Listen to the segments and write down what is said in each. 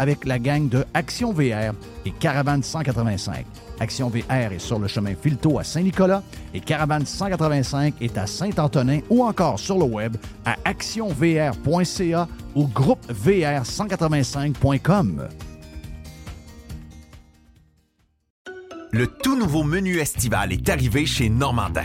avec la gang de Action VR et Caravane 185. Action VR est sur le chemin Filto à Saint-Nicolas et Caravane 185 est à Saint-Antonin ou encore sur le web à actionvr.ca ou groupevr185.com. Le tout nouveau menu estival est arrivé chez Normandin.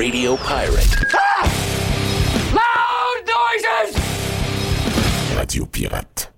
Radio Pirate. Ah! Loud noises! Radio Pirate.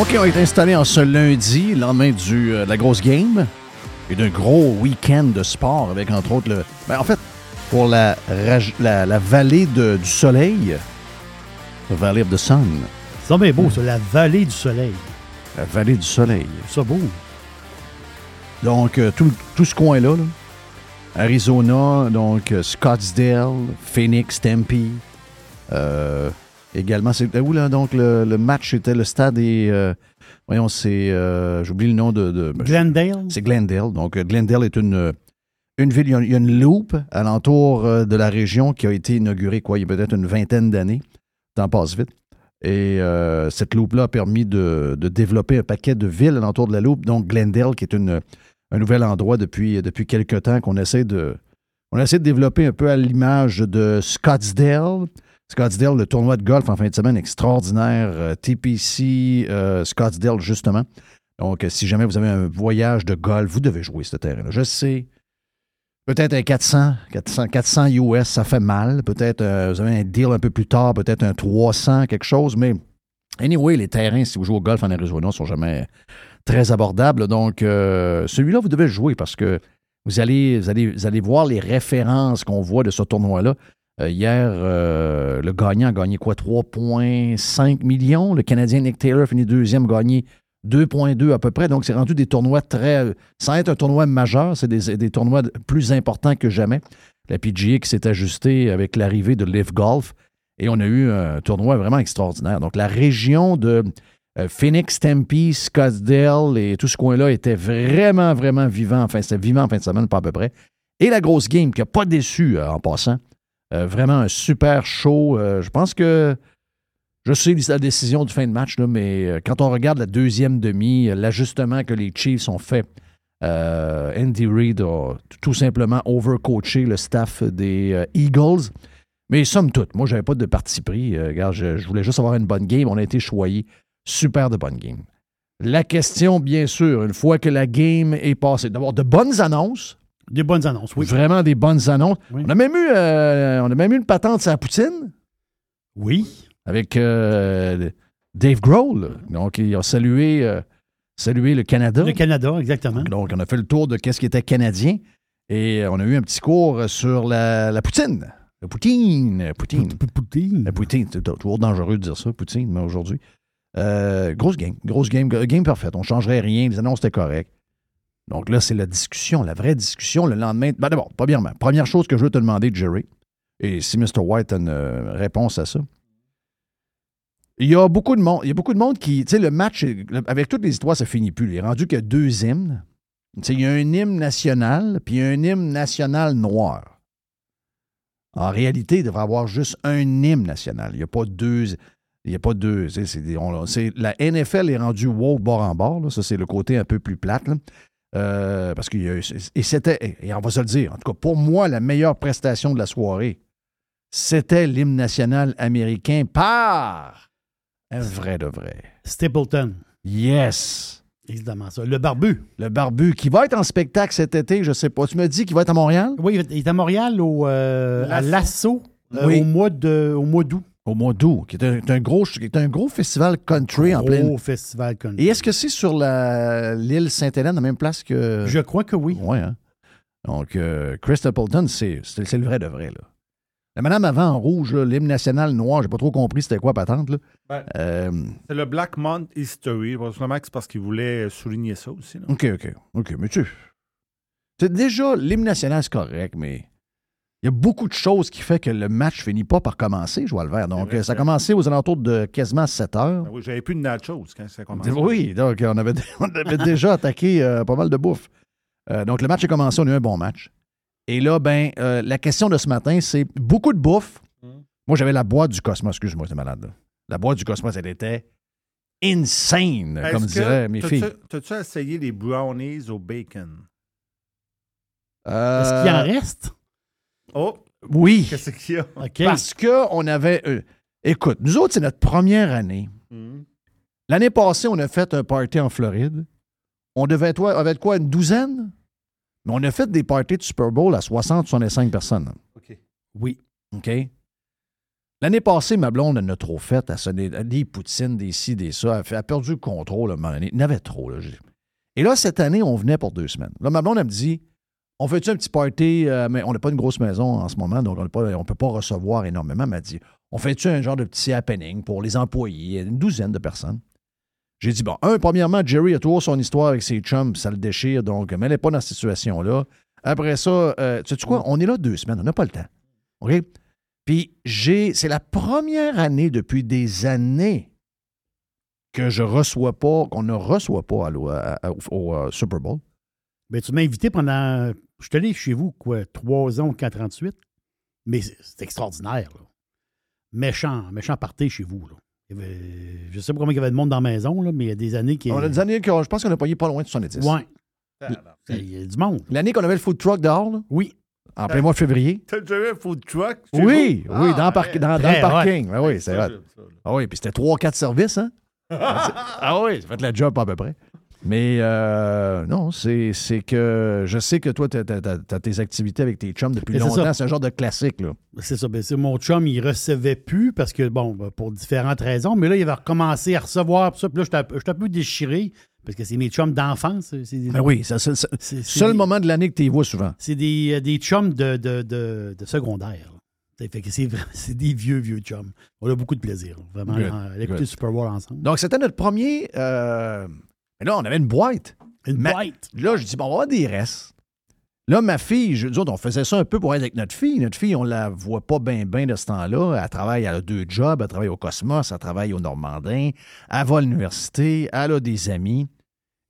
OK, on est installé en ce lundi, lendemain du, euh, de la grosse game et d'un gros week-end de sport avec entre autres le. ben, en fait, pour la, la, la vallée de- du soleil, the Valley of the Sun, Ça bien beau, ça, la vallée du soleil. la vallée du soleil. Ça beau. Donc, euh, tout, tout ce coin-là, là, Arizona, donc euh, Scottsdale, Phoenix, Tempe. euh, également, c'est où là? Donc, le, le match était le stade et. euh, voyons, c'est. euh, J'oublie le nom de. de- Glendale. C'est Glendale. Donc, euh, Glendale est une, une ville. Il y a- une loupe alentour de la région qui a été inaugurée, quoi, il y a peut-être une vingtaine d'années. Temps passe vite. Et euh, cette loupe-là a permis de, de développer un paquet de villes alentour de la loupe. Donc, Glendale, qui est une, un nouvel endroit depuis, depuis quelques temps qu'on essaie de. On essaie de développer un peu à l'image de Scottsdale. Scottsdale, le tournoi de golf en fin de semaine extraordinaire. euh, TPC euh, Scottsdale, justement. Donc, euh, si jamais vous avez un voyage de golf, vous devez jouer ce terrain-là. Je sais. Peut-être un 400, 400, 400 US, ça fait mal. Peut-être vous avez un deal un peu plus tard, peut-être un 300, quelque chose. Mais anyway, les terrains, si vous jouez au golf en Arizona, ne sont jamais très abordables. Donc, celui-là, vous devez jouer parce que vous allez voir les références qu'on voit de ce tournoi-là. Euh, hier, euh, le gagnant a gagné quoi? 3,5 millions. Le Canadien Nick Taylor finit deuxième, gagné 2,2 à peu près. Donc, c'est rendu des tournois très. Sans être un tournoi majeur, c'est des, des tournois plus importants que jamais. La PGA qui s'est ajustée avec l'arrivée de Live Golf. Et on a eu un tournoi vraiment extraordinaire. Donc, la région de euh, Phoenix, Tempe, Scottsdale et tout ce coin-là était vraiment, vraiment vivant. Enfin, c'était vivant en fin de semaine, pas à peu près. Et la grosse game qui n'a pas déçu en passant. Euh, vraiment un super show. Euh, je pense que je sais la décision du fin de match, là, mais euh, quand on regarde la deuxième demi, l'ajustement que les Chiefs ont fait, Andy Reid a tout simplement overcoaché le staff des Eagles. Mais somme toute, moi, j'avais pas de parti pris. Regarde, je, je voulais juste avoir une bonne game. On a été choyés. Super de bonne game. La question, bien sûr, une fois que la game est passée, d'avoir de bonnes annonces, Des bonnes annonces, oui. vraiment des bonnes annonces. Oui. On, a même eu, euh, on a même eu une patente à Poutine Oui. avec euh, Dave Grohl. Donc, il a salué, euh, salué le Canada. Le Canada, exactement. Donc, on a fait le tour de qu'est-ce qui était canadien. Et on a eu un petit cours sur la, la poutine. La poutine. Poutine. Poutine. La poutine. C'est toujours dangereux de dire ça, poutine, mais aujourd'hui. Grosse game. Grosse game. Game parfaite. On ne changerait rien. Les annonces étaient correctes. Donc là, c'est la discussion, la vraie discussion le lendemain. Ben D'abord, premièrement, première chose que je veux te demander, Jerry, et si Mr. White a une euh, réponse à ça. Il y a beaucoup de monde, il y a beaucoup de monde qui, tu sais, le match, avec toutes les histoires, ça finit plus. Il est rendu qu'il y a deux hymnes. Tu sais, il y a un hymne national, puis il y a un hymne national noir. En réalité, il devrait y avoir juste un hymne national. Il n'y a pas deux. Il n'y a pas deux. on- c'est- la NFL est rendue woke bord en bord. Ça, c'est le côté un peu plus plate. là. Euh, parce qu'il y a eu- Et c'était. Et on va se le dire. En tout cas, pour moi, la meilleure prestation de la soirée, c'était l'hymne national américain par un vrai de vrai. Stapleton. Yes! Évidemment, ça. Le barbu. Le barbu qui va être en spectacle cet été, je sais pas. Tu me dis qu'il va être à Montréal? Oui, il est à Montréal au, euh, à euh, Oui. de au mois d'août. Au mois d'août, qui est un, un gros, qui est un gros festival country en pleine. Au festival country. Et est-ce que c'est sur l'île Sainte-Hélène, la même place que. Je crois que oui. Ouais, hein? Donc, euh, Chris Stapleton, c'est le vrai de vrai, là. La madame avant en rouge, l'hymne national noir, j'ai pas trop compris c'était quoi patente, là. Ben, Euh, C'est le Black Month History. Probablement que c'est parce qu'il voulait souligner ça aussi. là. OK, OK. OK, mais tu. c'est déjà, l'hymne national, c'est correct, mais. Il y a beaucoup de choses qui fait que le match finit pas par commencer, je vois le vert. Donc, ça a commencé aux alentours de quasiment 7 heures. Ben oui, J'avais plus de nachos quand ça a commencé. Oui, donc on avait, on avait déjà attaqué euh, pas mal de bouffe. Euh, donc le match a commencé, on a eu un bon match. Et là, ben, euh, la question de ce matin, c'est beaucoup de bouffe. Mm. Moi, j'avais la boîte du Cosmos, excuse-moi, j'étais malade. là. La boîte du Cosmos, elle était insane, Est-ce comme que diraient mes t'as-tu- filles. T'as-tu essayé les brownies au bacon? Euh, Est-ce qu'il en reste? Oh, Oui, qu'est-ce qu'il y a? Parce qu'on avait... euh, écoute, nous autres, c'est notre première année. Hmm. L'année passée, on a fait un party en Floride. On devait être, quoi- avait une douzaine? Mais on a fait des parties de Super Bowl à 60-65 personnes. OK. Oui. OK? L'année passée, ma blonde, elle en a trop fait. Elle sonnait des poutines, des ci, des ça. Elle, fait- elle a perdu le contrôle à un moment donné. Il y en avait trop. Là. Et là, cette année, on venait pour deux semaines. Là, ma blonde, elle me dit On fait-tu un petit party euh, Mais on n'a pas une grosse maison en ce moment, donc on ne peut pas recevoir énormément. Elle m'a dit On fait-tu un genre de petit happening pour les employés Une douzaine de personnes? J'ai dit Bon, un, premièrement, Jerry a toujours son histoire avec ses chums, ça le déchire, donc mais elle n'est pas dans cette situation-là. Après ça, euh, tu sais quoi? On est là deux semaines, on n'a pas le temps. OK? Puis j'ai, c'est la première année depuis des années que je reçois pas, qu'on ne reçoit pas à l'o- à- à- au, au, euh, Super Bowl. Ben, tu m'as invité pendant. Je suis allé chez vous, quoi, trois ans au 438. Mais c'est extraordinaire, là. Méchant, méchant party chez vous, là. Il y avait- je sais pas combien il y avait de monde dans la maison, là, mais il y a des années qui. On a des années que je pense qu'on a payé pas loin de 70. Ouais. Tabarnak. Il y a du monde. L'année qu'on avait le food truck dehors, là, Oui. en plein mois de février. T'as déjà eu un food truck? chez Oui, vous? oui, Ah, dans, le par- ouais. dans- dans le parking. Ben oui, c'est vrai. Ah oui, puis c'était trois, quatre services, hein? ah oui, ça fait la job à peu près. Mais euh, non, c'est que je sais que toi, tu as, tes activités avec tes chums depuis longtemps. C'est un genre de classique, là. C'est ça. Ben, mon chum, il recevait plus parce que, bon, ben, pour différentes raisons. Mais là, il avait recommencé à recevoir. Puis ça, puis là, j'étais un peu- j'étais un peu déchiré. Parce que c'est mes chums d'enfance. Ben oui, c'est c'est seul des- moment de l'année que tu les vois souvent. C'est des, euh, des chums de, de, de, de secondaire. c'est des vieux, vieux chums. On a beaucoup de plaisir. Vraiment, Good, à écouter good. le Super Bowl ensemble. Donc, c'était notre premier. euh, mais là, on avait une boîte. Une Ma- boîte. Là, je dis, bon, on va avoir des restes. Là, ma fille, je, autres, on faisait ça un peu pour être avec notre fille. Notre fille, on la voit pas bien, bien de ce temps-là. Elle travaille, elle a deux jobs. Elle travaille au Cosmos, elle travaille au Normandin. Elle va à l'université, elle a des amis.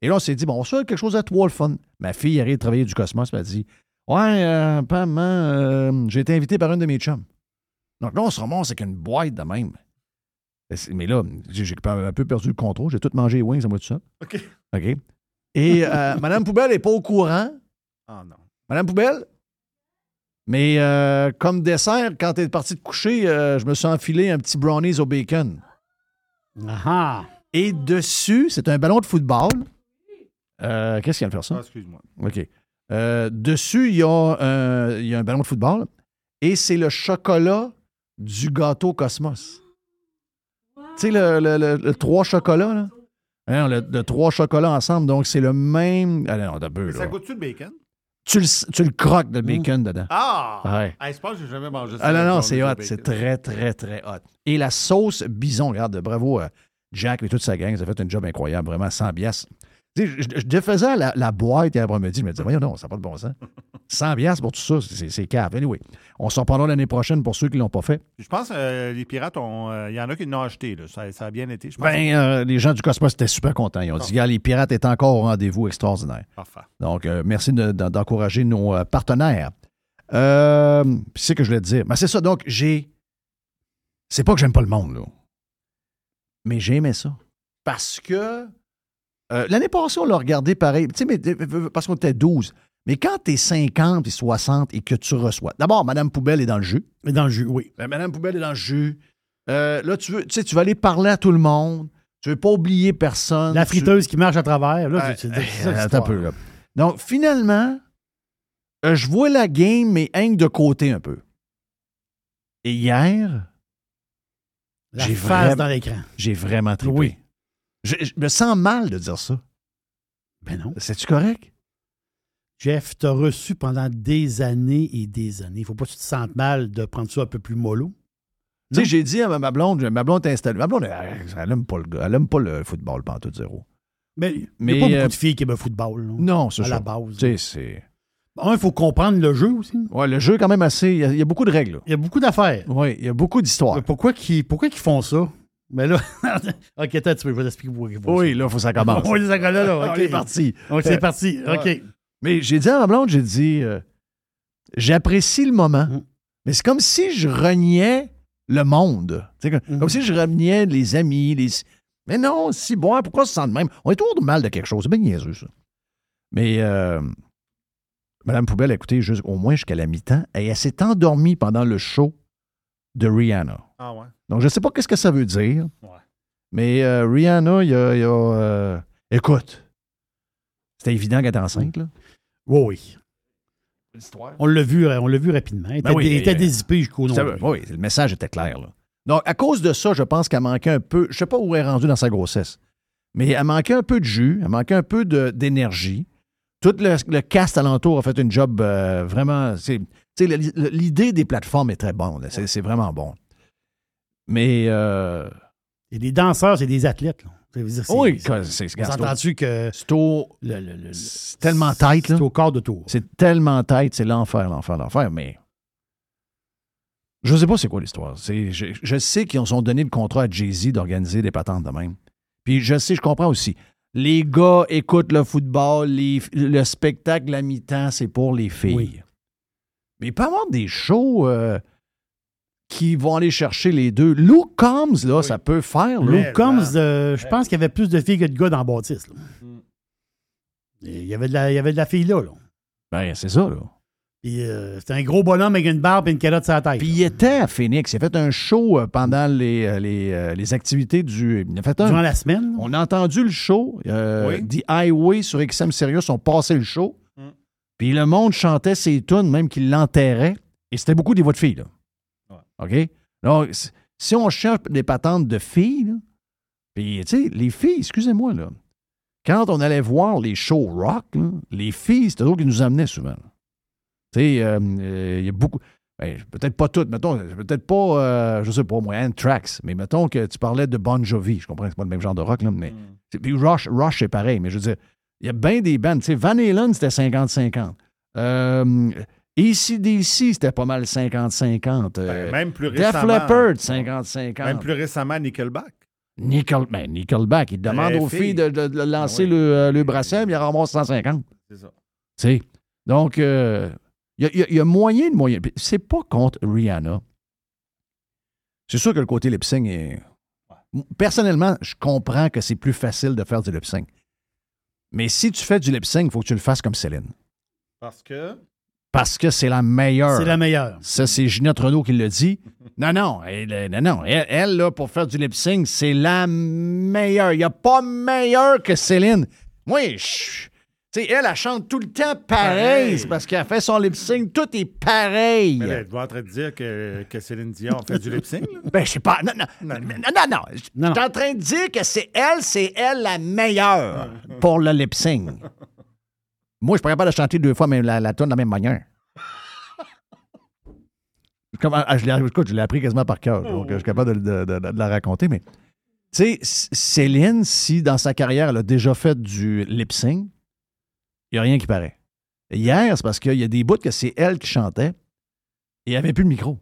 Et là, on s'est dit, bon, faire quelque chose à toi, le fun. Ma fille arrive de travailler du Cosmos, elle dit, ouais, euh, pas maman, euh, j'ai été invité par une de mes chums. Donc là, on se ramasse avec une boîte de même. Mais c'est- Mais là, j'ai un peu perdu le contrôle. J'ai tout mangé les wings à moi tout ça. OK. OK. Et euh, Madame Poubelle n'est pas au courant. Ah non. Madame Poubelle? Mais euh, comme dessert, quand tu es parti te coucher, euh, je me suis enfilé un petit brownies au bacon. Ah ah. Et dessus, c'est un ballon de football. Euh, Qu'est-ce qu'il y a de faire ça? Ah, excuse-moi. OK. Euh, dessus, il y, a un, il y a un ballon de football et c'est le chocolat du gâteau Cosmos. Tu sais, le, le- le- le trois chocolats, là? Hein, le, le trois chocolats ensemble, donc c'est le même. Ah non, peu, Ça là. goûte-tu le bacon? Tu le, tu le croques, le bacon, dedans. Ah! Ouais. Hey, je pense que j'ai jamais mangé ça. Ah non, non, c'est hot. de. C'est très, très, très hot. Et la sauce bison, regarde, bravo à Jack et toute sa gang. Ils ont fait un job incroyable, vraiment, sans bias. Je, je défaisais la, la boîte et après-midi, je me disais, voyons, non, ça n'a pas de bon sens. 100 bias pour tout ça, c'est c'est cave. Anyway, on s'en reprendra l'année prochaine pour ceux qui ne l'ont pas fait. Je pense que euh, les pirates, ont, euh, il y en a qui l'ont acheté. Là. Ça, ça a bien été. Je pense Ben, euh, les gens du Cosmos étaient super contents. Ils ont dit, les pirates étaient encore au rendez-vous extraordinaire. Parfait. Donc, merci de- de- d'encourager nos partenaires. C'est que je voulais te dire. Ben, c'est ça. Donc, j'ai. C'est pas que j'aime pas le monde, là. Mais j'ai aimé ça. Parce que. Euh, L'année passée, on l'a regardé pareil. Tu mais, euh, parce qu'on était 12. Mais quand t'es 50 et 60 et que tu reçois. D'abord, Madame Poubelle est dans le jus. Dans le jus, oui. Ben, Madame Poubelle est dans le jus. Euh, là, tu veux, tu tu vas aller parler à tout le monde. Tu veux pas oublier personne. La Tu- friteuse qui marche à travers. Là, tu- tu- c'est ça, euh, un peu, là. Donc, finalement, euh, je vois la game, mais hang de côté un peu. Et hier, La face vraiment- dans l'écran. j'ai vraiment trippé. Oui. Je, je me sens mal de dire ça. Ben non. C'est-tu correct? Jeff, t'as reçu pendant des années et des années. Il faut pas que tu te sentes mal de prendre ça un peu plus mollo. Tu sais, j'ai dit à ma- blonde, ma blonde est installée. Ma blonde, elle, elle aime pas le gars. Elle aime pas le football, tout zéro. Mais il Mais, n'y a pas euh, beaucoup de filles qui aiment le football. là, Non, c'est à la base. Tu sais, c'est. Un, il faut comprendre le jeu aussi. Ouais, le jeu est quand même assez. Il y a, il y a beaucoup de règles. Il y a beaucoup d'affaires. Oui, il y a beaucoup d'histoires. Mais Pourquoi qu'ils pourquoi qu'ils font ça? Mais là, OK, attends, tu peux, je vais t'expliquer Oui, là, il faut que ça commence. Oui, ça là, là, OK. est parti. Donc, c'est parti. OK. Mais j'ai dit à ma blonde, j'ai dit, euh, j'apprécie le moment, Mm. mais c'est comme si je reniais le monde. Comme, Mhm. comme si je reniais les amis. Les... Mais non, si bon, pourquoi se sent de même? On est toujours de mal de quelque chose. C'est bien niaiseux, ça. Mais euh, Madame Poubelle a écouté juste, au moins jusqu'à la mi-temps et elle s'est endormie pendant le show de Rihanna. Ah ouais. Donc, je ne sais pas qu'est-ce que ça veut dire. Ouais. Mais euh, Rihanna, il y a. il y a, euh, écoute, c'était évident qu'elle était enceinte, là. Oui, oui. L'histoire. On l'a vu, on l'a vu rapidement. Il était, Ben oui, était euh, dézippé jusqu'au nom. Oui, le message était clair. Là. Donc, à cause de ça, je pense qu'elle manquait un peu. Je ne sais pas où elle est rendue dans sa grossesse, mais elle manquait un peu de jus, elle manquait un peu de- d'énergie. Tout le, le cast alentour a fait une job euh, vraiment. L'idée des plateformes est très bonne. là. C'est vraiment bon. Mais. euh, Et les danseurs, c'est des athlètes. Là. Dire, oui, c'est- entends-tu que c'est tellement tête, là. C'est au quart de tour. C'est tellement tête, c'est l'enfer, l'enfer, l'enfer, mais. Je sais pas c'est quoi l'histoire. Je, je sais qu'ils ont donné le contrat à Jay-Z d'organiser des patentes de même. Puis je sais, je comprends aussi. Les gars écoutent le football, les- le spectacle à mi-temps, c'est pour les filles. Oui. Mais il peut y avoir des shows euh, qui vont aller chercher les deux. Luke Combs, là, ça peut faire. Luke Combs, euh, je pense qu'il y avait plus de filles que de gars dans Baptiste. là. Mm. Il y avait de la, il y avait de la fille là. là. Ben, c'est ça, là. Euh, C'était un gros bonhomme avec une barbe et une calotte sur la tête. Puis il était à Phoenix. Il a fait un show pendant les, les, les activités du. Il a fait un, Durant la semaine. On a entendu le show. euh, Oui. The Highway sur XM Sirius ont passé le show. Mm. Puis le monde chantait ses tunes, même qu'il l'enterrait. Et c'était beaucoup des voix de filles. Là. OK? Donc, si on cherche des patentes de filles, puis, tu sais, les filles, excusez-moi, là. quand on allait voir les shows rock, là, les filles, c'était eux qui nous amenaient souvent. Tu sais, euh, euh, il y a beaucoup. ben, peut-être pas toutes, mettons, peut-être pas, euh, je sais pas, moi, Anthrax, mais mettons que tu parlais de Bon Jovi. Je comprends que c'est pas le même genre de rock, là, mais. c'est- Puis Rush, Rush c'est pareil, mais je veux dire, il y a bien des bandes. Van Halen, c'était 50-50. Euh, ACDC, c'était pas mal 50-50. Euh, Ben, même plus Def récemment. Leppard, 50-50. Même plus récemment, Nickelback. Nickel, ben, Nickelback, il demande Très aux filles fille. de, de- de lancer oui. le, euh, le bracelet, mais il ramasse 150. C'est ça. Donc, euh, il y, a- y y moyen de moyen. C'est pas contre Rihanna. C'est sûr que le côté lip sync est. Personnellement, je comprends que c'est plus facile de faire du lip sync. Mais si tu fais du lip sync, il faut que tu le fasses comme Céline. Parce que? Parce que c'est la meilleure. C'est la meilleure. Ça, c'est Ginette Renault qui le dit. Non, non, elle, euh, non, non. Elle, elle, là, pour faire du lip sync, c'est la meilleure. Il n'y a pas meilleure que Céline. Moi, je. Tu sais, elle, elle chante tout le temps pareil. C'est parce qu'elle fait son lip sync, tout est pareil. Mais là, je vais en train de dire que, que Céline Dion fait du lip sync. là? Ben, je sais pas. Non, non, non, non, non. Je suis Non, en train de dire que c'est elle, c'est elle la meilleure pour le lip sync. Moi, je suis pas capable de chanter deux fois même la, la tonne de la même manière. Comme, ah, je l'ai, écoute, je l'ai appris quasiment par cœur, donc je suis capable de, de- de- de la raconter, mais tu sais, C- Céline, si dans sa carrière, elle a déjà fait du lip sync, il n'y a rien qui paraît. Hier, c'est parce qu'il y a des bouts que c'est elle qui chantait et il n'y avait plus le micro.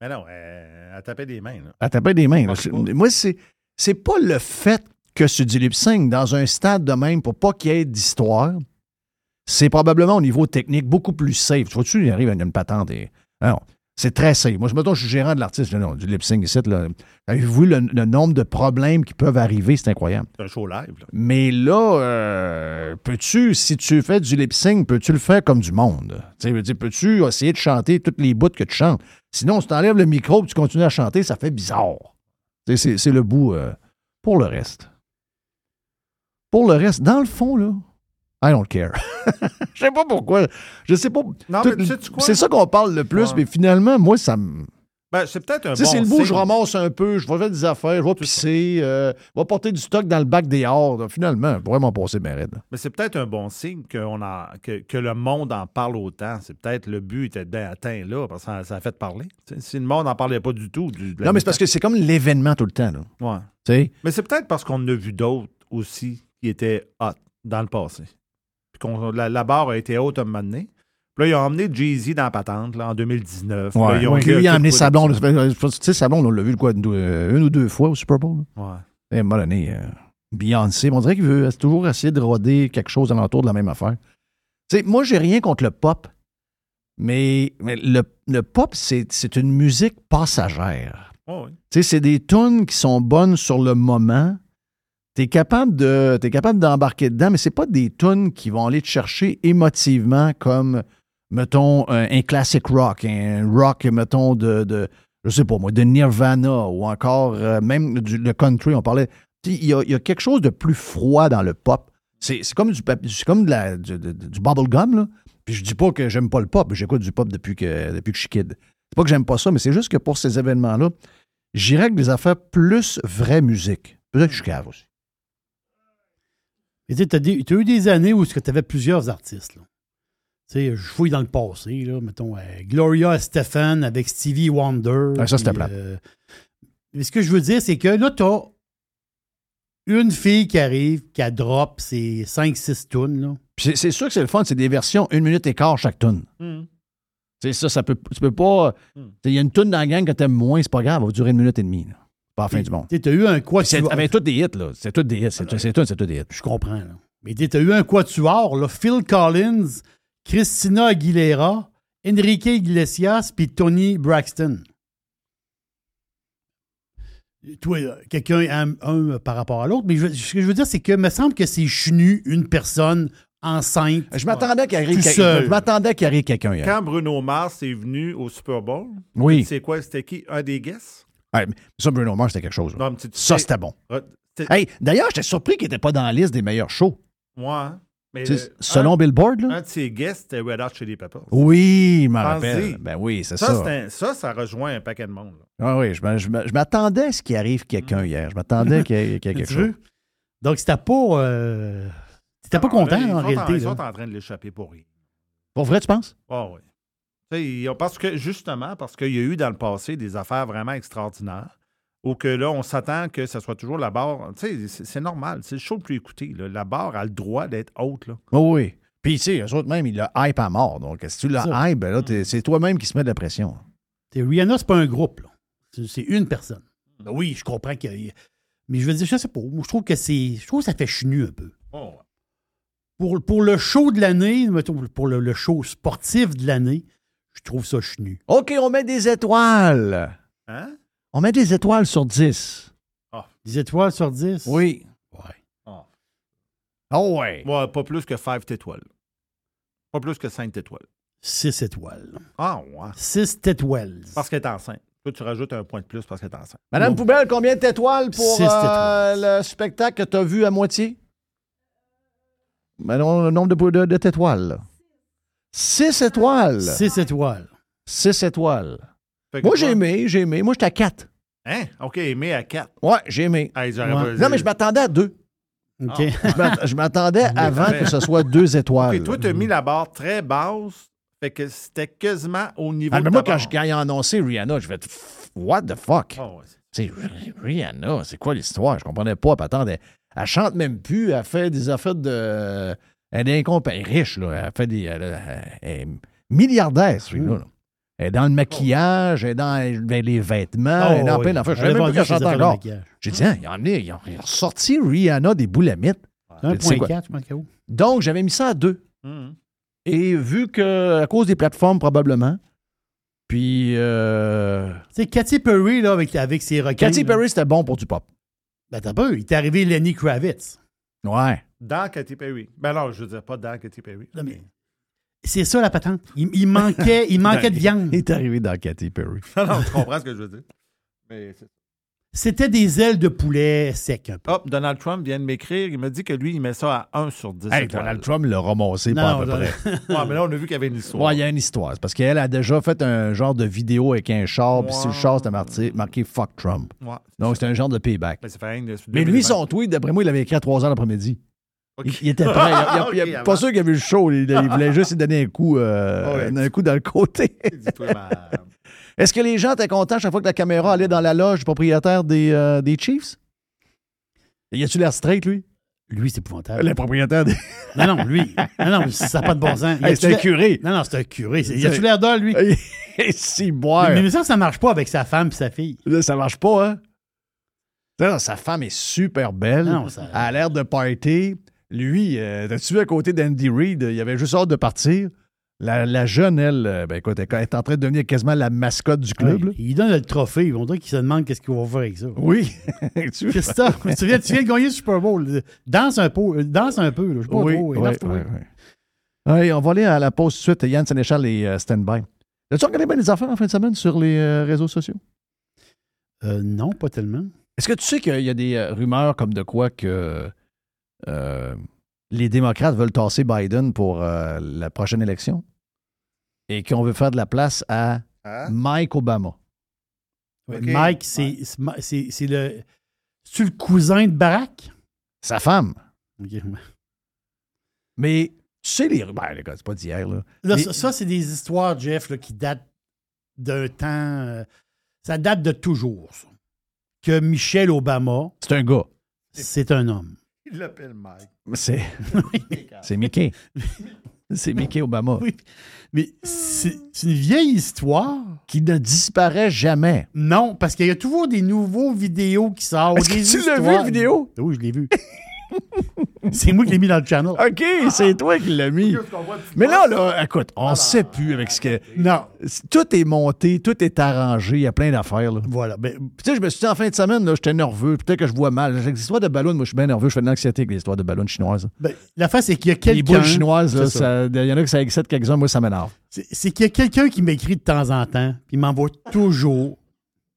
Mais non, elle, elle tapait des mains. Là. Elle tapait des mains. là. Moi, c'est, c'est pas le fait que c'est du lip sync dans un stade de même pour pas qu'il y ait d'histoire. C'est probablement au niveau technique beaucoup plus safe. Tu vois-tu, il arrive à une patente et. Non, c'est très safe. Moi, je me je suis gérant de l'artiste. Je dis non, du lip sync ici. Avez-vous vu le, le nombre de problèmes qui peuvent arriver? C'est incroyable. C'est un show live. Là. Mais là, euh, peux-tu, si tu fais du lip sync, peux-tu le faire comme du monde? Tu sais, je veux dire, peux-tu essayer de chanter toutes les bouts que tu chantes? Sinon, si tu enlèves le micro et tu continues à chanter, ça fait bizarre. C'est le bout euh, pour le reste. Pour le reste, dans le fond, là, I don't care. Je sais pas pourquoi. Je sais pas. C'est ça qu'on parle le plus, Ouais. mais finalement, moi, ça me. Ben, c'est peut-être un bon c'est le bout, je ramasse un peu, je vais faire des affaires, je vais pisser, euh, je vais porter du stock dans le bac des hordes. Finalement, m'en passer bien raide. Mais c'est peut-être un bon signe en- que, que le monde en parle autant. C'est peut-être le but était bien atteint là, parce que ça, ça a fait parler. Si le monde n'en parlait pas du tout. du- Non, mais c'est parce que c'est comme l'événement tout le temps. Là. Ouais. Mais c'est peut-être parce qu'on a vu d'autres aussi qui étaient hot dans le passé. Qu'on, la, la barre a été haute à un moment donné. Puis là, ils ont emmené Jay-Z dans la patente là, en 2019. Puis là, ils ont dit, lui, il a OK, amené quoi, sa blonde. là, ça fait- Tu sais, sa blonde, on l'a vu quoi, une, une ou deux fois au Super Bowl. là. Ouais. Et à un moment donné, euh, Beyoncé, on dirait qu'il veut toujours essayer de roder quelque chose alentour de la même affaire. Tu sais, moi, j'ai rien contre le pop, mais, mais le, le pop, c'est une musique passagère. Ouais. Tu sais, c'est des tunes qui sont bonnes sur le moment. T'es capable de, t'es capable d'embarquer dedans, mais c'est pas des tunes qui vont aller te chercher émotivement comme, mettons, un, un classic rock, un rock, mettons, de, de, je sais pas moi, de Nirvana ou encore euh, même du, le country. On parlait, il y a, quelque chose de plus froid dans le pop. C'est comme du, c'est comme du, bubblegum, là. Puis je dis pas que j'aime pas le pop, j'écoute du pop depuis que, depuis que je suis kid. C'est pas que j'aime pas ça, mais c'est juste que pour ces événements-là, j'irais avec des affaires plus vraie musique. Peut-être que je suis cave aussi. Mais tu as, eu des années où tu avais plusieurs artistes. Là. Tu sais, je fouille dans le passé, là, mettons, euh, Gloria Stefan avec Stevie Wonder. Ah, ça, c'était euh, mais ce que je veux dire, c'est que là, tu as une fille qui arrive, qui a drop ses 5-6 tunes. Là. Puis c'est- c'est sûr que c'est le fun, c'est des versions une minute et quart chaque tune. Tu sais, ça, ça peut, tu peux pas. Hmm. Il y a une tune dans la gang que t'aimes moins, c'est pas grave, elle va durer une minute et demie. là. Pas la fin du monde. Tu as eu un quatuor. C'est avec tous des hits, là. C'est tous des hits. C'est c'est tout, c'est tous des hits. Je comprends. Là. Mais tu as eu un quatuor, là, Phil Collins, Christina Aguilera, Enrique Iglesias, puis Tony Braxton. Toi, quelqu'un aime un par rapport à l'autre, mais je- ce que je veux dire, c'est que me semble que c'est chenu une personne enceinte. Je m'attendais qu'il arrive. Je m'attendais qu'il arrive quelqu'un. Quand Bruno Mars est venu au Super Bowl, Oui. c'est quoi? C'était qui? Un des guests? Ouais, mais ça, Bruno Mars, c'était quelque chose. Non, mais Ça, c'était bon. Euh, Hey, d'ailleurs, j'étais surpris qu'il n'était pas dans la liste des meilleurs shows. Ouais. hein. Mais euh, selon un, Billboard, là. un de ses guests, c'était Red Hot Chili Peppers. Oui, je m'en rappelle. Ben oui, c'est Ça, ça. un- ça, ça rejoint un paquet de monde. là. Ah oui, je m'a- je m'a- je m'attendais à ce qu'il arrive quelqu'un hier. Je m'attendais qu'il y ait quelque Tu chose. veux? Donc, c'était pas. euh, T'étais pas content, là, en réalité. Ils sont en train de l'échapper pour rien. Pour vrai, tu penses? Ah oui. Tu sais, ils ont- Parce que, justement, parce qu'il y a eu dans le passé des affaires vraiment extraordinaires, ou que là, on s'attend que ce soit toujours la barre. Tu sais, c'est- normal. C'est le show le plus écouté. là. La barre a le droit d'être haute. Là. Oui, oui. Puis, tu sais, eux autres même, ils le hype à mort. Donc, si tu le Ça. hype, ben là, t'es- c'est toi-même qui se met de la pression. T'sais, Rihanna, c'est pas un groupe. là. C'est- une personne. Ben oui, je comprends que. Mais je veux dire, je sais pas. Je trouve que c'est. Je trouve que ça fait chenu un peu. Oh, Pour, pour le show de l'année, mettons, pour le, le show sportif de l'année, je trouve ça chenu. OK, on met des étoiles. Hein? On met des étoiles sur 10. Des étoiles sur 10? Oui. Ouais. Ah. Oh, ouais. Ouais, pas plus que 5 étoiles. Pas plus que 5 étoiles. 6 étoiles. Ah, ouais. 6 étoiles. Parce qu'elle est enceinte. Toi, tu rajoutes un point de plus parce qu'elle est enceinte. Madame Non. Poubelle, combien d'étoiles pour Six euh, le spectacle que tu as vu à moitié? Ben non, le nombre de, de, de étoiles. là. Six étoiles. 6 étoiles. Six étoiles. Moi, j'ai aimé, j'ai aimé. Moi, j'étais à quatre. Hein? OK, mais à 4. Ouais, j'ai aimé. Ouais. pas- Non, mais je m'attendais à deux. OK. Ah. Je m'att- Je m'attendais avant que ce soit deux étoiles. OK, toi, tu as mis la barre très basse. Fait que c'était quasiment au niveau Ah, de mais moi, quand, je- quand ils ont annoncé Rihanna, je vais être What the fuck? Ah, ouais. Sais, Rihanna, c'est quoi l'histoire? Je comprenais pas. Puis elle chante même plus. Elle fait des affaires de. Elle est elle est riche, là. Elle fait des. Elle, est milliardaire, celui-là. là. Elle est dans le maquillage, elle est dans les- les vêtements, elle est dans Oh, plein oui. d'affaires. Je savais même plus qu'elle chantait encore. J'ai dit, hein, ils ont, amené- ils ont ressorti Rihanna des boulamites. Tu sais quoi? 1.4, je pense. Donc, j'avais mis ça à deux. Mhm. Et vu que, à cause des plateformes, probablement, puis euh, Tu sais, Katy Perry, là, avec, avec ses requins. Katy. Perry, c'était bon pour du pop. Ben, t'as pas eu. Il t'est arrivé Lenny Kravitz. Ouais. Dans Katy Perry. Ben non, je veux dire pas dans Katy Perry. Non, mais c'est ça, la patente. Il, il manquait, il manquait de viande. Il est arrivé dans Katy Perry. Non, non, tu comprends ce que je veux dire. Mais c'est- C'était des ailes de poulet sec un peu. Hop, Donald Trump vient de m'écrire. Il m'a dit que lui, il met ça à 1 sur 10. Hey. Donald Trump l'a ramassé pas à peu près. Ouais, mais là, on a vu qu'il y avait une histoire. Ouais, il y a une histoire. C'est parce qu'elle a déjà fait un genre de vidéo avec un char, puis sur le char, c'était marqué, marqué Fuck Trump. Ouais. Donc, c'était un genre de payback. Ben, Mais lui, 2020. son tweet, d'après moi, il l'avait écrit à 3 heures l'après-midi. Il, il était prêt. Il, il- il- il- pas sûr qu'il avait eu le show. Il, il voulait juste lui donner un coup, euh, Ouais. un coup dans le côté. Dis-toi, ma- Est-ce que les gens étaient contents chaque fois que la caméra allait dans la loge du propriétaire des, euh, des Chiefs? Y a-tu l'air straight, lui? Lui, c'est épouvantable. Le propriétaire des. Non, non, lui. Non, non, ça n'a pas de bon sens. Hey, c'est un curé. Non, non, c'est un curé. C'est- Y a-tu l'air d'or, lui? si, boire. Mais, mais ça, ça marche pas avec sa femme et sa fille. Là, ça marche pas, hein? Non, sa femme est super belle. Non, ça- Elle a l'air de party. Lui, euh, t'as-tu vu à côté d'Andy Reid, il avait juste hâte de partir? La, la jeune, elle, euh, ben écoute, elle est en train de devenir quasiment la mascotte du club. Ouais, il donne le trophée. On dirait qu'il se demande qu'est-ce qu'il va faire avec ça. Oui. Tu- Christophe, tu viens, tu viens de gagner le Super Bowl. Danse un peu. Danse un peu. là. Je sais pas oui, trop. oui, oui, on va aller à la pause tout de suite. Yann Sénéchal et euh, Standby. As-tu regardé bien les affaires en fin de semaine sur les euh, réseaux sociaux? Euh, non, pas tellement. Est-ce que tu sais qu'il y a des rumeurs comme de quoi que euh, les démocrates veulent tasser Biden pour euh, la prochaine élection et qu'on veut faire de la place à Hein? Mike Obama? Mike, c'est c'est- c'est c'est le. C'est le cousin de Barack? Sa femme. Mais tu sais, les rumeurs, les gars, c'est pas d'hier, là. Là, Mais- ça, ça, c'est des histoires, Jeff, là, qui datent d'un temps. euh, ça date de toujours, ça. Que Michelle Obama, C'est un gars. c'est un homme. Il l'appelle Mike. C'est, c'est Mickey. c'est Mickey Obama. Oui. Mais c'est une vieille histoire. Qui ne disparaît jamais. Non, parce qu'il y a toujours des nouveaux vidéos qui sortent. Est-ce que des tu l'as vu, la vidéo? Oui, je l'ai vu. c'est moi qui l'ai mis dans le channel. OK, c'est toi qui l'as mis. Mais là, là, écoute, on ne sait plus avec ce que. Non. Tout est monté, tout est arrangé, il y a plein d'affaires. Là. Voilà. Ben, tu sais, je me suis dit en fin de semaine, là, j'étais nerveux, peut-être que je vois mal. Les histoires de ballons, moi, je suis bien nerveux, je fais de l'anxiété avec les histoires de ballons chinoises. ben, la face, c'est qu'il y a Les quelqu'un. boules chinoises, il y en a qui ça excite quelques-uns, moi, ça m'énerve. C'est c'est qu'il y a quelqu'un qui m'écrit de temps en temps, puis il m'envoie toujours.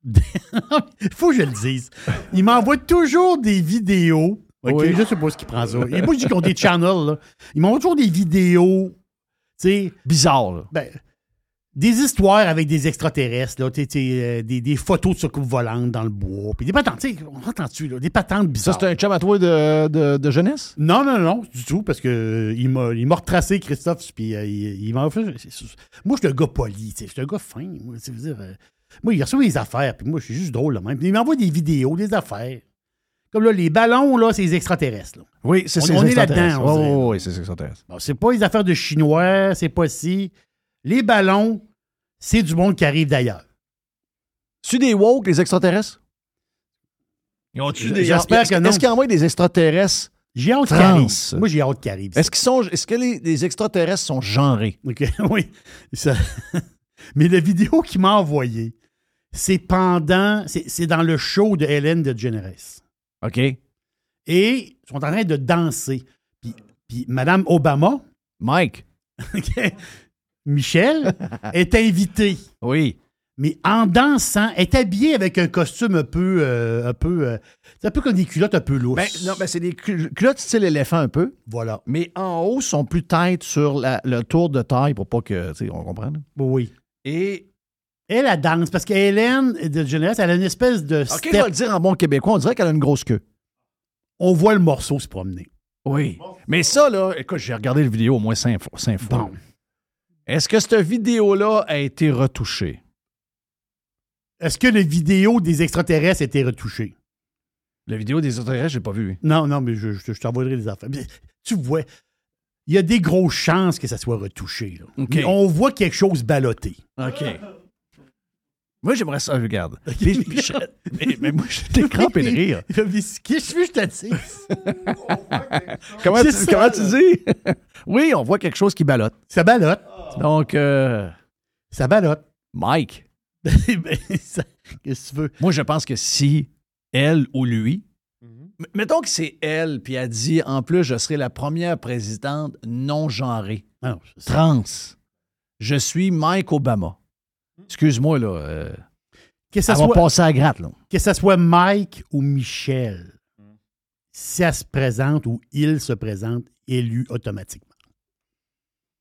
Il faut que je le dise. Il m'envoie toujours des vidéos. OK, Oui. je sais pas ce qu'il prend ça. Et moi, je dis qu'on des channels, là. Il m'envoie toujours des vidéos, tu sais, Bizarre, là. ben, des histoires avec des extraterrestres, là, t'sais, t'sais, euh, des, des photos de soucoupes volantes dans le bois, puis des patentes, t'sais, on entend-tu, là, des patentes Ça, bizarres. c'est un chum à toi de, de, de jeunesse? Non, non, non, du tout, parce que euh, il m'a retracé, Christophe, puis euh, il, il m'a fait... Moi, je suis un gars poli, je suis un gars fin, moi, tu sais, je veux dire... moi, il reçoit des affaires, puis moi, je suis juste drôle, là, même. Il m'envoie des vidéos, des affaires. Comme là, les ballons, là, c'est les extraterrestres, là. Oui, c'est On- c'est on les est là-dedans, extraterrestres. on Oui, c'est c'est extraterrestre. Bon, c'est pas les affaires de Chinois, c'est pas si. Les ballons, c'est du monde qui arrive d'ailleurs. Tu des woke, les extraterrestres? Ils ont-tu des- J'espère est-ce- que non. Est-ce qu'ils envoient des extraterrestres? J'ai hâte qu'ils. Moi, j'ai hâte qu'ils arrivent. Est-ce qu'ils sont. Est-ce que les, les extraterrestres sont genrés? OK, oui. Ça- Mais la vidéo qu'il m'a envoyée, c'est pendant. C'est c'est dans le show de Hélène DeGeneres. OK? Et ils sont en train de danser. Puis, puis Mme Obama, Mike. OK, Michel, est invitée. Oui. Mais en dansant, est habillée avec un costume un peu. euh, un peu euh, c'est un peu comme des culottes un peu lousses. Ben, non, ben, c'est des cul- culottes style éléphant un peu, Voilà. mais en haut sont plus têtes sur la- le tour de taille pour pas que. Tu sais, on comprend. là? Oui. Et. Elle, elle danse parce qu'Hélène de Jeunesse, elle a une espèce de OK, je step. vais le dire en bon québécois, on dirait qu'elle a une grosse queue. On voit le morceau se promener. Oui. Mais ça, là, écoute, j'ai regardé la vidéo au moins cinq fois. cinq fois. Bon. Est-ce que cette vidéo-là a été retouchée? Est-ce que la vidéo des extraterrestres a été retouchée? La vidéo des extraterrestres, j'ai pas vu. Non, non, mais je, je- je t'envoierai des affaires. Mais tu vois, il y a des grosses chances que ça soit retouché. là. Mais on voit quelque chose ballotté. OK. Moi, j'aimerais ça, regarde. Puis- puis je- mais, mais moi, j'étais crampé de rire. Qu'est-ce que je je dise? Comment, tu, ça, comment tu dis? oui, on voit quelque chose qui ballotte. Ça ballotte. Donc, euh, Ça ballotte. Mike, Ben, Qu'est-ce que tu veux? moi, je pense que si elle ou lui, m- mettons que c'est elle, puis elle dit, en plus, je serai la première présidente non genrée, Ah non, c'est- trans. Je suis Mike Obama. Excuse-moi, là. euh, que, ça va soit, passer à gratte, là. que ça soit Mike ou Michel, si elle se présente ou il se présente, élu automatiquement.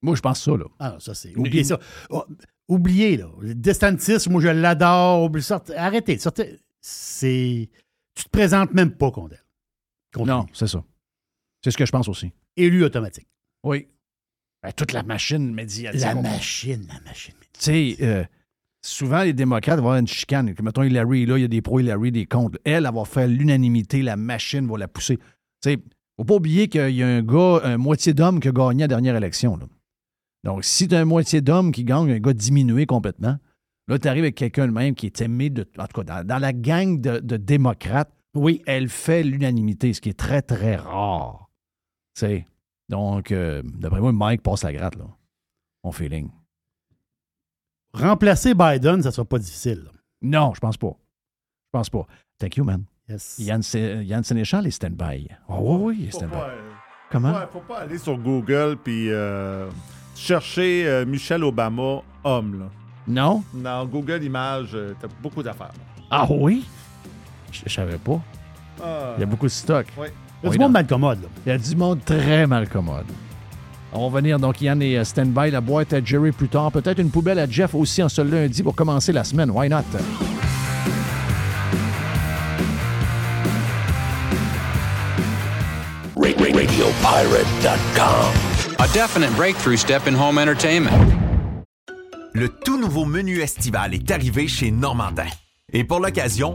Moi, je pense ça, là. Ah ça c'est. Oubliez ça. Oh, oubliez, là. DeSantis, moi je l'adore. Arrêtez. Sortez. C'est. Tu te présentes même pas contre elle. Contre Non, c'est ça. C'est ce que je pense aussi. Élu automatique. Oui. Ben, toute la machine médiatique. La machine, la machine. Tu sais, euh, souvent, les démocrates vont avoir une chicane. Mettons, Hillary, là, il y a des pros Hillary, des contre. Elle, elle va faire l'unanimité, la machine va la pousser. Tu sais, faut pas oublier qu'il y a un gars, un moitié d'homme qui a gagné la dernière élection. Donc, si tu as un moitié d'homme qui gagne, un gars diminué complètement, là, tu arrives avec quelqu'un de même qui est aimé, de, en tout cas, dans, la gang de, démocrates, oui, elle fait l'unanimité, ce qui est très, très rare. Donc, euh, d'après moi, Mike passe la gratte, là. Mon feeling. Remplacer Biden, ça sera pas difficile. là. Non, je pense pas. Je pense pas. Thank you, man. Yes. Yann, Sé- Yann Sénéchal est stand-by. Oh, oui, oui, il est stand-by. euh, Comment? ouais, faut pas aller sur Google puis euh, chercher euh, Michelle Obama homme. Là. Non? Dans Google Images, euh, t'as beaucoup d'affaires. Ah oui? Je, je savais pas. Ah, Il y a beaucoup de stock. ouais. Il y a Oui, du monde non. mal commode. là. Il y a du monde très mal commode. On va venir, donc Yann est euh, stand-by, la boîte à Jerry plus tard. Peut-être une poubelle à Jeff aussi en ce lundi pour commencer la semaine. Why not? Ra- ra- RadioPirate.com. A definite breakthrough step in home entertainment. Le tout nouveau menu estival est arrivé chez Normandin. Et pour l'occasion,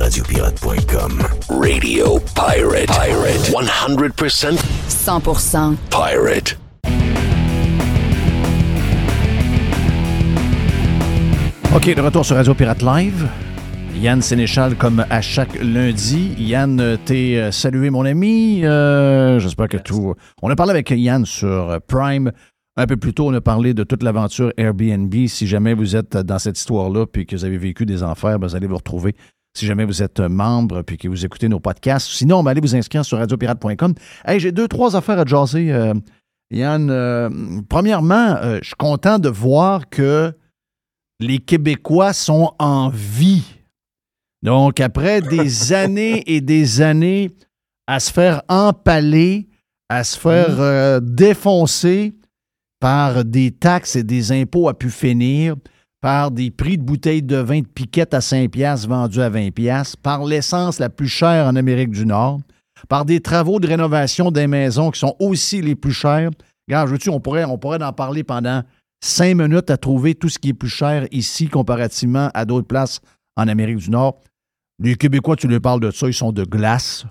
Radiopirate.com. Radio Pirate. Pirate. 100% 100% pirate. OK, de retour sur Radio Pirate Live. Yann Sénéchal, comme à chaque lundi. Yann, t'es euh, salué, mon ami. Euh, J'espère que tout. On a parlé avec Yann sur Prime. Un peu plus tôt, on a parlé de toute l'aventure Airbnb. Si jamais vous êtes dans cette histoire-là puis que vous avez vécu des enfers, ben, vous allez vous retrouver. Si jamais vous êtes membre puis que vous écoutez nos podcasts. Sinon, ben, allez vous inscrire sur radiopirate.com. Hey, j'ai deux, trois affaires à jaser, euh, Yann. Euh, premièrement, euh, je suis content de voir que les Québécois sont en vie. Donc, après des années et des années à se faire empaler, à se faire défoncer par des taxes et des impôts à pu finir, par des prix de bouteilles de vin de piquette à 5 piastres vendus à 20 piastres, par l'essence la plus chère en Amérique du Nord, par des travaux de rénovation des maisons qui sont aussi les plus chers. Regarde, je veux-tu, on pourrait, on pourrait en parler pendant cinq minutes à trouver tout ce qui est plus cher ici comparativement à d'autres places en Amérique du Nord. Les Québécois, tu leur parles de ça, ils sont de glace.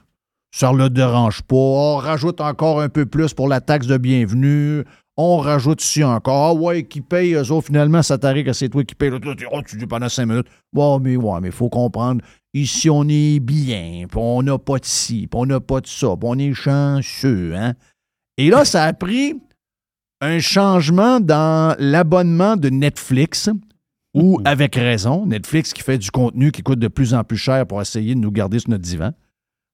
Ça ne le dérange pas. On rajoute encore un peu plus pour la taxe de bienvenue. On rajoute ici encore. Ah ouais, qui paye, eux autres, finalement, ça t'arrive que c'est toi qui paye. Là, tu dis, oh, tu dis pendant cinq minutes. Bon, mais ouais, mais il faut comprendre. Ici, on est bien, puis on n'a pas de ci, puis on n'a pas de ça, puis on est chanceux, hein? Et là, ça a pris un changement dans l'abonnement de Netflix, ou avec raison, Netflix qui fait du contenu qui coûte de plus en plus cher pour essayer de nous garder sur notre divan.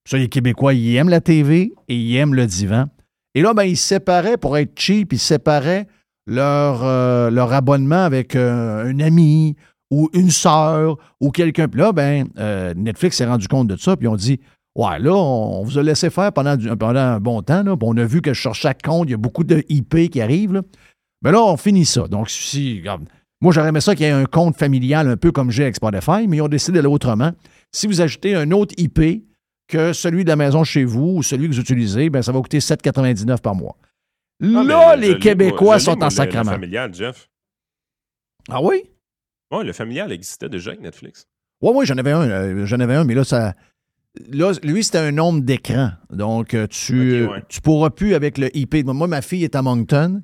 Ça, les Québécois, ils aiment la TV et ils aiment le divan. Et là, ben, ils séparaient, pour être cheap, ils séparaient leur, euh, leur abonnement avec euh, un ami ou une sœur ou quelqu'un. Puis là, ben, euh, Netflix s'est rendu compte de ça, puis on dit Ouais, là, on, vous a laissé faire pendant, un bon temps, là, on a vu que sur chaque compte, il y a beaucoup de IP qui arrivent. Là. Mais là, on finit ça. Donc, si, moi, j'aurais aimé ça qu'il y ait un compte familial un peu comme j'ai avec Spotify, mais ils ont décidé d'aller autrement. Si vous ajoutez un autre IP que celui de la maison chez vous ou celui que vous utilisez, ben, ça va coûter 7,99 par mois. Ah, Là, les Québécois sont en sacrement. Le familial, Jeff. Ah oui? Oui, le familial existait déjà avec Netflix. Oui, oui, j'en avais un. euh, j'en avais un, mais là, ça. Là, lui, c'était un nombre d'écrans. Donc, euh, tu, Ok, ouais. tu pourras plus avec le IP. Moi, ma fille est à Moncton.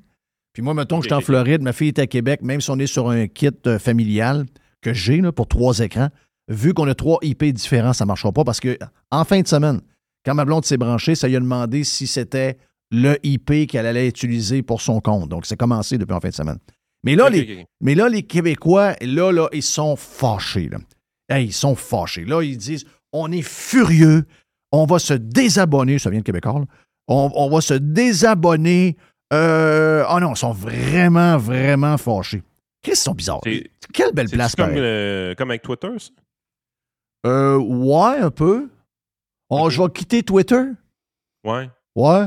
Puis moi, mettons que je suis en. Floride, ma fille est à Québec, même si on est sur un kit euh, familial que j'ai pour trois écrans, vu qu'on a trois IP différents, ça ne marchera pas parce que en fin de semaine, quand ma blonde s'est branchée, ça lui a demandé si c'était le IP qu'elle allait utiliser pour son compte. Donc, c'est commencé depuis en fin de semaine. Mais là, les, mais là, les Québécois, là, là, ils sont fâchés. Là. Ils sont fâchés. Là, ils disent on est furieux, on va se désabonner. Ça vient de Québécois, là. On, on va se désabonner. Euh, oh non, ils sont vraiment, vraiment fâchés. Qu'est-ce qu'ils sont bizarres? Quelle belle place, comme, euh, comme avec Twitter, ça? Euh, ouais, un peu. Oh. Je vais quitter Twitter. Ouais. Ouais.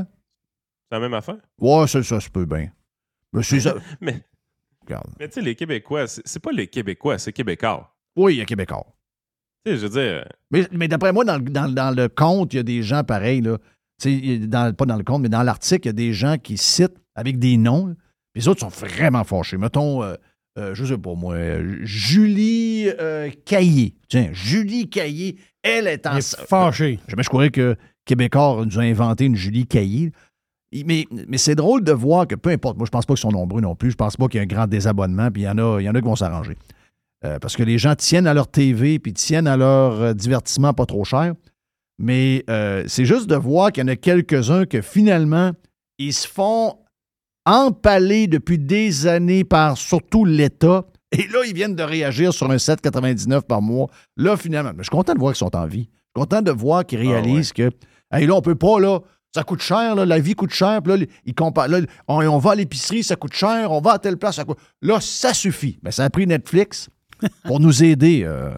C'est la même affaire? Ouais, ça, ça se peut bien. Mais. Mais, Regarde. mais tu sais, les Québécois, c'est pas les Québécois, c'est Québécois. Oui, il y a Québécois. Tu sais, je veux dire, Mais, mais d'après moi, dans, le- dans- dans le compte, il y a des gens pareils, là. Dans- pas dans le compte, mais dans l'article, il y a des gens qui citent avec des noms. les autres sont vraiment fâchés. Mettons, euh, euh, je sais pas moi, euh, Julie euh, Caillé. Tiens, Julie Caillé, elle est en. Est fâché. Jamais je croyais que Québécois nous a inventé une Julie Caillé. Il- Mais, mais c'est drôle de voir que peu importe, moi je pense pas qu'ils sont nombreux non plus, je pense pas qu'il y a un grand désabonnement, puis il y en a, il y en a qui vont s'arranger. Euh, parce que les gens tiennent à leur TV, puis tiennent à leur euh, divertissement pas trop cher. Mais euh, c'est juste de voir qu'il y en a quelques-uns que finalement, ils se font empaler depuis des années par surtout l'État. Et là, ils viennent de réagir sur un 7,99 par mois. Là, finalement, mais je suis content de voir qu'ils sont en vie. Je suis content de voir qu'ils réalisent que, hey, là, on peut pas, là, ça coûte cher, là, la vie coûte cher, puis là, ils comparent, là, on, on va à l'épicerie, ça coûte cher, on va à telle place, ça coûte. Là, ça suffit. Mais ça a pris Netflix pour nous aider, euh,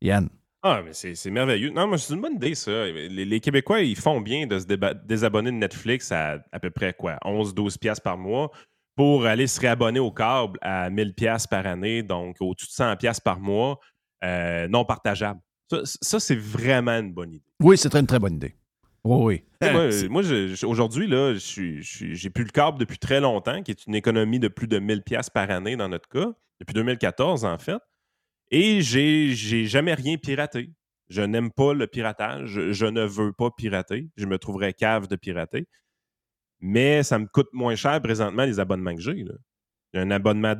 Yann. Ah, mais c'est merveilleux. Non, moi, c'est une bonne idée, ça. Les, les Québécois, ils font bien de se désabonner de Netflix à à peu près quoi, 11-12 piastres par mois pour aller se réabonner au câble à 1000 piastres par année, donc au-dessus de 100 piastres par mois, euh, non partageable. Ça, ça, c'est vraiment une bonne idée. Oui, c'est une très bonne idée. Oui, oui. moi, moi, je- je- aujourd'hui, là, j'ai plus le câble depuis très longtemps, qui est une économie de plus de 1000 pièces par année dans notre cas, depuis 2014 en fait. Et j'ai j'ai jamais rien piraté. Je n'aime pas le piratage. Je, ne veux pas pirater. Je me trouverais cave de pirater. Mais ça me coûte moins cher présentement les abonnements que j'ai. là. J'ai un abonnement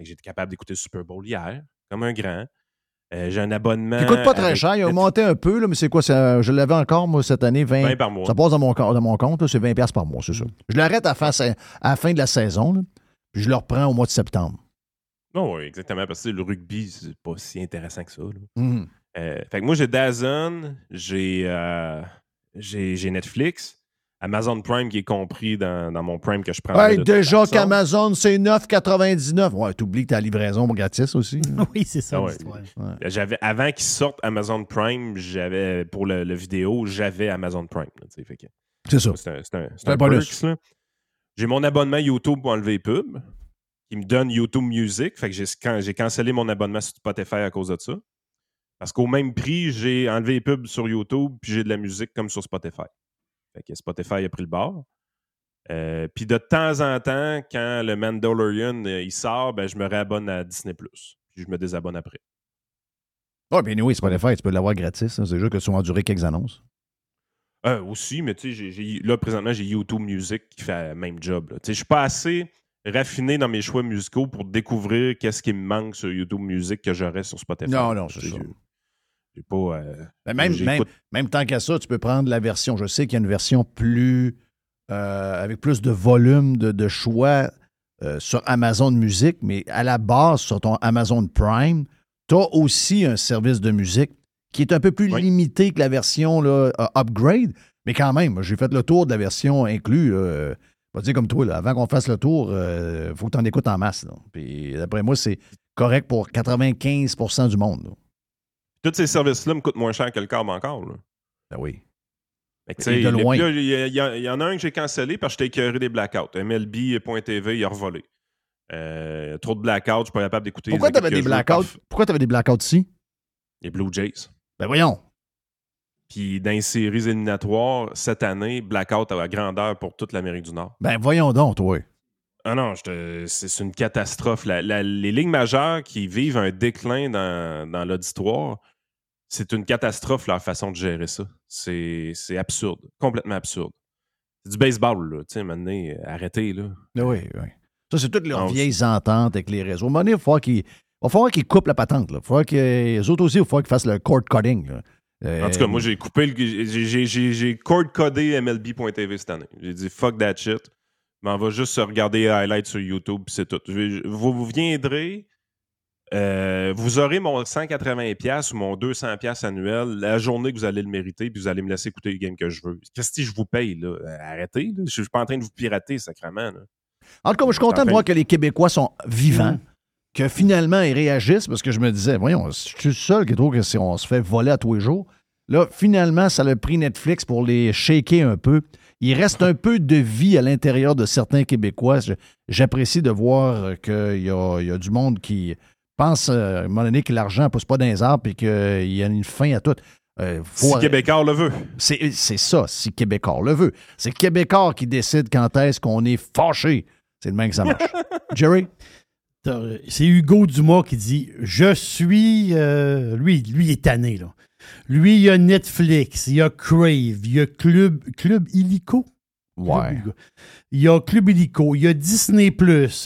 J'ai été capable d'écouter le Super Bowl hier, comme un grand. Euh, j'ai un abonnement. Il coûte pas très cher. Il a monté un peu, là, mais c'est quoi? ça- je l'avais encore, moi, cette année, 20, 20 par mois. Ça passe dans mon, co- dans mon compte, là, c'est 20 pièces par mois, c'est ça. Je l'arrête à, la fin- à la fin de la saison, là, puis je le reprends au mois de septembre. Non, oui, exactement. Parce que le rugby, c'est pas si intéressant que ça. là. Mhm. Euh, fait que moi, j'ai Dazn, j'ai euh, j'ai Netflix, Amazon Prime qui est compris dans, dans mon Prime que je prends. Hey, déjà qu'Amazon, c'est 9,99. Ouais, t'oublies que ta livraison gratis aussi. oui, c'est ça. Ah ouais. J'avais avant qu'il sorte Amazon Prime, j'avais pour le, le vidéo, j'avais Amazon Prime. C'est ça. C'est un, c'est un, un un bonus. perks, là. J'ai mon abonnement YouTube pour enlever les pubs, qui me donne YouTube Music. Fait que j'ai can- j'ai cancellé mon abonnement sur Spotify à cause de ça. Parce qu'au même prix, j'ai enlevé les pubs sur YouTube, puis j'ai de la musique comme sur Spotify. Fait que Spotify a pris le bord. Euh, puis de temps en temps, quand le Mandalorian euh, il sort, ben, je me réabonne à Disney+. Puis je me désabonne après. Ouais, bien oui, Spotify, tu peux l'avoir gratis. hein. C'est juste que tu vas endurer quelques annonces. Euh, aussi, mais tu sais, là, présentement, j'ai YouTube Music qui fait le même job. là. Tu sais, Je suis pas assez raffiné dans mes choix musicaux pour découvrir qu'est-ce qui me manque sur YouTube Music que j'aurais sur Spotify. Non, non, c'est ça. j'ai- pas. euh, Ben, même, même, même tant qu'à ça, tu peux prendre la version. Je sais qu'il y a une version plus. euh, avec plus de volume de, de choix euh, sur Amazon Music, mais à la base, sur ton Amazon Prime, tu as aussi un service de musique qui est un peu plus limité que la version là, upgrade, mais quand même, j'ai fait le tour de la version inclue. Euh, va dire comme toi, là, avant qu'on fasse le tour, il faut que tu en écoutes en masse. là. Puis d'après moi, c'est correct pour 95% du monde. là. Tous ces services-là me coûtent moins cher que le câble encore. Là. Ben oui. Il y, y en a un que j'ai cancellé parce que j'étais écœuré des blackouts. MLB.tv, il a revolé. Euh, trop de blackouts, je suis pas capable d'écouter. Pourquoi les tu avais des je blackouts? Pourquoi tu avais des blackouts ici? Les Blue Jays. Ben voyons. Puis dans les séries éliminatoires, cette année, blackout à la grandeur pour toute l'Amérique du Nord. Ben voyons donc, toi. Ah non, c'est une catastrophe. La- la- les lignes majeures qui vivent un déclin dans, dans l'auditoire, c'est une catastrophe leur façon de gérer ça. C'est absurde, complètement absurde. C'est du baseball, là. Tu sais, maintenant, arrêtez, là. Ben oui, oui. Ça, c'est toutes leurs vieilles ententes avec les réseaux. À un moment donné, il va falloir qu'ils qu'ils coupent la patente. Là. Il va falloir que, les autres aussi, il va falloir qu'ils fassent le cord cutting. là. Euh, En tout cas, moi, j'ai coupé le. j'ai- j'ai- J'ai j'ai cord-codé MLB.tv cette année. J'ai dit fuck that shit. Mais on va juste regarder les highlights sur YouTube, puis c'est tout. Vous, vous viendrez. euh, vous aurez mon 180$ ou mon 200$ annuel la journée que vous allez le mériter, puis vous allez me laisser écouter les games que je veux. Qu'est-ce que je vous paye, là? Euh, Arrêtez, là. Je suis pas en train de vous pirater, sacrément. Là. En tout cas, moi, je suis content de voir que les Québécois sont vivants, que finalement, ils réagissent, parce que je me disais, voyons, je suis le seul qui trouve que si on se fait voler à tous les jours. Là, finalement, ça a pris Netflix pour les shaker un peu. Il reste un peu de vie à l'intérieur de certains Québécois. J'apprécie de voir qu'il y y a du monde qui pense, euh, à un moment donné, que l'argent ne pousse pas dans les arbres et qu'il y a une fin à tout. Euh, faut- Si Québécois le veut. C'est c'est ça, si Québécois le veut. C'est Québécois qui décide quand est-ce qu'on est fâché. C'est de même que ça marche. Jerry? C'est Hugo Dumas qui dit Je suis. euh, lui, lui, il est tanné, là. Lui, il y a Netflix, il y a Crave, il y a Club, Club Illico. Ouais. Il y a Club Illico, il y a Disney,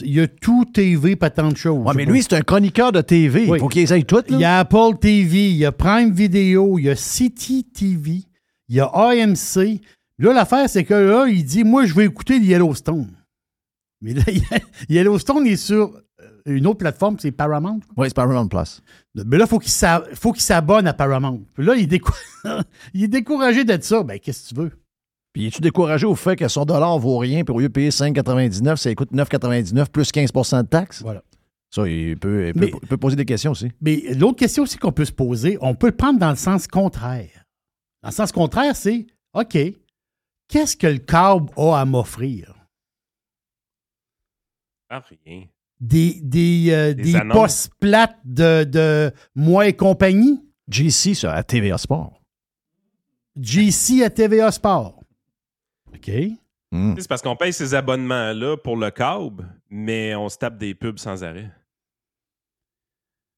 il y a Tout TV, pas tant de choses. Ouais, mais lui, c'est un chroniqueur de TV. Il Oui. faut qu'ils aillent toutes. Il y a Apple TV, il y a Prime Video, il y a City TV, il y a AMC. Là, l'affaire, c'est que là, il dit Moi, je vais écouter Yellowstone. Mais là, Yellowstone est sur euh, une autre plateforme, c'est Paramount. Oui, c'est Paramount Plus. Mais là, il faut qu'il s'a- faut qu'il s'abonne à Paramount. Puis là, il est, décou- il est découragé d'être ça. Ben, qu'est-ce que tu veux? Puis es-tu découragé au fait que son dollar vaut rien, puis au lieu de payer 5,99, ça coûte 9,99 plus 15% de taxes? Voilà. Ça, il peut, il peut- Mais- il peut poser des questions aussi. Mais l'autre question aussi qu'on peut se poser, on peut le prendre dans le sens contraire. Dans le sens contraire, c'est OK, qu'est-ce que le câble a à m'offrir? Ah, rien. Des, des, euh, Des postes plates de, de moi et compagnie? JC, ça, à TVA Sport. GC à TVA Sport. OK. Hmm. C'est parce qu'on paye ces abonnements-là pour le câble, mais on se tape des pubs sans arrêt.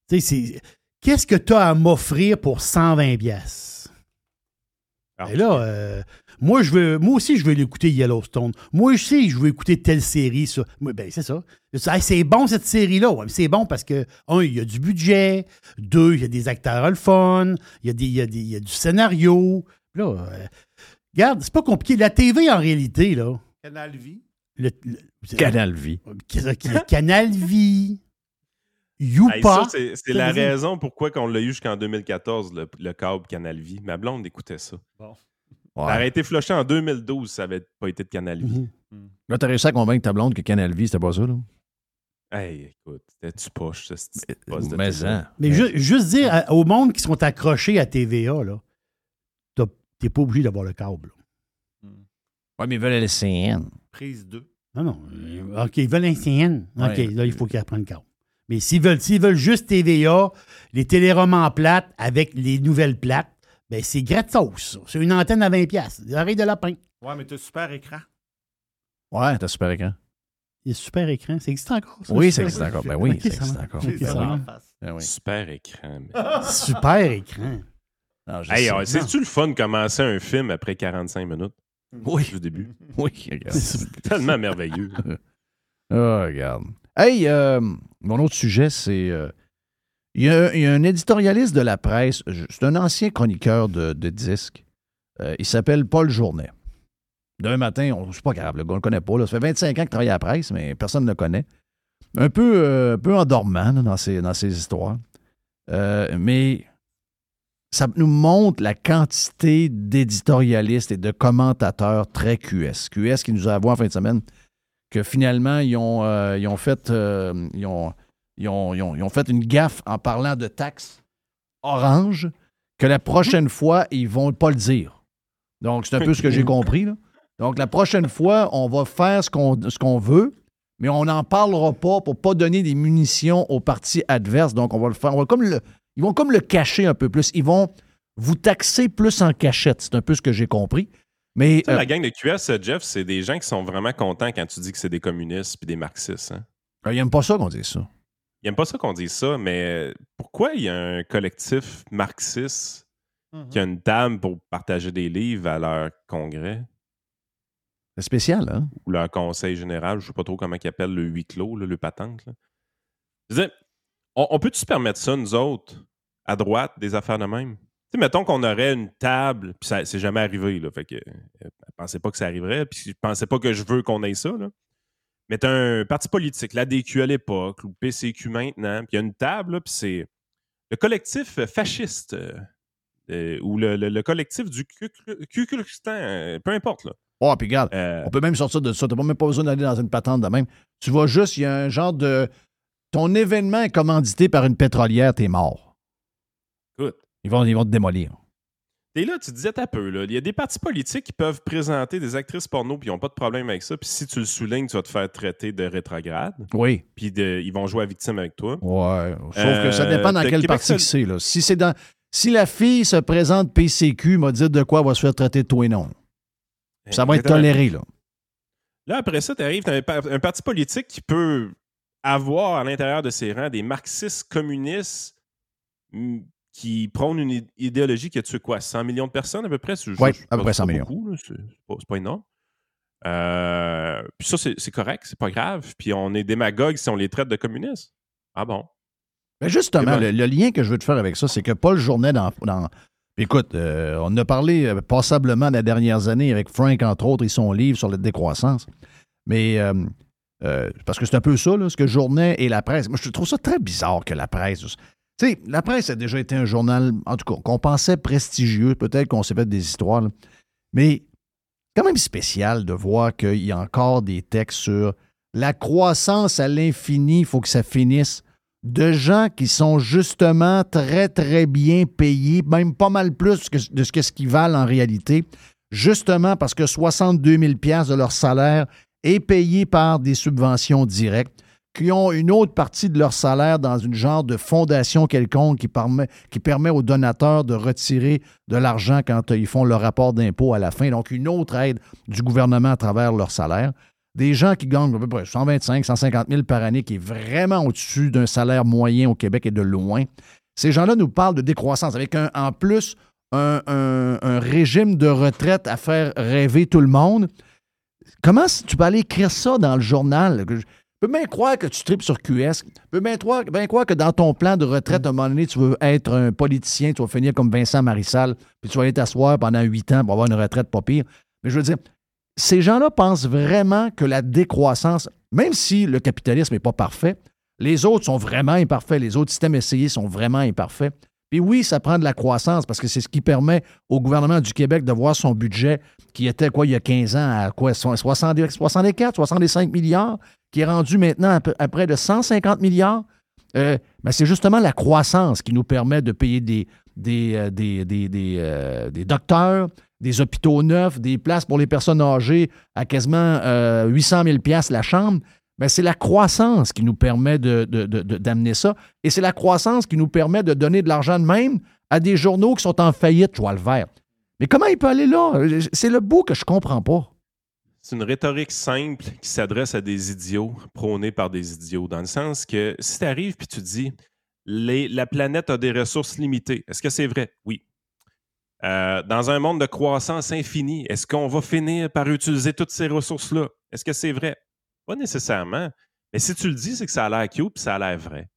Tu sais, c'est- Qu'est-ce que tu as à m'offrir pour 120 pièces? Alors, Et là, euh, moi, je veux, moi aussi, je veux l'écouter Yellowstone. Moi aussi, je veux écouter telle série. Ça. Ben, c'est ça. Hey, c'est bon, cette série-là. Ouais, c'est bon parce que, un, il y a du budget. Deux, il y a des acteurs le fun. Il y a, des, il y a, des- il y a du scénario. Là, euh, regarde, c'est pas compliqué. La TV, en réalité, là. Canal Vie. Le, le- Canal Vie. le Canal Vie. Youpa. c'est la raison pourquoi on l'a eu jusqu'en 2014, le, le câble Canal Vie. Ma blonde écoutait ça. Bon. Ça aurait été flushé en 2012 ça avait pas été de Canal Vie. Mhm. Là, t'as réussi à convaincre ta blonde que Canal Vie, c'était pas ça, là? Hey, écoute, c'était-tu poche, ça, cette petite poste de Mais télé. hein. Mais ju- juste dire à- au monde qui sont accrochés à TVA, là, t'as- t'es pas obligé d'avoir le câble. là. Ouais, mais ils veulent LCN. Prise 2. Non, non. euh, OK, ils veulent un CN. OK, Ouais. là, il faut qu'ils apprennent le câble. Mais s'ils veulent, s'ils veulent juste TVA, les téléromans plates avec les nouvelles plates, ben c'est gratos. ça. C'est une antenne à 20$. piastres. Des oreilles de lapin. Ouais, mais t'as super écran. Ouais, t'as super écran. Il y a super écran. Ça existe encore, ça? Oui, ça existe encore. Ben oui, ça existe encore. Ben oui. Super écran. mais- Super écran. Hey, c'est-tu le fun de commencer un film après 45 minutes? Oui, du début? oui, regarde. C'est tellement merveilleux. Ah, regarde. Hey, euh, mon autre sujet, c'est. euh, Il y, a- un éditorialiste de la presse, c'est un ancien chroniqueur de, disques. Euh, il s'appelle Paul Journet. D'un matin, c'est pas grave, le gars, on le connaît pas. Ça fait 25 ans qu'il travaille à la presse, mais personne ne le connaît. Un peu, euh, peu endormant dans, ses, dans histoires. Euh, mais ça nous montre la quantité d'éditorialistes et de commentateurs très QS. QS qui nous a avoué en fin de semaine que finalement, ils ont, euh, ils ont fait ils ont, ils ont- ils ont- ils ont fait une gaffe en parlant de taxes orange, que la prochaine fois, ils vont pas le dire. Donc, c'est un peu ce que j'ai compris. là. Donc, la prochaine fois, on va faire ce qu'on veut, mais on n'en parlera pas pour pas donner des munitions aux partis adverses. Donc, on va le faire. On va comme le, ils vont comme le cacher un peu plus. Ils vont vous taxer plus en cachette. C'est un peu ce que j'ai compris. Mais sais, euh, La gang de QS, euh, Jeff, c'est des gens qui sont vraiment contents quand tu dis que c'est des communistes puis des marxistes. hein. ils n'aiment pas ça qu'on dise ça. Ils n'aiment pas ça qu'on dise ça, mais pourquoi il y a un collectif marxiste qui a une table pour partager des livres à leur congrès? C'est spécial, hein? ou leur conseil général, je ne sais pas trop comment ils appellent le huis clos, là, le patente. là. Je veux dire, on, on peut-tu se permettre ça, nous autres, à droite, des affaires de même? Tu sais, mettons qu'on aurait une table, puis ça c'est jamais arrivé, là, fait que euh, pensez pas que ça arriverait, puis je pensais pas que je veux qu'on ait ça, là. Mais t'as un parti politique, l'ADQ à l'époque, ou le PCQ maintenant, puis il y a une table, puis c'est le collectif fasciste, euh, euh, ou le, le- le collectif du Klan, euh, peu importe, là. Oh, puis regarde, Euh, on peut même sortir de ça. Tu n'as même pas besoin d'aller dans une patente de même. Tu vois juste, il y a un genre de. Ton événement est commandité par une pétrolière, t'es mort. écoute, Ils vont, ils vont te démolir. Et là, tu disais t'as peu, là. Il y a des partis politiques qui peuvent présenter des actrices porno puis ils n'ont pas de problème avec ça. Puis si tu le soulignes, tu vas te faire traiter de rétrograde. Oui. Puis de- ils vont jouer à victime avec toi. Ouais. Sauf que ça Euh, dépend dans quel parti que c'est. là. Si c'est dans. Si la fille se présente PCQ, m'a dit de quoi elle va se faire traiter de toi et non. Ça va être toléré, là. Là, après ça, tu arrives, tu un, par- un parti politique qui peut avoir à l'intérieur de ses rangs des marxistes communistes mm, qui prônent une id- idéologie qui a tué quoi 100 millions de personnes à peu près? C'est à peu près c'est pas 100 millions. C'est pas, énorme. Euh, puis ça, c'est correct, c'est pas grave. Puis on est démagogue si on les traite de communistes. Ah bon? Mais justement, C'est le, le lien que je veux te faire avec ça, c'est que Paul Journet, dans, dans- écoute, euh, on a parlé euh, passablement les dernières années avec Frank, entre autres, et son livre sur la décroissance. Mais euh, euh, parce que c'est un peu ça, là, ce que Journée et la presse. Moi, je trouve ça très bizarre que la presse. Tu sais, la presse a déjà été un journal, en tout cas, qu'on pensait prestigieux. Peut-être qu'on s'est fait des histoires, mais quand même spécial de voir qu'il y a encore des textes sur la croissance à l'infini, il faut que ça finisse. De gens qui sont justement très, très bien payés, même pas mal plus de ce qu'ils valent en réalité, justement parce que 62 000 de leur salaire est payé par des subventions directes, qui ont une autre partie de leur salaire dans une genre de fondation quelconque qui permet, qui permet aux donateurs de retirer de l'argent quand euh, ils font leur rapport d'impôt à la fin. Donc, une autre aide du gouvernement à travers leur salaire. Des gens qui gagnent à peu près 125, 150 000 par année, qui est vraiment au-dessus d'un salaire moyen au Québec et de loin. Ces gens-là nous parlent de décroissance, avec en plus un, un- régime de retraite à faire rêver tout le monde. Comment tu peux aller écrire ça dans le journal? Peux bien croire que tu tripes sur QS. Peux bien croire, bien croire que dans ton plan de retraite, à un moment donné, tu veux être un politicien, tu vas finir comme Vincent Marissal, puis tu vas aller t'asseoir pendant huit ans pour avoir une retraite pas pire. Mais je veux dire, ces gens-là pensent vraiment que la décroissance, même si le capitalisme n'est pas parfait, les autres sont vraiment imparfaits, les autres systèmes essayés sont vraiment imparfaits. Puis oui, ça prend de la croissance parce que c'est ce qui permet au gouvernement du Québec de voir son budget qui était quoi il y a 15 ans à quoi 60 64, 65 milliards, qui est rendu maintenant à, près de 150 milliards. Euh, ben, c'est justement la croissance qui nous permet de payer des, des, euh, des, des, des, euh, des docteurs, des hôpitaux neufs, des places pour les personnes âgées à quasiment euh, 800 000 la chambre. Ben, c'est la croissance qui nous permet de- de- de- d'amener ça. Et c'est la croissance qui nous permet de donner de l'argent de même à des journaux qui sont en faillite, je vois le vert. Mais comment il peut aller là? C'est le bout que je comprends pas. C'est une rhétorique simple qui s'adresse à des idiots, prônée par des idiots, dans le sens que si tu arrives puis tu dis la planète a des ressources limitées, est-ce que c'est vrai? Oui. Euh, dans un monde de croissance infinie, est-ce qu'on va finir par utiliser toutes ces ressources-là? Est-ce que c'est vrai? Pas nécessairement. Mais si tu le dis, c'est que ça a l'air cute puis ça a l'air vrai.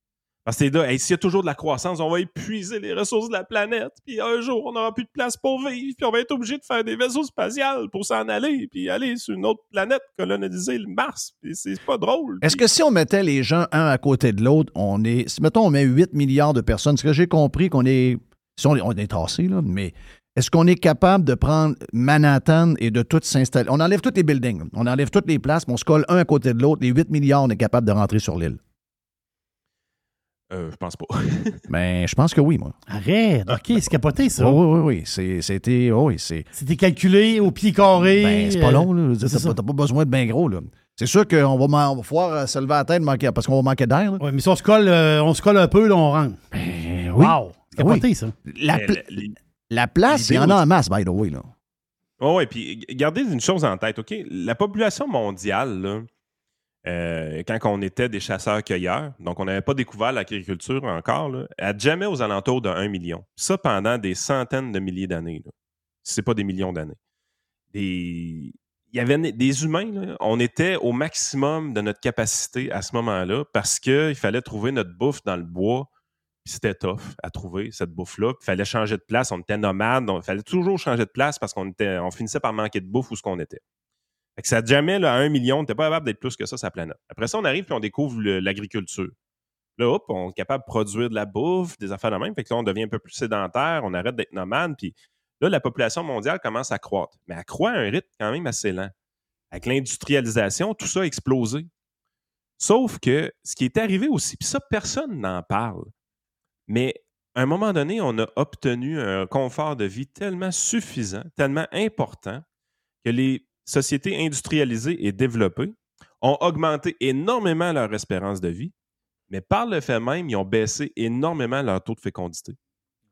Parce que là, hey, s'il y a toujours de la croissance, on va épuiser les ressources de la planète, puis un jour, on n'aura plus de place pour vivre, puis on va être obligé de faire des vaisseaux spatials pour s'en aller, puis aller sur une autre planète, coloniser le Mars, puis c'est pas drôle. Est-ce que si on mettait les gens un à côté de l'autre, on est. Si, mettons, on met 8 milliards de personnes, ce que j'ai compris qu'on est. Si on est, on est tassé, là, mais est-ce qu'on est capable de prendre Manhattan et de tout s'installer? On enlève tous les buildings, on enlève toutes les places, mais on se colle un à côté de l'autre. Les 8 milliards, on est capable de rentrer sur l'île. Euh, je pense pas. Ben, je pense que oui, moi. Arrête, OK, c'est capoté, ça. Oui, oui, oui. C'est- C'était. oh oui, c'est. C'était calculé au pied carré. Ben, c'est pas euh, long, là. T'as pas, pas besoin de bien gros, là. C'est sûr qu'on va, on va pouvoir euh, se lever à la tête manquer, parce qu'on va manquer d'air. Ouais, mais si on se colle, euh, on se colle un peu, là, on rentre. Ben, oui. Wow, c'est capoté, Oui. ça. La, les- la place, il y en a en masse, by the way, là. Oh, ouais, puis gardez une chose en tête, OK? La population mondiale, là, euh, quand on était des chasseurs-cueilleurs, donc on n'avait pas découvert l'agriculture encore, là, elle jamais aux alentours de 1 million. Ça pendant des centaines de milliers d'années. c'est pas des millions d'années. Des... Il y avait des humains, là, on était au maximum de notre capacité à ce moment-là parce qu'il fallait trouver notre bouffe dans le bois. C'était tough à trouver cette bouffe-là. Il fallait changer de place. On était nomades. Il fallait toujours changer de place parce qu'on était, on finissait par manquer de bouffe où ce qu'on était. Fait que ça jamais, là, à un million, on n'était pas capable d'être plus que ça sur la planète. Après ça, on arrive puis on découvre l'agriculture. Là, hop, on est capable de produire de la bouffe, des affaires de même. Fait que là, on devient un peu plus sédentaire, on arrête d'être nomade. Puis là, la population mondiale commence à croître. Mais elle croît à un rythme quand même assez lent. Avec l'industrialisation, tout ça a explosé. Sauf que ce qui est arrivé aussi, puis ça, personne n'en parle. Mais à un moment donné, on a obtenu un confort de vie tellement suffisant, tellement important, que les sociétés industrialisées et développées ont augmenté énormément leur espérance de vie, mais par le fait même, ils ont baissé énormément leur taux de fécondité.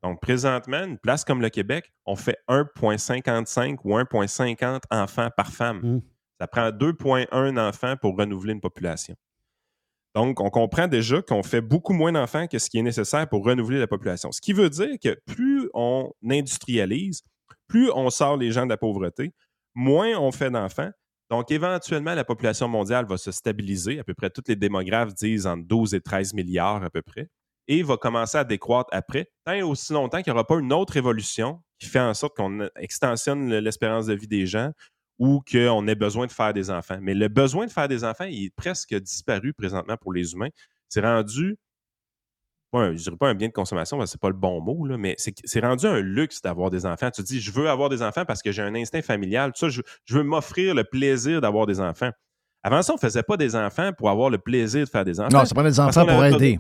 Donc, présentement, une place comme le Québec, on fait 1,55 ou 1,50 enfants par femme. Mm. Ça prend 2,1 enfants pour renouveler une population. Donc, on comprend déjà qu'on fait beaucoup moins d'enfants que ce qui est nécessaire pour renouveler la population. Ce qui veut dire que plus on industrialise, plus on sort les gens de la pauvreté, moins on fait d'enfants. Donc, éventuellement, la population mondiale va se stabiliser. À peu près tous les démographes disent entre 12 et 13 milliards à peu près. Et va commencer à décroître après, tant et aussi longtemps qu'il n'y aura pas une autre évolution qui fait en sorte qu'on extensionne le- l'espérance de vie des gens ou qu'on ait besoin de faire des enfants. Mais le besoin de faire des enfants, il est presque disparu présentement pour les humains. C'est rendu, pas un- je dirais pas un bien de consommation, parce que c'est pas le bon mot, là, mais c'est rendu un luxe d'avoir des enfants. Tu te dis, je veux avoir des enfants parce que j'ai un instinct familial. Tout ça, je, je veux m'offrir le plaisir d'avoir des enfants. Avant ça, on faisait pas des enfants pour avoir le plaisir de faire des enfants. Non, c'est pas des enfants pour aider.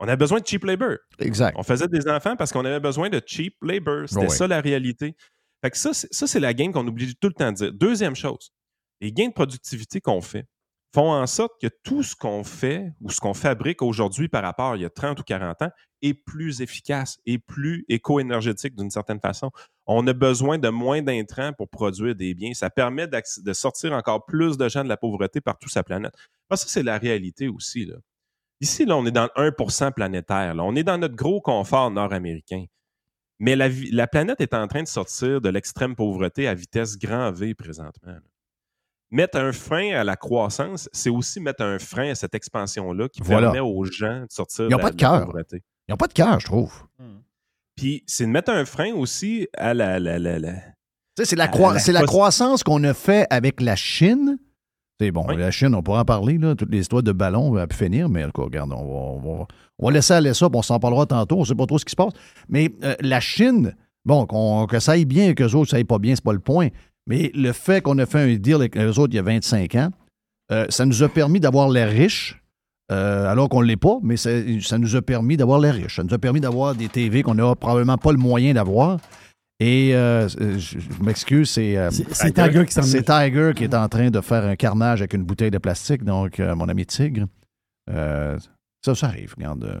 On avait besoin de cheap labor. Exact. On faisait des enfants parce qu'on avait besoin de cheap labor. C'était ça la réalité. Fait que ça, c'est- la game qu'on oublie tout le temps de dire. Deuxième chose, les gains de productivité qu'on fait font en sorte que tout ce qu'on fait ou ce qu'on fabrique aujourd'hui par rapport à il y a 30 ou 40 ans est plus efficace et plus éco-énergétique d'une certaine façon. On a besoin de moins d'intrants pour produire des biens. Ça permet de sortir encore plus de gens de la pauvreté partout sur la planète. Parce que ça, c'est la réalité aussi. Là. Ici, là, on est dans le 1% planétaire. là. On est dans notre gros confort nord-américain. Mais la, planète est en train de sortir de l'extrême pauvreté à vitesse grand V présentement. Mettre un frein à la croissance, c'est aussi mettre un frein à cette expansion-là qui Voilà. permet aux gens de sortir Ils de n'ont la, pas de de la cœur. pauvreté. Ils n'ont pas de cœur, je trouve. Puis c'est de mettre un frein aussi à la. la- la- la- Tu sais, c'est la, croi- la croissance qu'on a fait avec la Chine. C'est bon, Oui. la Chine, on pourra en parler, là, toute l'histoire de ballon va pu finir, mais en tout cas, regarde, on va, on va- on va laisser aller ça, puis on s'en parlera tantôt, on ne sait pas trop ce qui se passe. Mais euh, la Chine, bon, qu'on- que ça aille bien et que les autres, ça aille pas bien, c'est pas le point. Mais le fait qu'on a fait un deal avec les autres il y a 25 ans, euh, ça nous a permis d'avoir l'air riche, euh, alors qu'on ne l'est pas, mais ça, ça nous a permis d'avoir l'air riche. Ça nous a permis d'avoir des TV qu'on n'a probablement pas le moyen d'avoir. Et euh, je, je m'excuse, c'est. euh, Tiger qui s'en C'est occupe. Tiger qui est en train de faire un carnage avec une bouteille de plastique, donc euh, mon ami Tigre. Euh, ça, ça arrive, regarde. euh.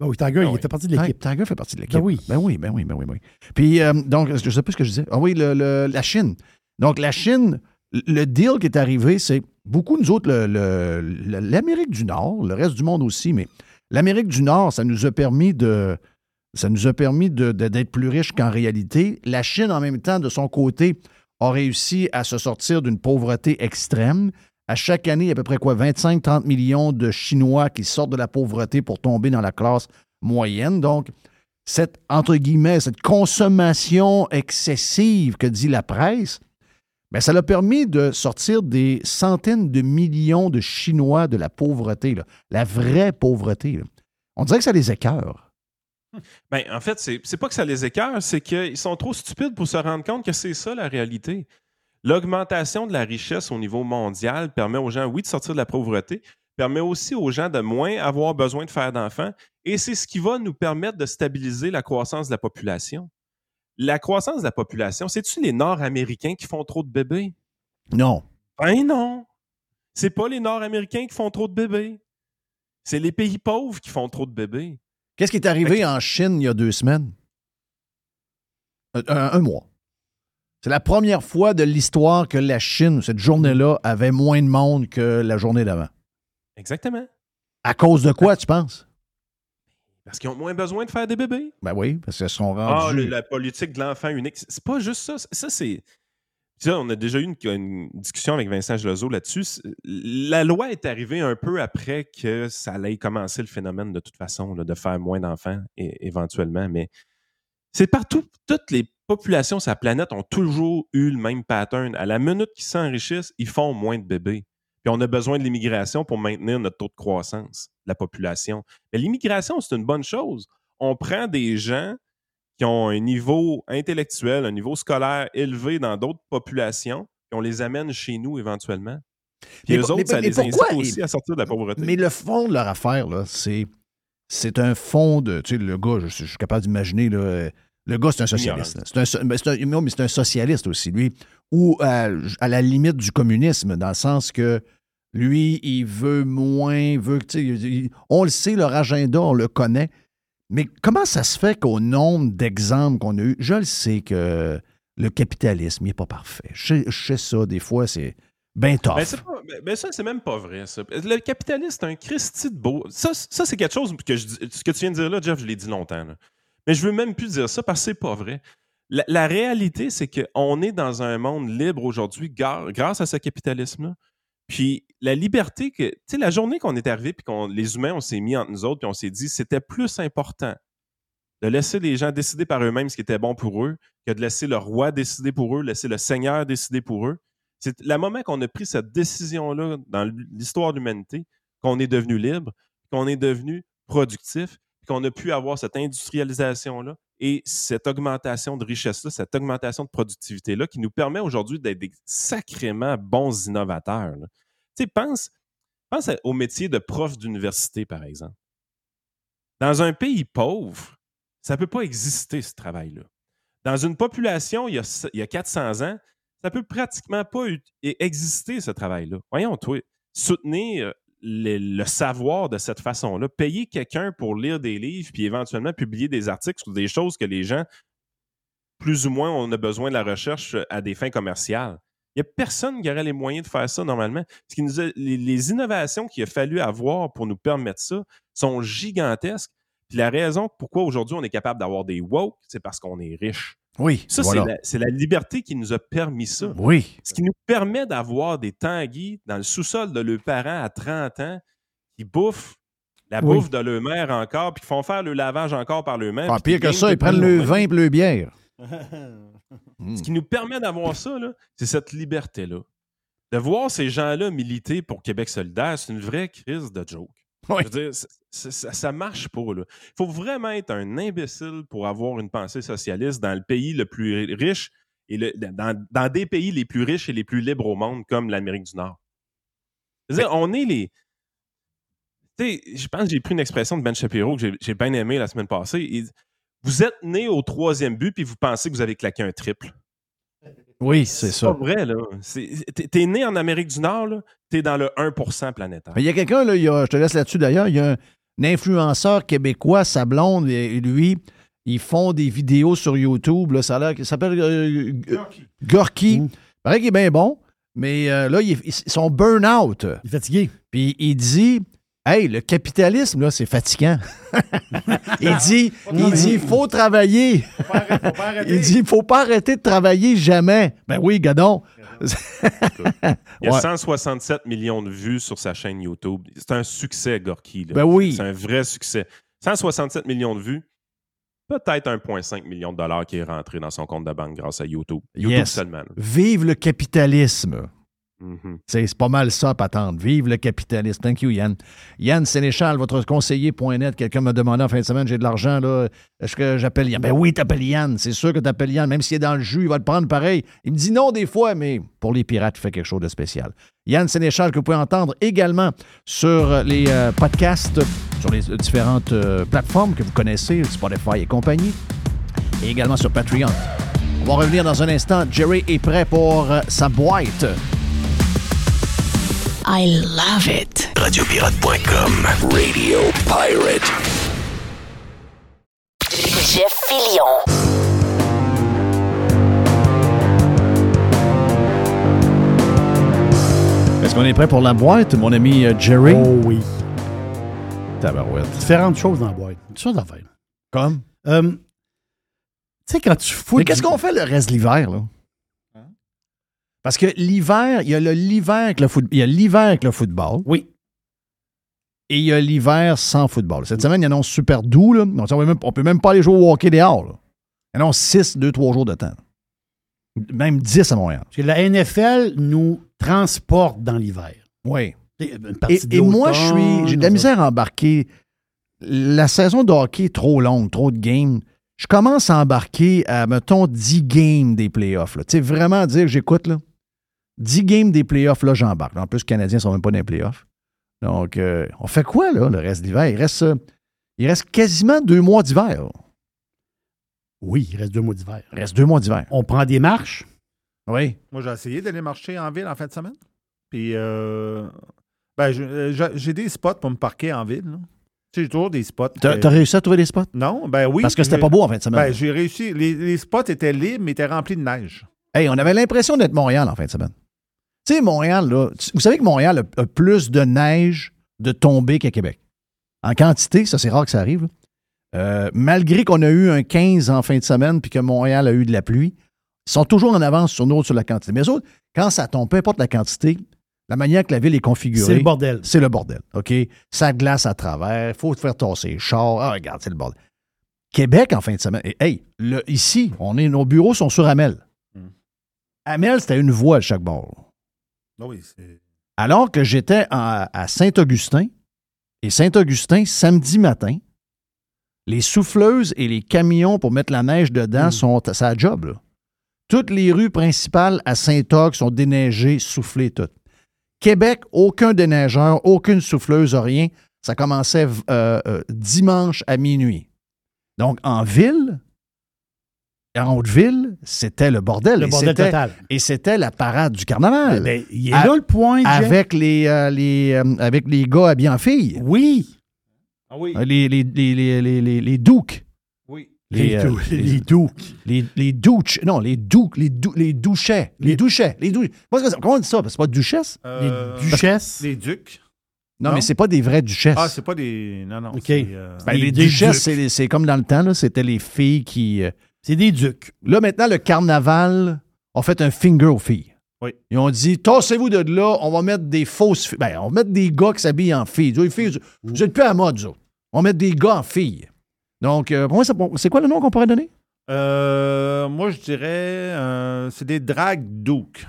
Ben oui, Tiger, Ah il oui. était parti de l'équipe. Tiger fait partie de l'équipe. Ben oui. Ben oui, ben oui, ben oui, ben oui. Puis, euh, donc, je ne sais plus ce que je disais. Ah oui, le- le- la Chine. Donc, la Chine, le deal qui est arrivé, c'est beaucoup, nous autres, l'Amérique du Nord, le reste du monde aussi, mais l'Amérique du Nord, ça nous a permis de. Ça nous a permis d'être plus riches qu'en réalité. La Chine, en même temps, de son côté, a réussi à se sortir d'une pauvreté extrême. À chaque année, il y a à peu près quoi, 25-30 millions de Chinois qui sortent de la pauvreté pour tomber dans la classe moyenne. Donc, cette, entre guillemets, cette consommation excessive que dit la presse, ben, ça l'a permis de sortir des centaines de millions de Chinois de la pauvreté, la vraie pauvreté. On dirait que ça les écœure. Ben, en fait, c'est pas que ça les écœure, c'est qu'ils sont trop stupides pour se rendre compte que c'est ça la réalité. L'augmentation de la richesse au niveau mondial permet aux gens, oui, de sortir de la pauvreté, permet aussi aux gens de moins avoir besoin de faire d'enfants, et c'est ce qui va nous permettre de stabiliser la croissance de la population. La croissance de la population, c'est-tu les Nord-Américains qui font trop de bébés? Non. Ben non. C'est pas les Nord-Américains qui font trop de bébés. C'est les pays pauvres qui font trop de bébés. Qu'est-ce qui est arrivé en Chine il y a deux semaines? Un, un- un mois. C'est la première fois de l'histoire que la Chine, cette journée-là, avait moins de monde que la journée d'avant. Exactement. À cause de quoi, tu penses? Parce qu'ils ont moins besoin de faire des bébés. Ben oui, parce qu'elles sont Ah, rendues. le- la politique de l'enfant unique. C'est pas juste ça. Ça, c'est. On a déjà eu une, discussion avec Vincent Gelozo là-dessus. La loi est arrivée un peu après que ça allait commencer le phénomène de toute façon, de faire moins d'enfants éventuellement. Mais c'est partout. Toutes les populations sur la planète ont toujours eu le même pattern. À la minute qu'ils s'enrichissent, ils font moins de bébés. Puis on a besoin de l'immigration pour maintenir notre taux de croissance la population. Mais l'immigration, c'est une bonne chose. On prend des gens qui ont un niveau intellectuel, un niveau scolaire élevé dans d'autres populations, puis on les amène chez nous éventuellement. Puis Mais eux autres, mais- ça mais les incite aussi à sortir de la pauvreté. Mais le fond de leur affaire, là, c'est, c'est un fond de. Tu sais, le gars, je, je suis capable d'imaginer, là, euh, le gars, c'est un socialiste. C'est un, mais c'est un- non, mais c'est un socialiste aussi, lui. Ou euh, à la limite du communisme, dans le sens que lui, il veut moins, veut il- on le sait, leur agenda, on le connaît. Mais comment ça se fait qu'au nombre d'exemples qu'on a eu, je le sais que le capitalisme, n'est pas parfait. Je sais, ça, des fois, c'est bien tough. Ben, ben, ça, c'est même pas vrai. Le capitalisme, c'est un Christy de beau. Ça, ça c'est quelque chose que je ce que tu viens de dire là, Jeff, je l'ai dit longtemps. Mais je veux même plus dire ça parce que c'est pas vrai. La, la réalité, c'est qu'on est dans un monde libre aujourd'hui grâce à ce capitalisme-là. Puis la liberté que. Tu sais, la journée qu'on est arrivé, puis qu'on les humains, on s'est mis entre nous autres, puis on s'est dit c'était plus important de laisser les gens décider par eux-mêmes ce qui était bon pour eux que de laisser le roi décider pour eux, laisser le Seigneur décider pour eux. C'est le moment qu'on a pris cette décision-là dans l'histoire de l'humanité, qu'on est devenu libre, qu'on est devenu productif, qu'on a pu avoir cette industrialisation-là et cette augmentation de richesse-là, cette augmentation de productivité-là qui nous permet aujourd'hui d'être des sacrément bons innovateurs. Tu pense, au métier de prof d'université, par exemple. Dans un pays pauvre, ça ne peut pas exister, ce travail-là. Dans une population, il y, a, il y a 400 ans, ça peut pratiquement pas exister, ce travail-là. Voyons, toi, soutenir le, savoir de cette façon-là, payer quelqu'un pour lire des livres, puis éventuellement publier des articles sur des choses que les gens, plus ou moins, on a besoin de la recherche à des fins commerciales. Il n'y a personne qui aurait les moyens de faire ça normalement. Ce qui nous les, les innovations qu'il a fallu avoir pour nous permettre ça sont gigantesques. Puis la raison pourquoi aujourd'hui on est capable d'avoir des woke, c'est parce qu'on est riche. Oui, Ça, voilà. c'est la, liberté qui nous a permis ça. Oui. Ce qui nous permet d'avoir des tanguis dans le sous-sol de leurs parents à 30 ans qui bouffent la Oui. bouffe de leur mère encore, puis qui font faire le lavage encore par leur mère. Ah, pire que ça, ils prennent le vin et le bière. Ce qui nous permet d'avoir ça, c'est cette liberté-là. De voir ces gens-là militer pour Québec solidaire, c'est une vraie crise de joke. Je veux dire, ça, ça marche pas. Il faut vraiment être un imbécile pour avoir une pensée socialiste dans le pays le plus riche et le- dans, dans des pays les plus riches et les plus libres au monde, comme l'Amérique du Nord. Je veux dire, on est les. Tu sais, je pense que j'ai pris une expression de Ben Shapiro que j'ai- bien aimé la semaine passée. Il vous êtes né au troisième but puis vous pensez que vous avez claqué un triple. Oui, c'est C'est ça. pas vrai, là. C'est- T'es t'es né en Amérique du Nord, là. T'es dans le 1% planétaire. Il y a quelqu'un, là, il y a- je te laisse là-dessus d'ailleurs, il y a un, un influenceur québécois, sa blonde, et, lui, ils font des vidéos sur YouTube. Là, ça a s'appelle euh, G- Gorky. Mm. Paraît qu'il est bien bon, mais euh, là, il, est- ils sont burn-out. Il est fatigué. Puis il dit Hey, le capitalisme, là, c'est fatigant. il dit il dit, faut travailler. il dit, il faut pas arrêter de travailler jamais. Ben oui, gadon. Il y a Ouais. 167 millions de vues sur sa chaîne YouTube. C'est un succès, Gorky. là. Ben oui. C'est un vrai succès. 167 millions de vues, peut-être 1,5 million de dollars qui est rentré dans son compte de banque grâce à YouTube. YouTube Yes. seulement. là. Vive le capitalisme. Mhm. C'est pas mal ça, patente. Vive le capitalisme. Thank you, Yann. Yann Sénéchal, votre conseiller.net. Quelqu'un m'a demandé en fin de semaine, j'ai de l'argent, là. Est-ce que j'appelle Yann? Ben oui, t'appelles Yann. C'est sûr que t'appelles Yann. Même s'il est dans le jus, il va te prendre pareil. Il me dit non des fois, mais pour les pirates, il fait quelque chose de spécial. Yann Sénéchal, que vous pouvez entendre également sur les euh, podcasts, sur les euh, différentes euh, plateformes que vous connaissez, Spotify et compagnie, et également sur Patreon. On va revenir dans un instant. Jerry est prêt pour sa boîte. I love it. Radiopirate.com. Radio Pirate. Jeff Fillion. Est-ce qu'on est prêt pour la boîte, mon ami euh, Jerry? Oh oui. Tabarouette. Différentes choses dans la boîte. Toutes sortes d'affaires. Comme? Euh, tu sais, quand tu fous. Mais qu'est-ce qu'on fait le reste de l'hiver, là? Parce que l'hiver, il y a l'hiver avec le football. Il y a l'hiver avec le football. Oui. Et il y a l'hiver sans football. Cette semaine, il annonce super doux, là. On, peut même, on peut même pas aller jouer au hockey dehors, là. Il annonce 6, 2, 3 jours de temps. Même 10 à Montréal. Parce que la NFL nous transporte dans l'hiver. Oui. Une partie Et, et moi, je suis. J'ai de la misère à embarquer. La saison de hockey est trop longue, trop de games. Je commence à embarquer à, mettons, 10 games des playoffs. Tu sais, vraiment dire, j'écoute, là. 10 games des playoffs, là, j'embarque. En plus, les Canadiens ne sont même pas dans les playoffs. Donc, euh, on fait quoi, là, le reste de l'hiver? Il reste, euh, il reste quasiment deux mois d'hiver. Oui, il reste deux mois d'hiver. Il reste deux mois d'hiver. On prend des marches. Oui. Moi, j'ai essayé d'aller marcher en ville en fin de semaine. Puis, euh, ben, euh, j'ai des spots pour me parquer en ville. là. Tu sais, J'ai toujours des spots. T'as réussi à trouver des spots? Non, ben oui. Parce que c'était pas beau en fin de semaine. Ben, j'ai réussi. Les, les spots étaient libres, mais étaient remplis de neige. Hey, on avait l'impression d'être Montréal en fin de semaine. Tu sais, Montréal, là, vous savez que Montréal a, a plus de neige de tombée qu'à Québec. En quantité, ça c'est rare que ça arrive. Euh, malgré qu'on a eu un 15 en fin de semaine puis que Montréal a eu de la pluie, ils sont toujours en avance sur nous sur la quantité. Mais eux autres, quand ça tombe, peu importe la quantité, la manière que la ville est configurée. C'est le bordel. C'est le bordel, OK? Ça glace à travers, il faut te faire tasser les chars. Ah, regarde, c'est le bordel. Québec, en fin de semaine. et, Hey, le- ici, on est, nos bureaux sont sur Amel. Hmm. Amel, c'était une voie de chaque bord. Ah oui. Alors que j'étais à Saint-Augustin, et Saint-Augustin, samedi matin, les souffleuses et les camions pour mettre la neige dedans sont à sa job. là. Toutes les rues principales à Saint-Og sont déneigées, soufflées, toutes. Québec, aucun déneigeur, aucune souffleuse, rien. Ça commençait euh, euh, dimanche à minuit. Donc, en ville, en Haute-Ville, c'était le bordel. Le Et bordel c'était- total. Et c'était la parade du carnaval. Ben, il est À- là le point, avec les, euh, les, euh, avec les gars habillés en filles. Oui. Ah oui. Euh, Les, les, les, les, les, les, les douques. Oui. Les, euh, les douques. Les, les douches. Non, les douques. Les, dou- les douchets. Les douchets. Les dou- Moi, c'est- Comment on dit ça? C'est pas duchesse? Euh, Les duchesses. Les ducs. Non, non? mais c'est pas des vraies duchesses. Ah, c'est pas des. Non, non. OK. euh, Ben, les- duchesses, c'est, c'est comme dans le temps, là, c'était les filles qui. euh, C'est des ducs. Là, maintenant, le carnaval a fait un finger aux filles. Oui. Ils ont dit, tassez-vous de là, on va mettre des fausses filles. Ben, on va mettre des gars qui s'habillent en filles. Les vous êtes plus à la mode, ça. On va mettre des gars en filles. Donc, euh, pour moi, c'est quoi le nom qu'on pourrait donner? euh, moi, je dirais. euh, c'est des drag douks.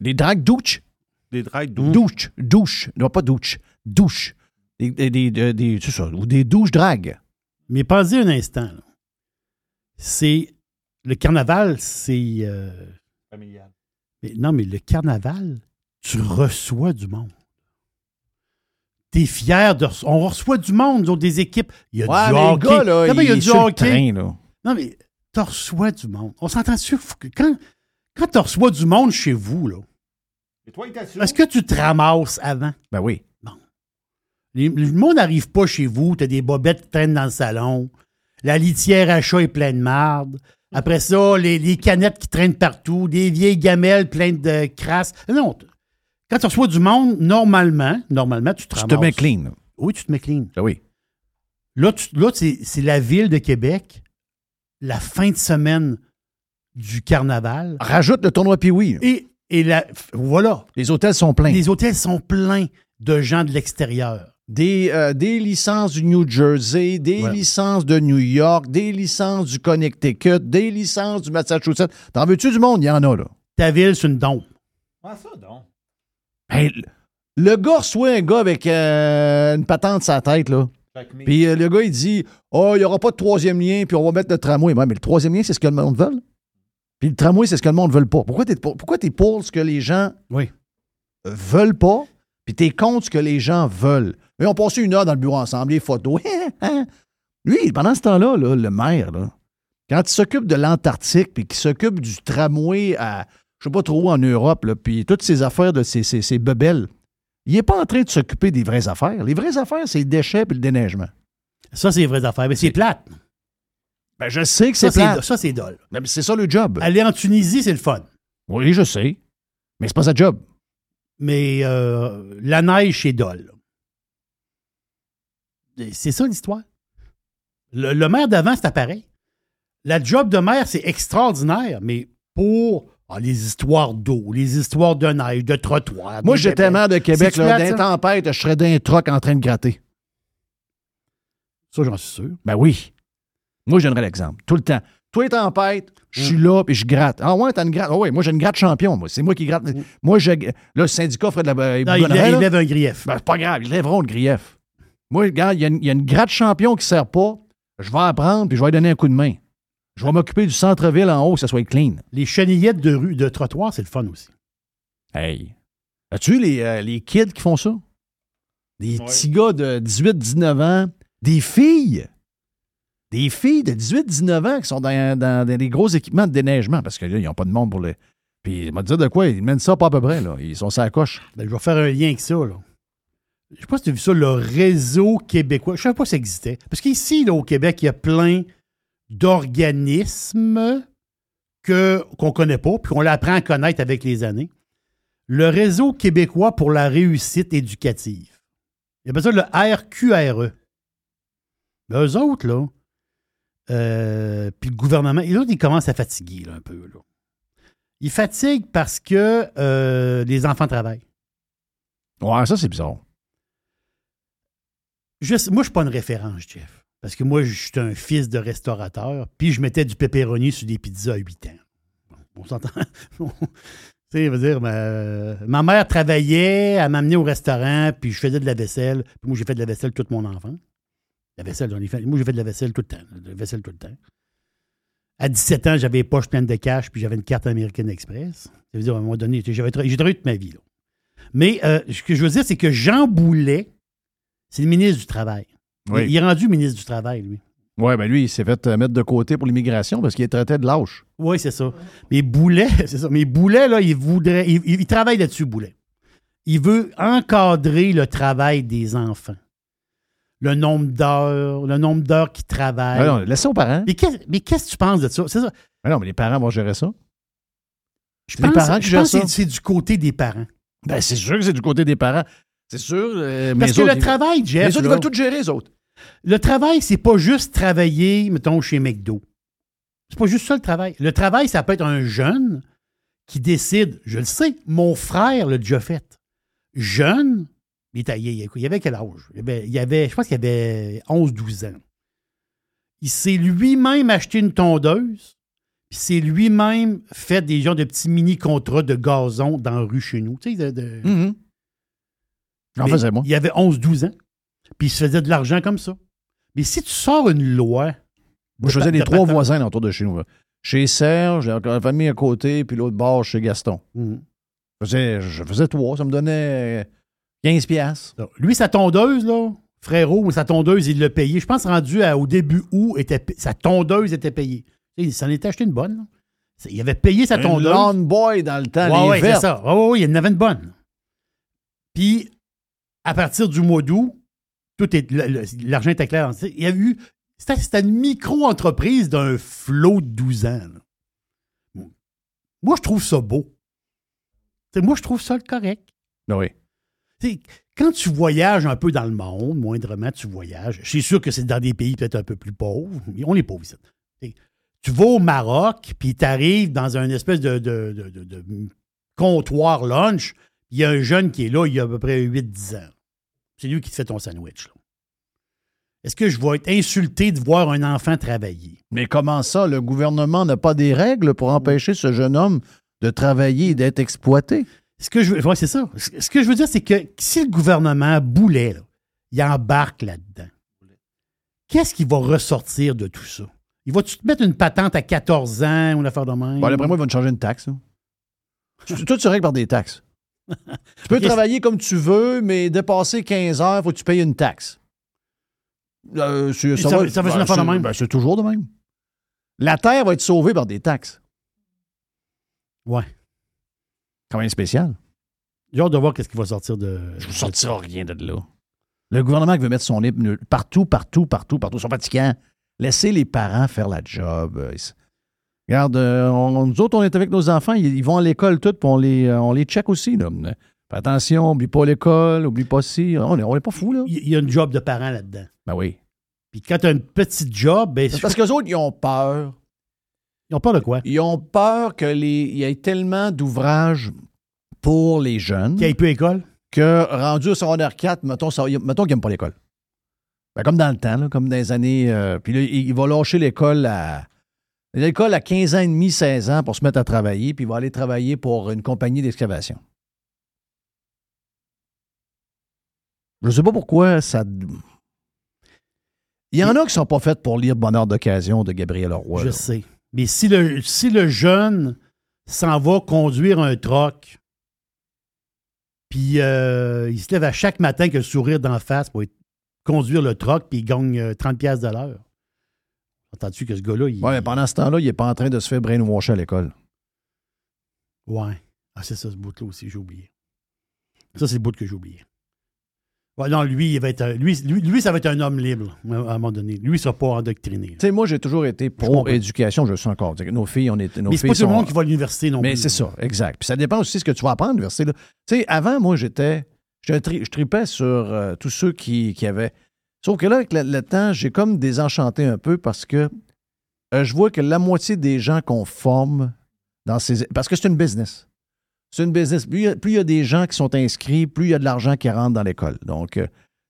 Des drag douches? Des drag douks. Douche. Douche. Non, pas douche. Douche. Des, des, des- des- des- c'est ça. Ou des douches drag. Mais pensez un instant. là. C'est. Le carnaval, c'est. euh, Familial. mais non, mais le carnaval, tu reçois du monde. T'es fier de. On reçoit du monde, autres, des équipes. Il y a Ouais, du hockey. gars, là, Non, mais il y a du sur hockey. train, là. Non, mais tu reçois du monde. On s'entend sûr. que Quand, quand tu reçois du monde chez vous, là, est-ce que tu te ramasses avant? Ben oui. Les- le monde n'arrive pas chez vous, tu as des bobettes qui traînent dans le salon, la litière à chat est pleine de marde. Après ça, les, les canettes qui traînent partout, des vieilles gamelles pleines de crasse. Non, t- quand tu reçois du monde, normalement, normalement, tu te Tu te mets clean. Oui, tu te mets clean. Ben oui. Là, là, c'est c'est la ville de Québec, la fin de semaine du carnaval. Rajoute le tournoi là. Et, et la, voilà, Les hôtels sont pleins. les hôtels sont pleins de gens de l'extérieur. Des, euh, des licences du New Jersey, des Ouais. licences de New York, des licences du Connecticut, des licences du Massachusetts. T'en veux-tu du monde? Il y en a, là. Ta ville, c'est une dompe. Ah, ça, donc. Hey, le- le gars reçoit un gars avec euh, une patente sur sa tête, là. Puis euh, le gars, il dit Oh, il n'y aura pas de troisième lien, puis on va mettre le tramway. Ouais, mais le troisième lien, c'est ce que le monde veut. Puis le tramway, c'est ce que le monde ne veut pas. Pourquoi tu es, pourquoi t'es pour ce que les gens Oui. veulent pas, puis tu es contre ce que les gens veulent? Ils ont passé une heure dans le bureau ensemble, les photos. Lui, pendant ce temps-là, là, le maire, là, quand il s'occupe de l'Antarctique, puis qu'il s'occupe du tramway à, je sais pas trop où en Europe, là, puis toutes ces affaires de ces, ces, ces bebelles, il n'est pas en train de s'occuper des vraies affaires. Les vraies affaires, c'est les déchets et le déneigement. Ça, c'est les vraies affaires. Mais c'est plate. Ben, je sais que c'est plate. ça, c'est dole. Mais C'est ça le job. Aller en Tunisie, c'est le fun. Oui, je sais. Mais c'est pas sa job. Mais euh, la neige, c'est dole. C'est ça l'histoire. Le, le maire d'avant, c'était pareil. La job de maire, c'est extraordinaire, mais pour ah, les histoires d'eau, les histoires de neige, de trottoir. Moi, j'étais maire de Québec, d'un tempête, je serais d'un troc en train de gratter. Ça, j'en suis sûr. Ben oui. Moi, je donnerais l'exemple. Tout le temps. Toi, tempête, je suis là puis je gratte. Ah ouais, t'as une gratte. Ah ouais, moi, j'ai une gratte champion, moi. C'est moi qui gratte. Moi, je. Là, le syndicat ferait de la. euh, Non, il, bougonnerait, il lève un grief. Ben, c'est pas grave, ils lèveront le grief. Moi, regarde, il y, a une- il y a une gratte champion qui sert pas. Je vais en prendre puis je vais lui donner un coup de main. Je vais m'occuper du centre-ville en haut, que ça soit clean. Les chenillettes de rue, de trottoir, c'est le fun aussi. Hey. As-tu vu les, euh, les kids qui font ça? Des Ouais. petits gars de 18-19 ans. Des filles. Des filles de 18-19 ans qui sont dans, dans- dans des gros équipements de déneigement parce que là, ils n'ont pas de monde pour le. Puis, il m'a dit de quoi? Ils mènent ça pas à peu près, là. Ils sont sur la coche. Ben, je vais faire un lien avec ça. Là. Je sais pas si tu as vu ça, le réseau québécois. Je ne savais pas que ça existait. Parce qu'ici, au Québec, il y a plein d'organismes qu'on ne connaît pas, puis qu'on apprend à connaître avec les années. Le réseau québécois pour la réussite éducative. Il y a besoin le RQRE. Ben, eux autres, là, euh, puis le gouvernement, les autres, ils commencent à fatiguer un peu. Ils fatiguent parce que euh, les enfants travaillent. Ouais, ça, c'est bizarre. Moi, je suis pas une référence, Jeff. Parce que moi, je suis un fils de restaurateur, puis je mettais du pepperoni sur des pizzas à 8 ans. On s'entend. Tu sais, dire, ma, ma mère travaillait, elle m'amenait au restaurant, puis je faisais de la vaisselle. Puis moi, j'ai fait de la vaisselle toute mon enfant. La vaisselle, j'en ai fait. Moi, j'ai fait de la vaisselle tout le temps. De la vaisselle tout le temps. À 17 ans, j'avais les poches pleines de cash, puis j'avais une carte American Express. Ça veut dire, à un moment donné, j'ai travaillé toute ma vie. là. Mais euh, ce que je veux dire, c'est que Jean Boulet, c'est le ministre du Travail. Oui. Il, il est rendu ministre du Travail, lui. Oui, ben lui, il s'est fait euh, mettre de côté pour l'immigration parce qu'il est traité de lâche. Oui, c'est ça. Mais Boulet, c'est ça. Mais Boulet, là, il voudrait. Il, il- il travaille là-dessus, Boulet. Il veut encadrer le travail des enfants. Le nombre d'heures, le nombre d'heures qu'ils travaillent. Ah non, laisse ça aux parents. mais qu'est- mais qu'est-ce que tu penses de ça? C'est ça. Ah non, mais les parents vont gérer ça. Je Les pense, parents qui je gèrent pense que ça. c'est- c'est du côté des parents. Ben, c'est sûr que c'est du côté des parents. C'est sûr. euh, mais Parce que autres, le travail, Jeff. Les autres, ils veulent tout gérer, les autres. Le travail, c'est pas juste travailler, mettons, chez McDo. C'est pas juste ça le travail. Le travail, ça peut être un jeune qui décide, je le sais, mon frère l'a déjà fait. Jeune, il, était- il- avait quel âge? Il avait, il avait- je pense qu'il avait 11-12 ans. Il s'est lui-même acheté une tondeuse, puis s'est lui-même fait des genres de petits mini-contrats de gazon dans la rue chez nous. Tu sais, de- de- Mhm. J'en faisais, moi. Il avait 11-12 ans, puis il se faisait de l'argent comme ça. Mais si tu sors une loi. Moi, je faisais les trois patente- voisins autour de chez nous. là. Chez Serge, j'ai encore la famille à côté, puis l'autre bord chez Gaston. Mhm. Je faisais, je faisais trois, ça me donnait 15 piastres. Lui, sa tondeuse, là, frérot, sa tondeuse, il l'a payé. Je pense rendu à- au début août, était, sa tondeuse était payée. Il s'en était acheté une bonne. là. Il avait payé sa Un tondeuse. lawn boy dans le temps, les ouais, c'est ça. Il en avait une bonne. Puis, à partir du mois d'août, tout est, l'argent était clair. Il y a eu. C'était, une micro-entreprise d'un flot de 12 ans. là. Moi, je trouve ça beau. Moi, je trouve ça le correct. Ben oui. Quand tu voyages un peu dans le monde, moindrement tu voyages, je suis sûr que c'est dans des pays peut-être un peu plus pauvres, mais on est pauvres ici. Tu vas au Maroc, puis tu arrives dans un espèce de, de- de- de- de comptoir lunch, il y a un jeune qui est là, il a à peu près 8-10 ans. C'est lui qui te fait ton sandwich. là. Est-ce que je vais être insulté de voir un enfant travailler? Mais comment ça, le gouvernement n'a pas des règles pour empêcher ce jeune homme de travailler et d'être exploité? Ce que je veux, ouais, c'est ça. Ce que je veux dire, c'est que si le gouvernement boulet, là, il embarque là-dedans, qu'est-ce qui va ressortir de tout ça? Il va-tu te mettre une patente à 14 ans ou une affaire de même? Bon, d'après moi, ils vont te changer une taxe. Tout se règle par des taxes. Tu peux travailler comme tu veux, mais dépasser 15 heures, il faut que tu payes une taxe. Euh, ça va- ça va ben, de même? ben, c'est toujours de même. La Terre va être sauvée par des taxes. Ouais. Quand même spécial. J'ai hâte de voir qu'est-ce qui va sortir de. Je ne sortira rien de là. Le gouvernement qui veut mettre son nez partout, partout, partout, partout. Ils sont fatigants. Laissez les parents faire la job. Regarde, euh, on- nous autres, on est avec nos enfants, ils, ils vont à l'école toutes, puis on les, euh, on les check aussi. Là. Fais attention, oublie pas l'école, oublie pas ci. On n'est on est pas fous, là. Il il y a une job de parent là-dedans. Ben oui. Puis quand tu as une petite job, ben, C'est Parce qu'eux autres, ils ont peur. ils ont peur de quoi? Ils ont peur qu'il y ait tellement d'ouvrages pour les jeunes Qu'il n'y ait plus école? que rendu au secondaire 4, mettons, ça- mettons qu'ils n'aiment pas l'école. Ben, comme dans le temps, là, comme dans les années. euh, puis là, il, il va lâcher l'école à. L'école à 15 ans et demi, 16 ans pour se mettre à travailler, puis il va aller travailler pour une compagnie d'excavation. Je ne sais pas pourquoi ça. Il y en a qui ne sont pas faites pour lire Bonheur d'occasion de Gabriel Roy. Je là. sais. Mais si le, si le jeune s'en va conduire un troc, puis euh, il se lève à chaque matin avec le sourire d'en face pour conduire le troc, puis il gagne euh, 30$ piastres de l'heure. Entends-tu que ce gars-là, il. Ouais, mais pendant ce temps-là, il n'est pas en train de se faire brainwasher à l'école. Ouais. Ah, c'est ça, ce bout-là aussi, j'ai oublié. Ça, c'est le bout que j'ai oublié. Ouais, non, lui, il va être, lui, lui, lui, ça va être un homme libre, à un moment donné. Lui, il ne sera pas endoctriné. Tu sais, moi, j'ai toujours été comprends. pour éducation, je le suis encore. Nos filles, on est. Nos Mais c'est pas tout le sont- monde qui va à l'université non Mais plus. c'est ça, exact. Puis ça dépend aussi de ce que tu vas apprendre à l'université. Tu sais, avant, moi, j'étais. Je tripais sur euh, tous ceux qui, qui avaient. Sauf que là, avec le, temps, j'ai comme désenchanté un peu parce que euh, je vois que la moitié des gens qu'on forme dans ces. Parce que c'est une business. C'est une business. Plus il y a- des gens qui sont inscrits, plus il y a de l'argent qui rentre dans l'école. Donc, euh,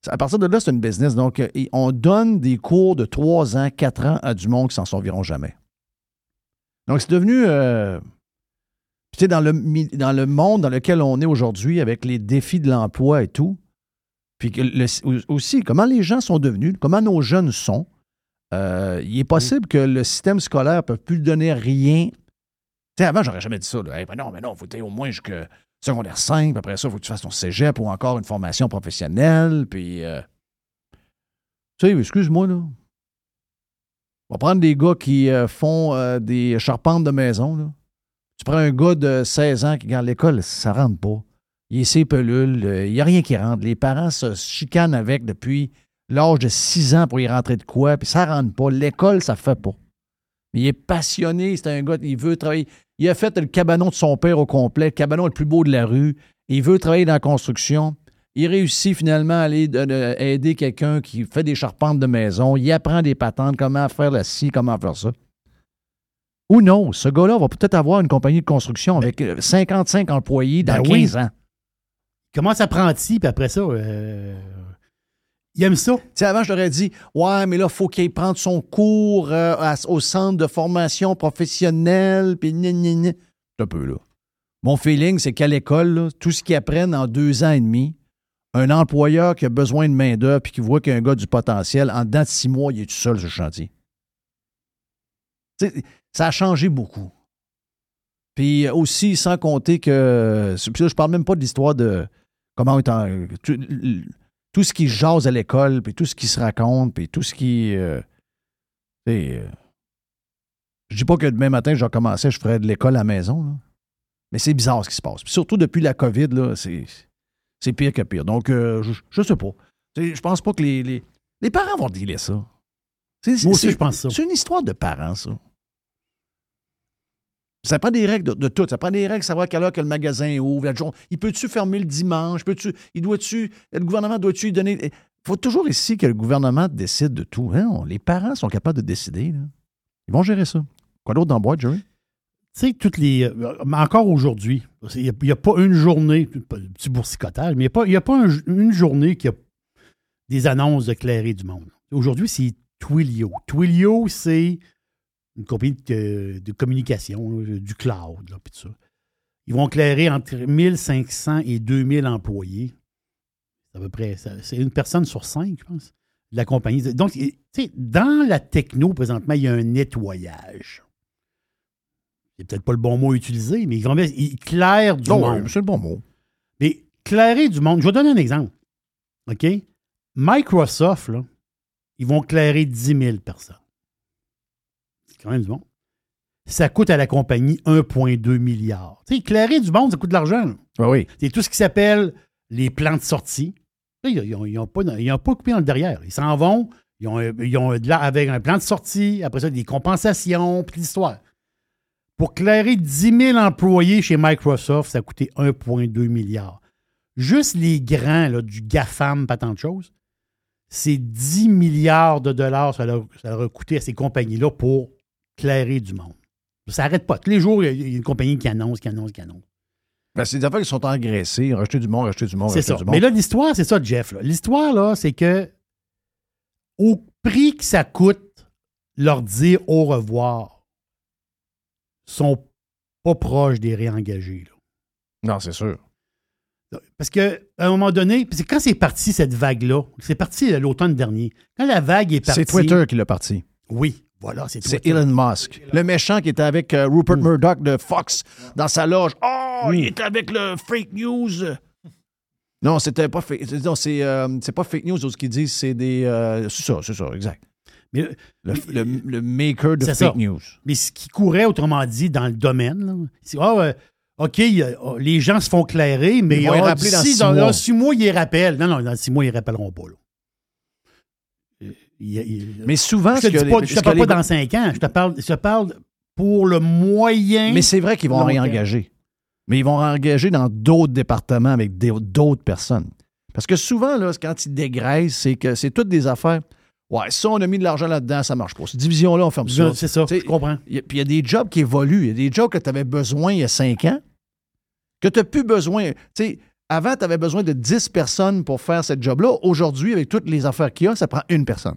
à partir de là, c'est une business. Donc, euh, on donne des cours de 3 ans, 4 ans à du monde qui s'en serviront jamais. Donc, c'est devenu. tu sais, dans le, dans le monde dans lequel on est aujourd'hui, avec les défis de l'emploi et tout, puis aussi, comment les gens sont devenus, comment nos jeunes sont, euh, il est possible que le système scolaire ne peut plus donner rien. Tu sais, avant, j'aurais jamais dit ça. là. Non, mais non, faut au moins jusqu'à secondaire 5, puis après ça, il faut que tu fasses ton cégep ou encore une formation professionnelle, puis... euh, Tu sais, excuse-moi, là. On va prendre des gars qui euh, font des charpentes de maison. Tu prends un gars de 16 ans qui regarde l'école, ça rentre pas. Il est ses pelules, euh, il n'y a rien qui rentre. Les parents se chicanent avec depuis l'âge de 6 ans pour y rentrer de quoi, puis ça rentre pas. L'école, ça fait pas. Mais il est passionné, c'est un gars, il veut travailler. Il a fait le cabanon de son père au complet, le cabanon le plus beau de la rue. Il veut travailler dans la construction. Il réussit finalement à aller de- de- aider quelqu'un qui fait des charpentes de maison. Il apprend des patentes, comment faire la scie, comment faire ça. Ou non, ce gars-là va peut-être avoir une compagnie de construction avec euh, 55 employés dans Ben oui. 15 ans. Commence apprenti, puis après ça, euh, il aime ça. Tu sais, avant, je t'aurais dit, ouais, mais là, il faut qu'il prenne son cours euh, au centre de formation professionnelle, puis. C'est un peu, là. Mon feeling, c'est qu'à l'école, tout ce qu'ils apprennent en deux ans et demi, un employeur qui a besoin de main-d'œuvre puis qui voit qu'il y a un gars du potentiel, en dedans de six mois, il est tout seul sur le chantier. Ça a changé beaucoup. Puis aussi, sans compter que. Puis là, je parle même pas de l'histoire de comment est tout, tout ce qui jase à l'école, puis tout ce qui se raconte, puis tout ce qui. euh, euh, je dis pas que demain matin, je recommençais, je ferais de l'école à la maison, là. mais c'est bizarre ce qui se passe. Puis surtout depuis la COVID, là, c'est, c'est pire que pire. Donc, euh, je, je sais pas. Je pense pas que les, les, les parents vont dealer ça. C'est- Moi aussi, je pense ça. C'est une histoire de parents, ça. Ça prend des règles de, tout. Ça prend des règles, savoir à quelle heure que le magasin ouvre. la journée. Il peut-tu fermer le dimanche? Peut-tu, il doit-tu, le gouvernement doit-tu lui donner. Il faut toujours ici que le gouvernement décide de tout. Hein? Les parents sont capables de décider. Ils vont gérer ça. Quoi d'autre dans le boîte, Jerry? Tu sais, toutes les. euh, encore aujourd'hui, il n'y a, pas une journée, petit boursicotage, mais il n'y a pas, une journée qui a des annonces de du monde. Aujourd'hui, c'est Twilio. Twilio, c'est une compagnie de, de communication, du cloud, là, puis tout ça. Ils vont clairer entre 1500 et 2000 employés. C'est à peu près. C'est une personne sur cinq, je pense, de la compagnie. Donc, tu sais, dans la techno, présentement, il y a un nettoyage. C'est peut-être pas le bon mot à utiliser, mais ils, ils clairent du monde. oui, c'est le bon mot. Mais clairer du monde, je vais donner un exemple. OK? Microsoft, là, ils vont clairer 10 000 personnes. C'est quand même du monde. Ça coûte à la compagnie 1,2 milliard. Tu sais, clairer du monde, ça coûte de l'argent. là. Oui. C'est tout ce qui s'appelle les plans de sortie. Ils n'ont pas, ils ont pas coupé dans le derrière. Ils s'en vont, ils ont, ils ont de avec un plan de sortie, après ça, des compensations, puis l'histoire. Pour clairer 10 000 employés chez Microsoft, ça a coûté 1,2 milliard. Juste les grands là, du GAFAM, pas tant de choses, c'est 10 milliards de dollars ça leur, ça leur a coûté à ces compagnies-là pour clairer du monde. Ça n'arrête pas. Tous les jours, il y a- une compagnie qui annonce, qui annonce, qui annonce. Ben, c'est des affaires qui sont engraissées. Racheter du monde, racheter du monde, C'est racheter ça. du monde. Mais là, l'histoire, c'est ça, Jeff. L'histoire, là, c'est que au prix que ça coûte leur dire au revoir, sont pas proches des réengagés. là. non, c'est sûr. Parce qu'à un moment donné, que quand c'est parti, cette vague-là, c'est parti l'automne dernier. Quand la vague est partie. C'est Twitter qui l'a parti. Oui, voilà, c'est. Elon Musk. Le méchant qui était avec euh, Rupert Murdoch de Fox dans sa loge. Oh, il était avec le fake news. Non, c'était pas fake. Non, c'est, euh, c'est pas fake news, ce qu'ils disent, c'est des. euh, c'est ça, c'est ça, exact. Mais, Le, le- le maker de C'est fake ça. news. mais ce qui courait, autrement dit, dans le domaine, là, c'est ah, OK, a- oh, les gens se font clairer, mais Ils vont ah, rappeler dans six dans, mois. dans six mois, ils les rappellent. Non, non, dans six mois, ils ne rappelleront pas. là. Il- il- Mais souvent, je te dis les- pas, je te parle les- pas dans cinq ans. Je te parle, je te parle pour le moyen. Mais c'est vrai qu'ils vont réengager. Mais ils vont réengager dans d'autres départements avec d'autres personnes. Parce que souvent, là, quand ils dégraissent, c'est que c'est toutes des affaires. Ouais, ça, on a mis de l'argent là-dedans, ça marche pas. Cette division-là, on ferme ça. C'est ça, je comprends. Puis il y a des jobs qui évoluent. Il y a des jobs que tu avais besoin il y a cinq ans, que tu n'as plus besoin. Tu sais, avant, tu avais besoin de 10 personnes pour faire ce job-là. Aujourd'hui, avec toutes les affaires qu'il y a, ça prend une personne.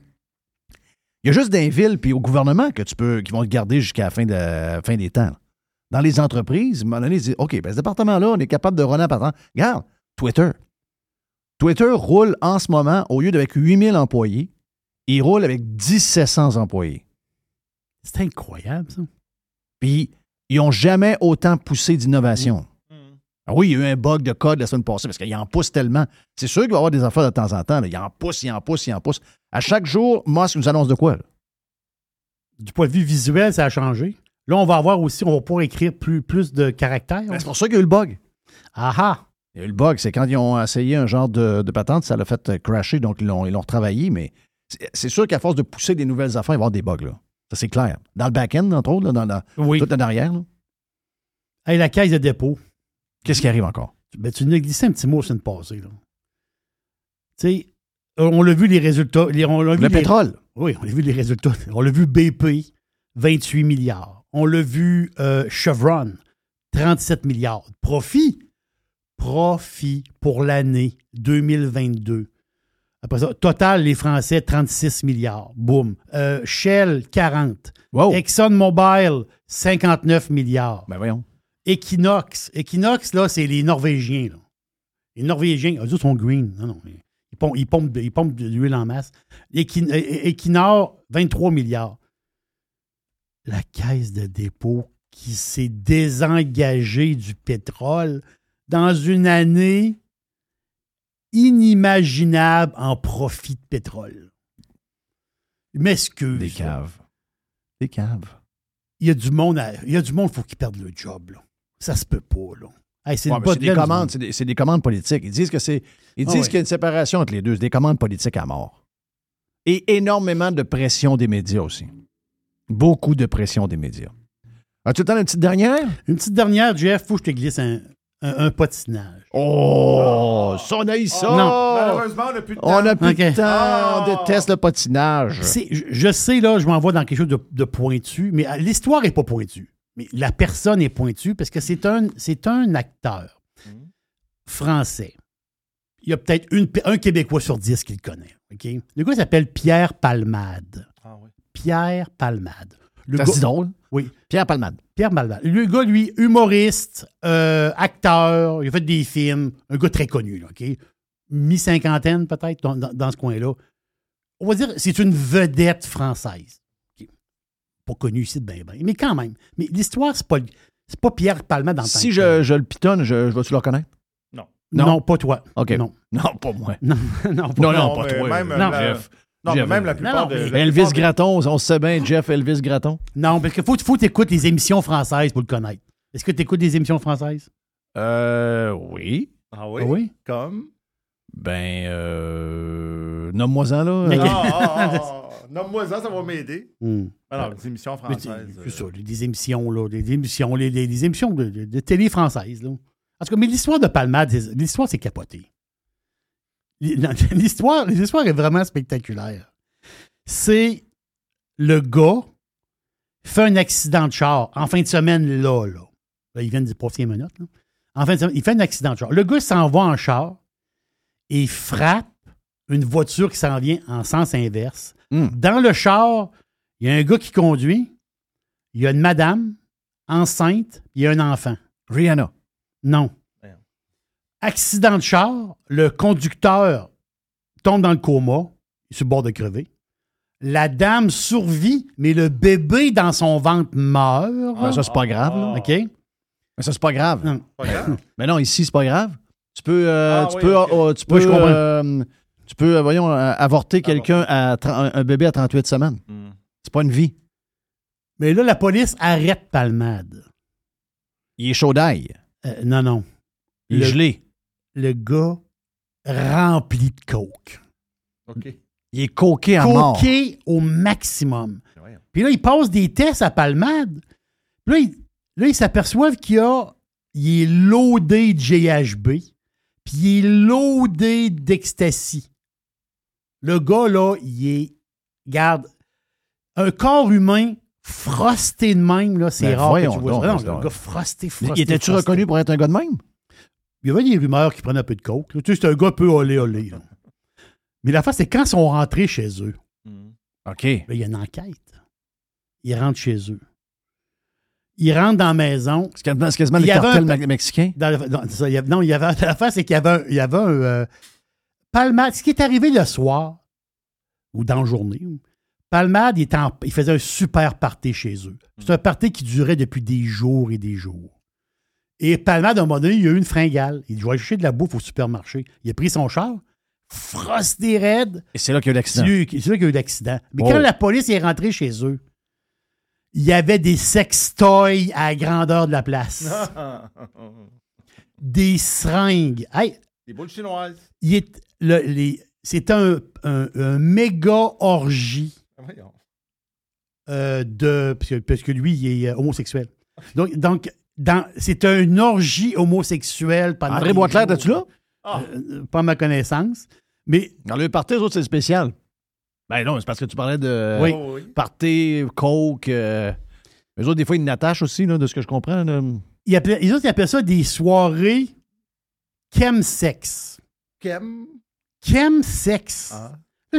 Il y a juste les villes puis au gouvernement que tu peux, qui vont te garder jusqu'à la fin, de, fin des temps. dans les entreprises, à un moment donné, ils disent OK, ben, ce département-là, on est capable de runner un partant. Regarde, Twitter. Twitter roule en ce moment, au lieu d'avec 8000 employés, il roule avec 1700 employés. C'est incroyable, ça. Puis, ils n'ont jamais autant poussé d'innovation. Ah oui, il y a eu un bug de code la semaine passée parce qu'il en pousse tellement. C'est sûr qu'il va y avoir des affaires de temps en temps. là. Il en pousse, il en pousse, il en pousse. À chaque jour, Musk nous annonce de quoi? là? Du point de vue visuel, ça a changé. Là, on va avoir aussi, on va pouvoir écrire plus, plus de caractères. Ben, c'est pour ça qu'il y a eu le bug. Ah ah! Il y a eu le bug, c'est quand ils ont essayé un genre de, de patente, ça l'a fait euh, crasher, donc ils l'ont, ils l'ont retravaillé, mais c'est- c'est sûr qu'à force de pousser des nouvelles affaires, il va y avoir des bugs, là. Ça, c'est clair. Dans le back-end, entre autres, là, dans la, Oui. tout en arrière, là. Hey, la caisse de dépôt. Qu'est-ce qui arrive encore? Ben, tu nous as glissé un petit mot la semaine passée. là. Tu sais, on l'a vu les résultats. les- on l'a vu Le les- pétrole. Oui, on a vu les résultats. On l'a vu BP, 28 milliards. On l'a vu euh, Chevron, 37 milliards. Profit? Profit pour l'année 2022. Après ça, total, les Français, 36 milliards. Boum. Euh, Shell, 40. Wow. ExxonMobil, 59 milliards. Ben voyons. Equinox. Equinox, là, c'est les Norvégiens. là. Les Norvégiens, eux autres sont green. Non, non. Ils pompent, ils pompent, de- ils pompent de l'huile en masse. Equin- E- Equinor, 23 milliards. La caisse de dépôt qui s'est désengagée du pétrole dans une année inimaginable en profit de pétrole. M'excuse. Des caves. Des caves. Il y a du monde, à- il y a du monde, il faut qu'ils perdent le job. Là. Ça se peut pas. Là. Hey, c'est Ouais, des commandes, c'est des, commandes politiques. Ils disent que c'est. Ils Ah disent qu'il y a une séparation entre les deux. C'est des commandes politiques à mort. Et énormément de pression des médias aussi. Beaucoup de pression des médias. As-tu le temps d'une petite dernière? Une petite dernière, Jeff, faut que je te glisse un, un, un patinage. Oh, ça, on a eu ça! Non. Malheureusement, on n'a plus de temps. On n'a plus de temps. Ah. On déteste le patinage. Je, je sais, là, je m'envoie dans quelque chose de, de pointu, mais euh, l'histoire n'est pas pointue. Mais la personne est pointue parce que c'est un, c'est un acteur français. Il y a peut-être une- un Québécois sur dix qui le connaît. OK? Le gars s'appelle Pierre Palmade. Ah oui. Pierre Palmade. Le gars- c'est drôle. Oui. Pierre Palmade. Pierre Palmade. Le gars, lui, humoriste, euh, acteur, il a fait des films, un gars très connu, là, OK? Mi-cinquantaine, peut-être, dans, dans- dans ce coin-là. On va dire, c'est une vedette française. Pas connue ici de bien, bien, mais quand même. Mais l'histoire, c'est pas, c'est pas Pierre Palmade en tant Si je, je le pitonne, je, je vais-tu le reconnaître? Non, non? pas toi. OK. Non. Non, pas moi. Non, non, pas Non, toi. non, pas mais toi. Même, Non. la- Jeff. non, Jeff. même la plupart non, de. mais- la Elvis plupart de- Gratton, on se sait bien, Jeff Elvis Gratton. Non, parce qu'il faut, faut t'écouter les émissions françaises pour le connaître. Est-ce que tu écoutes des émissions françaises? Euh, oui. Ah oui? Ah oui? Comme? Ben, euh, nomme-moi-en, là. Mais- ah, ah, ah. Nomme-moi ça, ça va m'aider. Hmm. Alors, des émissions françaises. C'est ça, les- des émissions, là, des émissions, les, les- les émissions de, de- de télé française. Là. En tout cas, mais l'histoire de Palmade, l'histoire, c'est capoté. L'histoire, l'histoire est vraiment spectaculaire. C'est le gars fait un accident de char en fin de semaine, là, là. Là, il vient de passer une minute, là. En fin de semaine, il fait un accident de char. Le gars s'en va en char et frappe une voiture qui s'en vient en sens inverse. Hmm. Dans le char, il y a un gars qui conduit, il y a une madame enceinte, puis il y a un enfant. Rihanna. Non. Accident de char, le conducteur tombe dans le coma, il est sur le bord de crever. La dame survit, mais le bébé dans son ventre meurt. Ben, ça, c'est pas grave, là. OK? Mais ça, c'est pas grave. Non. Pas grave. Mais non, ici, c'est pas grave. Tu peux, euh, Ah, tu oui, peux, euh, tu Oui, peux, je comprends. euh, tu peux, euh, voyons, euh, avorter quelqu'un à un, bébé à 38 semaines. Hmm. C'est pas une vie. Mais là, la police arrête Palmade. Il est chaud d'ail. Euh, non, non. Il est Le- gelé. Le gars rempli de coke. OK. Il est coqué à mort. Coqué au maximum. Voyons. Puis là, ils passent des tests à Palmade. Puis Là, ils, là, ils s'aperçoivent qu'il y a. Il est loadé de GHB. Puis il est loadé d'ecstasy. Le gars, là, il est. Regarde, un corps humain frosté de même, là, c'est Ben, rare que tu vois donc, ça. Non, gars frosté, Il frosté. était-tu frosté. reconnu pour être un gars de même? Il y avait des rumeurs qui prenaient un peu de coke. là. Tu sais, c'est un gars un peu olé olé. là. Mais la face, c'est quand ils sont rentrés chez eux. Hmm. OK. Ben, il y a une enquête. Ils rentrent chez eux. Il rentre dans la maison. C'est quasiment, Il les cartels mexicains. Il y avait- non, il y avait l'affaire, c'est qu'il y avait un, il y avait un euh, Palmade. Ce qui est arrivé le soir ou dans la journée, Palmade, il, en- il faisait un super party chez eux. C'est un party qui durait depuis des jours et des jours. Et Palmade, à un moment donné, il a eu une fringale. Il dit Je vais chercher de la bouffe au supermarché. Il a pris son char, frosté raide. Et c'est là qu'il y a eu l'accident. c'est là qu'il y a eu l'accident. Mais Oh. quand la police est rentrée chez eux, il y avait des sextoys à la grandeur de la place. des seringues. Hey, Des boules chinoises. il est, le- les- c'est un, un- un méga orgie euh, de. Parce que, parce que lui, il est euh, homosexuel. Donc, donc dans, c'est une orgie homosexuelle pendant. André Boisclair, t'as-tu là? Euh, pas à ma connaissance. Mais Dans le party, eux autres, c'est spécial. Ben non, c'est parce que tu parlais de Oui. Oh, oui. party, coke. Euh... Eux autres, des fois, ils n'attachent aussi, là, de ce que je comprends. là. ils appelaient, les autres, ils appellent ça des soirées chemsex. Kem. Chemsex. Ah.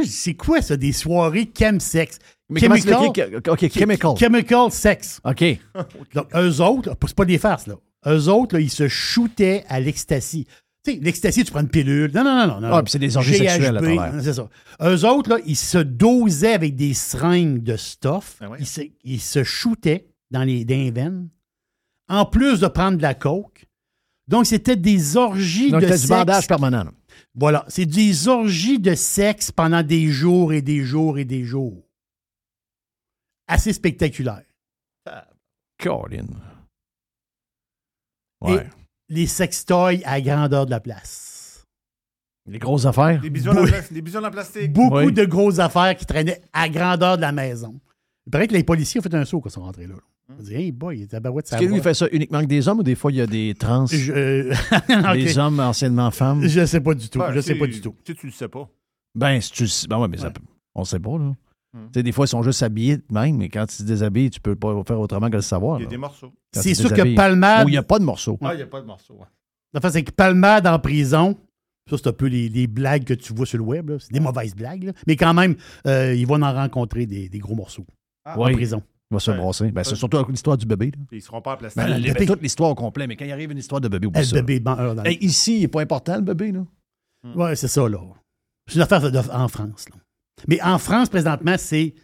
C'est quoi ça, des soirées chemsex? Mais Chemical? c'est écrit? OK, chemical. Chemical sex. OK. Donc, eux autres, c'est pas des farces, là. Eux autres, là, ils se shootaient à l'ecstasy. Tu sais, l'ecstasy, tu prends une pilule. Non, non, non, non. non. Ah, puis c'est des orgies GHB, sexuelles à travers. C'est ça. Eux autres, là, ils se dosaient avec des seringues de stuff. Ah ouais. ils, se, ils se shootaient dans les, dans les veines. En plus de prendre de la coke. Donc, c'était des orgies Donc, de t'as du sexe. bandage permanent. Là. Voilà. C'est des orgies de sexe pendant des jours et des jours et des jours. Assez spectaculaire. Colin. Ouais. Les sextoys à grandeur de la place. Les grosses affaires? Des bisous, en bisous en plastique. Beaucoup Oui. de grosses affaires qui traînaient à grandeur de la maison. Il paraît que les policiers ont fait un saut quand ils sont rentrés là. On dit, hey boy, il est tabarouette, Est-ce ça que lui, il fait ça uniquement avec des hommes ou des fois, il y a des trans, Je, euh, des hommes anciennement femmes? Je sais pas du tout. Ouais, je sais pas du tout. Tu sais, tu le sais pas. Ben, si tu le sais- ben ouais, mais ça Ouais. on sait pas, là. Tu sais, des fois, ils sont juste habillés de même, mais quand ils se déshabillent, tu peux pas faire autrement que le savoir. Il y a là. des morceaux. C'est sûr que. Palmade. Ou il n'y a pas de morceaux. Ah, il n'y a pas de morceaux. ouais. L'affaire, c'est que Palmade en prison, ça, c'est un peu les, les blagues que tu vois sur le web. C'est des mauvaises blagues. là. Mais quand même, euh, ils vont en rencontrer des, des gros morceaux Ah, en Oui. prison. Il va se Ouais. brasser. Ben, c'est surtout l'histoire du bébé. là. Ils seront pas en plastique. Ben, bébé. toute l'histoire au complet, mais quand il arrive une histoire de bébé, oublie ça. Bébé euh, Hey, ici, il n'est pas important, le bébé, là. Ouais, c'est ça, là. C'est une affaire de- en France. là. Mais en France, présentement, c'est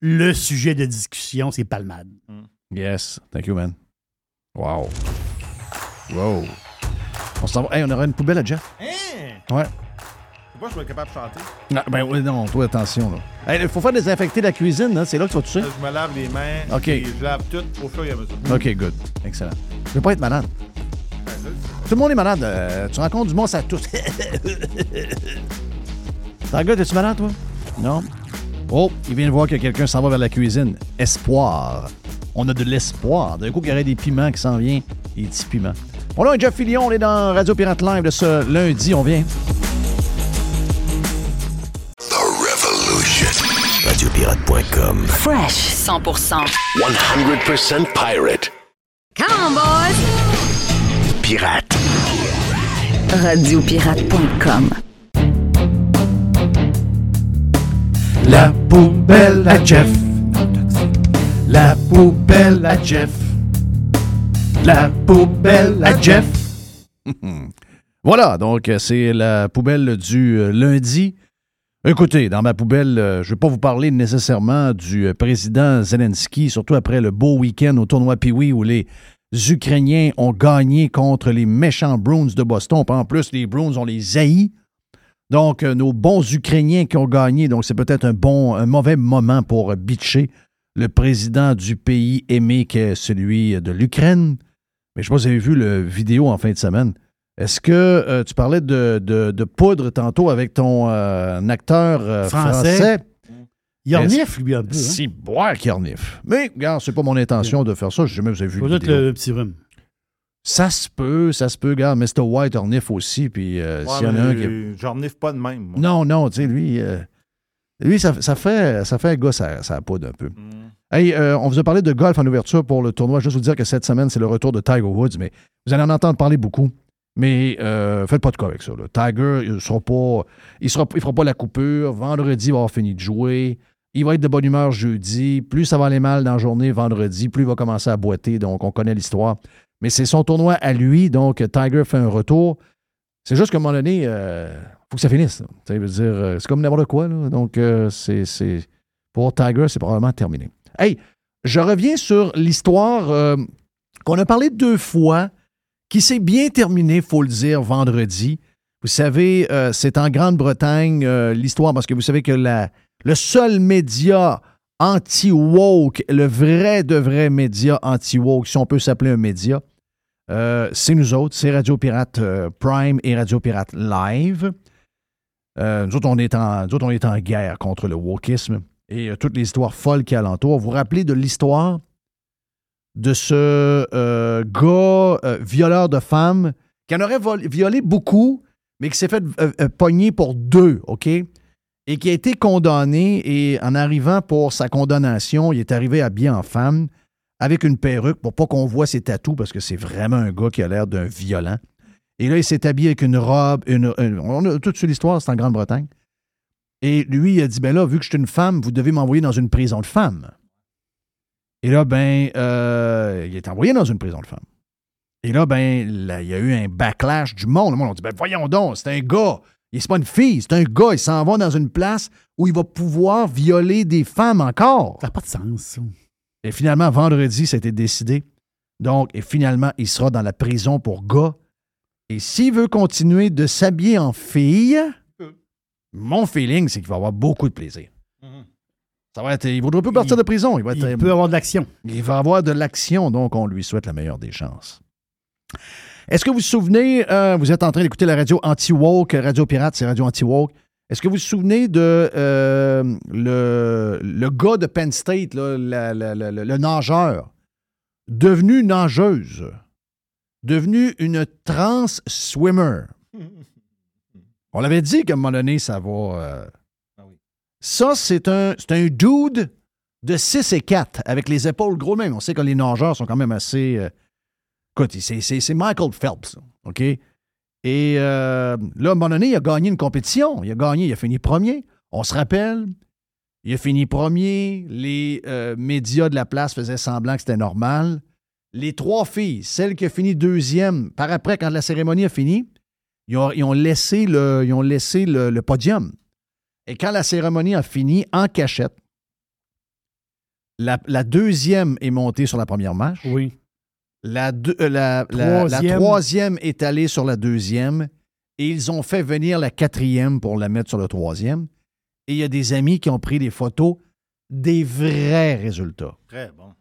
le sujet de discussion, c'est Palmade. Yes. Thank you, man. Wow. Wow. On s'en va. Hey, on aura une poubelle à Jeff. Ouais. Que je être capable de chanter. Ah, ben oui, non, toi, attention, là. Il faut faire désinfecter la cuisine, hein. C'est là que tu vas toucher. Là, je me lave les mains. OK. et Je lave tout au fur et à mesure. OK, good. Excellent. Je veux pas être malade. Ben, Tout le monde est malade. Euh, tu rencontres du monde, ça tousse. T'as un gars, es-tu malade, toi? Non? Oh, il vient de voir que quelqu'un s'en va vers la cuisine. Espoir. On a de l'espoir. D'un coup, il y aurait des piments qui s'en viennent. Des petits piments. Bon, là, Jeff Fillion, on est dans Radio Pirate Live de ce lundi. On vient. Fresh 100%. 100% pirate. Come on, boys! Pirate. Radiopirate.com. La poubelle à Jeff. La poubelle à Jeff. La poubelle à Jeff. Voilà, donc euh, c'est la poubelle du euh, lundi. Écoutez, dans ma poubelle, euh, je ne vais pas vous parler nécessairement du euh, président Zelensky, surtout après le beau week-end au tournoi Pee-Wee où les Ukrainiens ont gagné contre les méchants Bruins de Boston. En plus, les Bruins, on les haït. Donc, euh, nos bons Ukrainiens qui ont gagné, donc c'est peut-être un bon, un mauvais moment pour bitcher le président du pays aimé qui est celui de l'Ukraine. Mais je ne sais pas si vous avez vu le vidéo en fin de semaine. Est-ce que euh, tu parlais de, de- de poudre tantôt avec ton euh, acteur euh, Français. français? Il orniffe, lui, un peu. Hein? Si boire qui orniffe. Mais, regarde, c'est pas mon intention de faire ça. Je sais jamais vous avez vu Faut le le petit rhume. Ça se peut, ça se peut. Regarde, Mr. White orniffe aussi. Puis euh, Ouais, s'il y en a un qui... J'en renifle pas de même. moi. Non, non, tu sais, lui, euh, lui ça, ça fait, ça fait un gars, ça, ça poudre un peu. Mm. Hey, euh, on vous a parlé de golf en ouverture pour le tournoi. Juste vous dire que cette semaine, c'est le retour de Tiger Woods, mais vous allez en entendre parler beaucoup. Mais euh, faites pas de cas avec ça. là. Tiger, il sera pas, il sera, il fera pas la coupure. Vendredi, il va avoir fini de jouer. il va être de bonne humeur jeudi. Plus ça va aller mal dans la journée, vendredi, plus il va commencer à boiter. Donc, on connaît l'histoire. Mais c'est son tournoi à lui. Donc, Tiger fait un retour. C'est juste qu'à un moment donné, il faut que ça finisse. euh, c'est comme n'importe quoi. là. Donc, euh, c'est, c'est- pour Tiger, c'est probablement terminé. Hey, je reviens sur l'histoire euh, qu'on a parlé deux fois, qui s'est bien terminée, faut le dire, vendredi. Vous savez, euh, c'est en Grande-Bretagne euh, l'histoire, parce que vous savez que le seul média anti-woke, le vrai de vrai média anti-woke, si on peut s'appeler un média, euh, c'est nous autres, c'est Radio Pirate Prime et Radio Pirate Live. Nous, autres, on est en, on est en guerre contre le wokisme et toutes les histoires folles qui alentour. Vous vous rappelez de l'histoire? De ce euh, gars euh, violeur de femmes qui en aurait violé beaucoup, mais qui s'est fait euh, euh, pogner pour deux, OK? Et qui a été condamné et en arrivant pour sa condamnation, il est arrivé habillé en femme avec une perruque pour pas qu'on voit ses tatous parce que c'est vraiment un gars qui a l'air d'un violent. Et là, il s'est habillé avec une robe, une, on a toute l'histoire, c'est en Grande-Bretagne. Et lui, il a dit, ben là, vu que je suis une femme, vous devez m'envoyer dans une prison de femmes. Et là, ben, euh, il est envoyé dans une prison de femmes. Et là, ben, là, il y a eu un backlash du monde. Le monde a dit, ben, voyons donc, c'est un gars. Il C'est pas une fille, c'est un gars. Il s'en va dans une place où il va pouvoir violer des femmes encore. Ça n'a pas de sens, ça. Et finalement, vendredi, ça a été décidé. Donc, et finalement, il sera dans la prison pour gars. Et s'il veut continuer de s'habiller en fille, mon feeling, c'est qu'il va avoir beaucoup de plaisir. Ça va être, il ne voudra plus partir de prison. Il, va être- Il peut avoir de l'action. il va avoir de l'action, donc on lui souhaite la meilleure des chances. Est-ce que vous vous souvenez, euh, vous êtes en train d'écouter la radio anti-woke, Radio Pirate, c'est Radio anti-woke. Est-ce que vous vous souvenez de euh, le, le gars de Penn State, là, la- la- la- le, le nageur, devenu nageuse, devenu une trans swimmer? On l'avait dit qu'à un moment donné, ça va. euh, Ça, c'est un, un dude de 6 et 4, avec les épaules gros même. On sait que les nageurs sont quand même assez. euh, Écoute, c'est, Michael Phelps, OK? Et euh, là, à un moment donné, il a gagné une compétition. Il a gagné, il a fini premier. On se rappelle, il a fini premier. Les euh, médias de la place faisaient semblant que c'était normal. Les trois filles, celle qui a fini deuxième, par après, quand la cérémonie a fini, ils ont, laissé, le podium. Et quand la cérémonie a fini, en cachette, la, la deuxième est montée sur la première marche. Oui. La, deux- euh, la- la- la Troisième. troisième est allée sur la deuxième. Et ils ont fait venir la quatrième pour la mettre sur le troisième. Et il y a des amis qui ont pris des photos des vrais résultats. Très bon.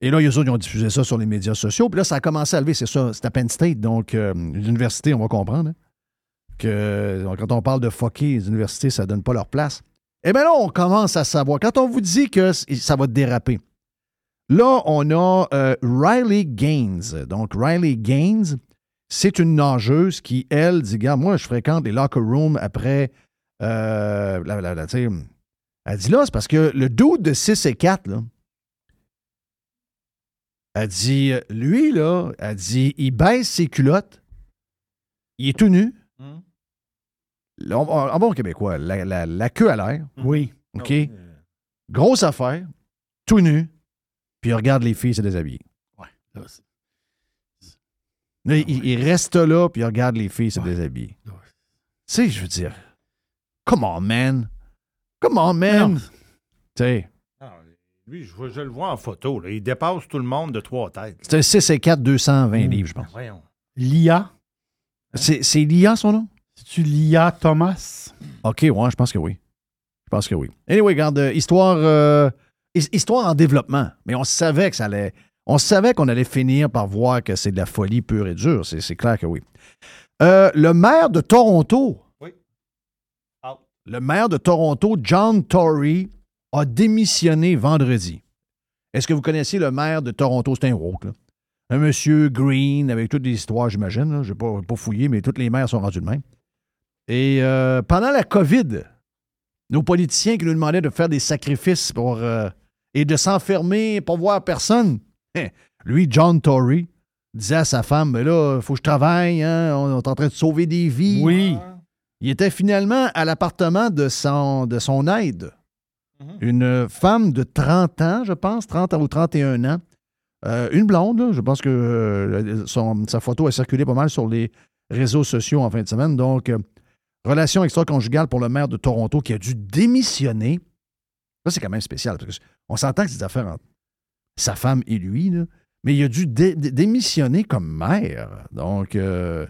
Et là, eux autres, ils ont diffusé ça sur les médias sociaux. Puis là, ça a commencé à lever, c'est ça, c'est à Penn State, donc euh, l'université, on va comprendre, hein, que donc, quand on parle de fucker, les universités, ça donne pas leur place. Eh bien là, on commence à savoir. Quand on vous dit que ça va déraper, là, on a euh, Riley Gaines. Donc, Riley Gaines, c'est une nageuse qui, elle, dit, gars, moi, je fréquente les locker rooms après, euh, la- la- la- elle dit là, c'est parce que le dude de 6 et 4, là, elle dit, euh, lui, là, elle dit, il baisse ses culottes, il est tout nu. En bon québécois, la, la- la queue à l'air, Oui. OK? Grosse affaire, tout nu, puis il regarde les filles se déshabiller. Là, c'est- Là, il, il reste là, puis il regarde les filles se déshabiller. Ouais. Tu sais, je veux dire, come on, man. Come on, man. Tu sais, Ah, lui, je, je le vois en photo. là. Il dépasse tout le monde de trois têtes. c'est un 6 et 4, 220 Mm. livres, je pense. Voyons. L'IA. C'est c'est Lia, son nom? C'est-tu l'IA Thomas? OK, ouais, je pense que oui. Je pense que oui. Anyway, regarde, euh, histoire, euh, his- histoire en développement. Mais on savait que ça allait. On savait qu'on allait finir par voir que c'est de la folie pure et dure. C'est c'est clair que oui. Euh, le maire de Toronto. Oui. Ah. Le maire de Toronto, John Tory, a démissionné vendredi. Est-ce que vous connaissiez le maire de Toronto? C'est un woke, là. Un monsieur green, avec toutes les histoires, j'imagine. là. Je n'ai pas, pas fouillé, mais tous les maires sont rendus de même. Et euh, pendant la COVID, nos politiciens qui nous demandaient de faire des sacrifices pour, euh, et de s'enfermer pour voir personne, hein, lui, John Tory, disait à sa femme, mais là, il faut que je travaille, hein, on est en train de sauver des vies. Oui. Il était finalement à l'appartement de son, de son aide. Une femme de 30 ans, je pense, 30 ou 31 ans. Euh, une blonde, là. je pense que euh, son- sa photo a circulé pas mal sur les réseaux sociaux en fin de semaine. Donc, euh, relation extra-conjugale pour le maire de Toronto qui a dû démissionner. Ça, c'est quand même spécial. Parce que on s'entend que c'est des affaires entre sa femme et lui, là. mais il a dû dé- dé- démissionner comme maire. Donc, euh.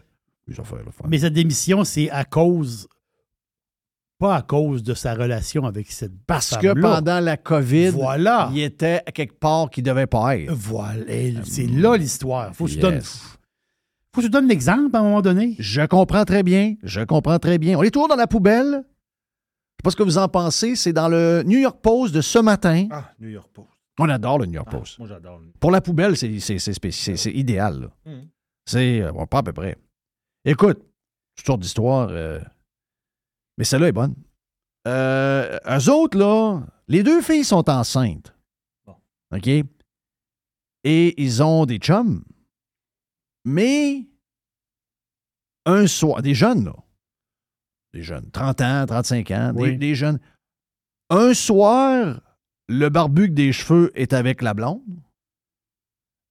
Mais cette démission, c'est à cause. Pas à cause de sa relation avec cette Parce que pendant la COVID, Voilà. il était à quelque part qu'il ne devait pas être. Voilà. Et C'est là l'histoire. Faut que tu Yes. donnes. Faut que tu donnes l'exemple à un moment donné. Je comprends très bien. Je comprends très bien. On est toujours dans la poubelle. Je sais pas ce que vous en pensez. C'est dans le New York Post de ce matin. Ah, New York Post. On adore le New York Ah, Post. moi, j'adore. Pour la poubelle, c'est c'est- c'est spéci- c'est- c'est idéal. là. Mhm. C'est euh, bon, pas à peu près. Écoute, toutes sortes d'histoires, euh, mais celle-là est bonne. Euh, eux autres, là, les deux filles sont enceintes. OK? Et ils ont des chums. Mais un soir, des jeunes, là. Des jeunes, 30 ans, 35 ans, des- Oui. des jeunes. Un soir, le barbuque des cheveux est avec la blonde.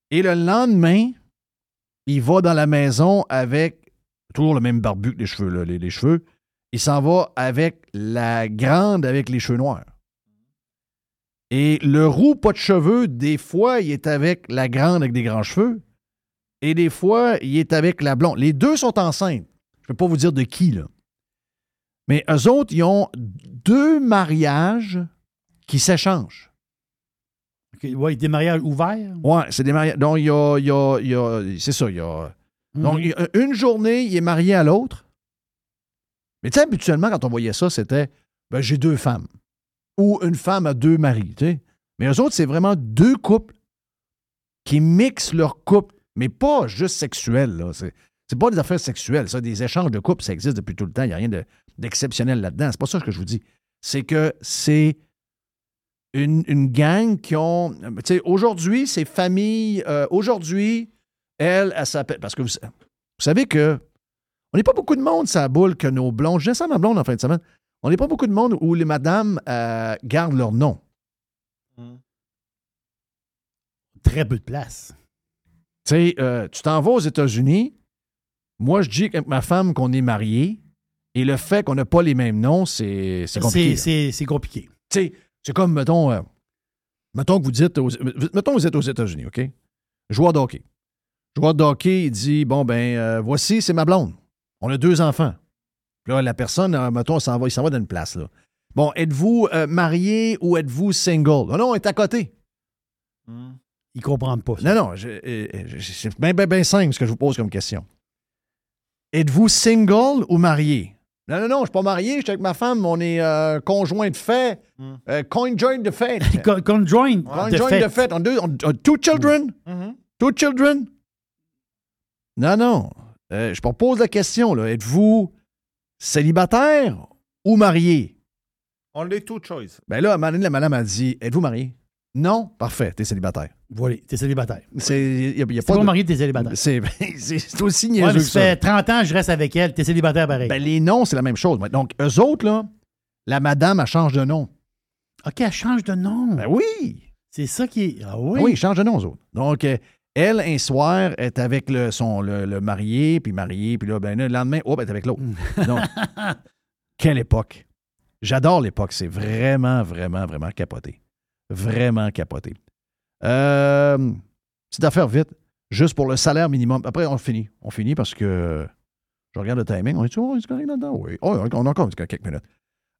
Et le lendemain, il va dans la maison avec toujours le même barbuque des cheveux, là, les, les cheveux. Il s'en va avec la grande avec les cheveux noirs. Et le roux, pas de cheveux, des fois, il est avec la grande avec des grands cheveux. Et des fois, il est avec la blonde. Les deux sont enceintes. Je ne peux pas vous dire de qui, là. Mais eux autres, ils ont deux mariages qui s'échangent. OK, Ouais, des mariages ouverts? Ouais, c'est des mariages. Donc, il y a. il y a- il y a- c'est ça, il y a. Donc, Mhm. y a une journée, il est marié à l'autre. Mais tu sais, habituellement, quand on voyait ça, c'était ben, j'ai deux femmes. Ou une femme a deux maris. Mais eux autres, c'est vraiment deux couples qui mixent leur couple, mais pas juste sexuel, là. C'est, pas des affaires sexuelles, ça. Des échanges de couples, ça existe depuis tout le temps. Il n'y a rien de- d'exceptionnel là-dedans. C'est pas ça que je vous dis. C'est que c'est une, une gang qui ont. Tu sais, aujourd'hui, c'est famille. euh, aujourd'hui, elle, elle s'appelle. Parce que vous, vous savez que. On n'est pas beaucoup de monde, ça boule, que nos blondes. J'ai ça ma blonde en fin de semaine. On n'est pas beaucoup de monde où les madames euh, gardent leur nom. Très peu de place. Tu sais, euh, tu t'en vas aux États-Unis. Moi, je dis avec ma femme qu'on est mariés. Et le fait qu'on n'a pas les mêmes noms, c'est c'est compliqué. C'est- compliqué. Tu sais, c'est comme, mettons, euh, mettons que vous dites, aux- mettons que vous êtes aux États-Unis, OK? Joueur de hockey. Joueur de hockey, il dit, bon, ben, euh, voici, c'est ma blonde. On a deux enfants. Puis là, la personne, euh, mettons, s'en va, il s'en va dans une place, là. Bon, êtes-vous euh, marié ou êtes-vous single? Non, non, on est à côté. Ils comprennent pas. ça. Non, non, c'est bien, bien, bien simple ce que je vous pose comme question. Êtes-vous single ou marié? Non, non, non, je suis pas marié, je suis avec ma femme, on est euh, conjoint de fait. Euh, conjoint de fait. Con- Conjoint de Conjoint fait. de fait. On deux, on- on- two children? Two children? Non, non. Euh, je propose la question, là. Êtes-vous célibataire ou marié? On les two choice. Ben là, à un moment donné, la madame a dit Êtes-vous marié? Non? Parfait, t'es célibataire. Voilà, t'es célibataire. C'est y a, y a pas de- marié, t'es célibataire. C'est aussi Ouais, niaiseux mais que ça fait 30 ans, je reste avec elle, t'es célibataire pareil. Ben, les noms, c'est la même chose. Donc, eux autres, là, la madame, elle change de nom. OK, elle change de nom. Ben oui! C'est ça qui est. Ah oui? Oui, oui, change de nom, eux autres. Donc, euh, elle, un soir, est avec le, son, le, le marié, puis marié, puis là, ben, le lendemain, hop, elle est avec l'autre. Donc, quelle époque! J'adore l'époque. C'est vraiment, vraiment, vraiment capoté. Vraiment capoté. Euh, petite affaire vite, juste pour le salaire minimum. Après, on finit. On finit parce que je regarde le timing. On est toujours correct là-dedans? Oui. Oh, on a encore quelques minutes.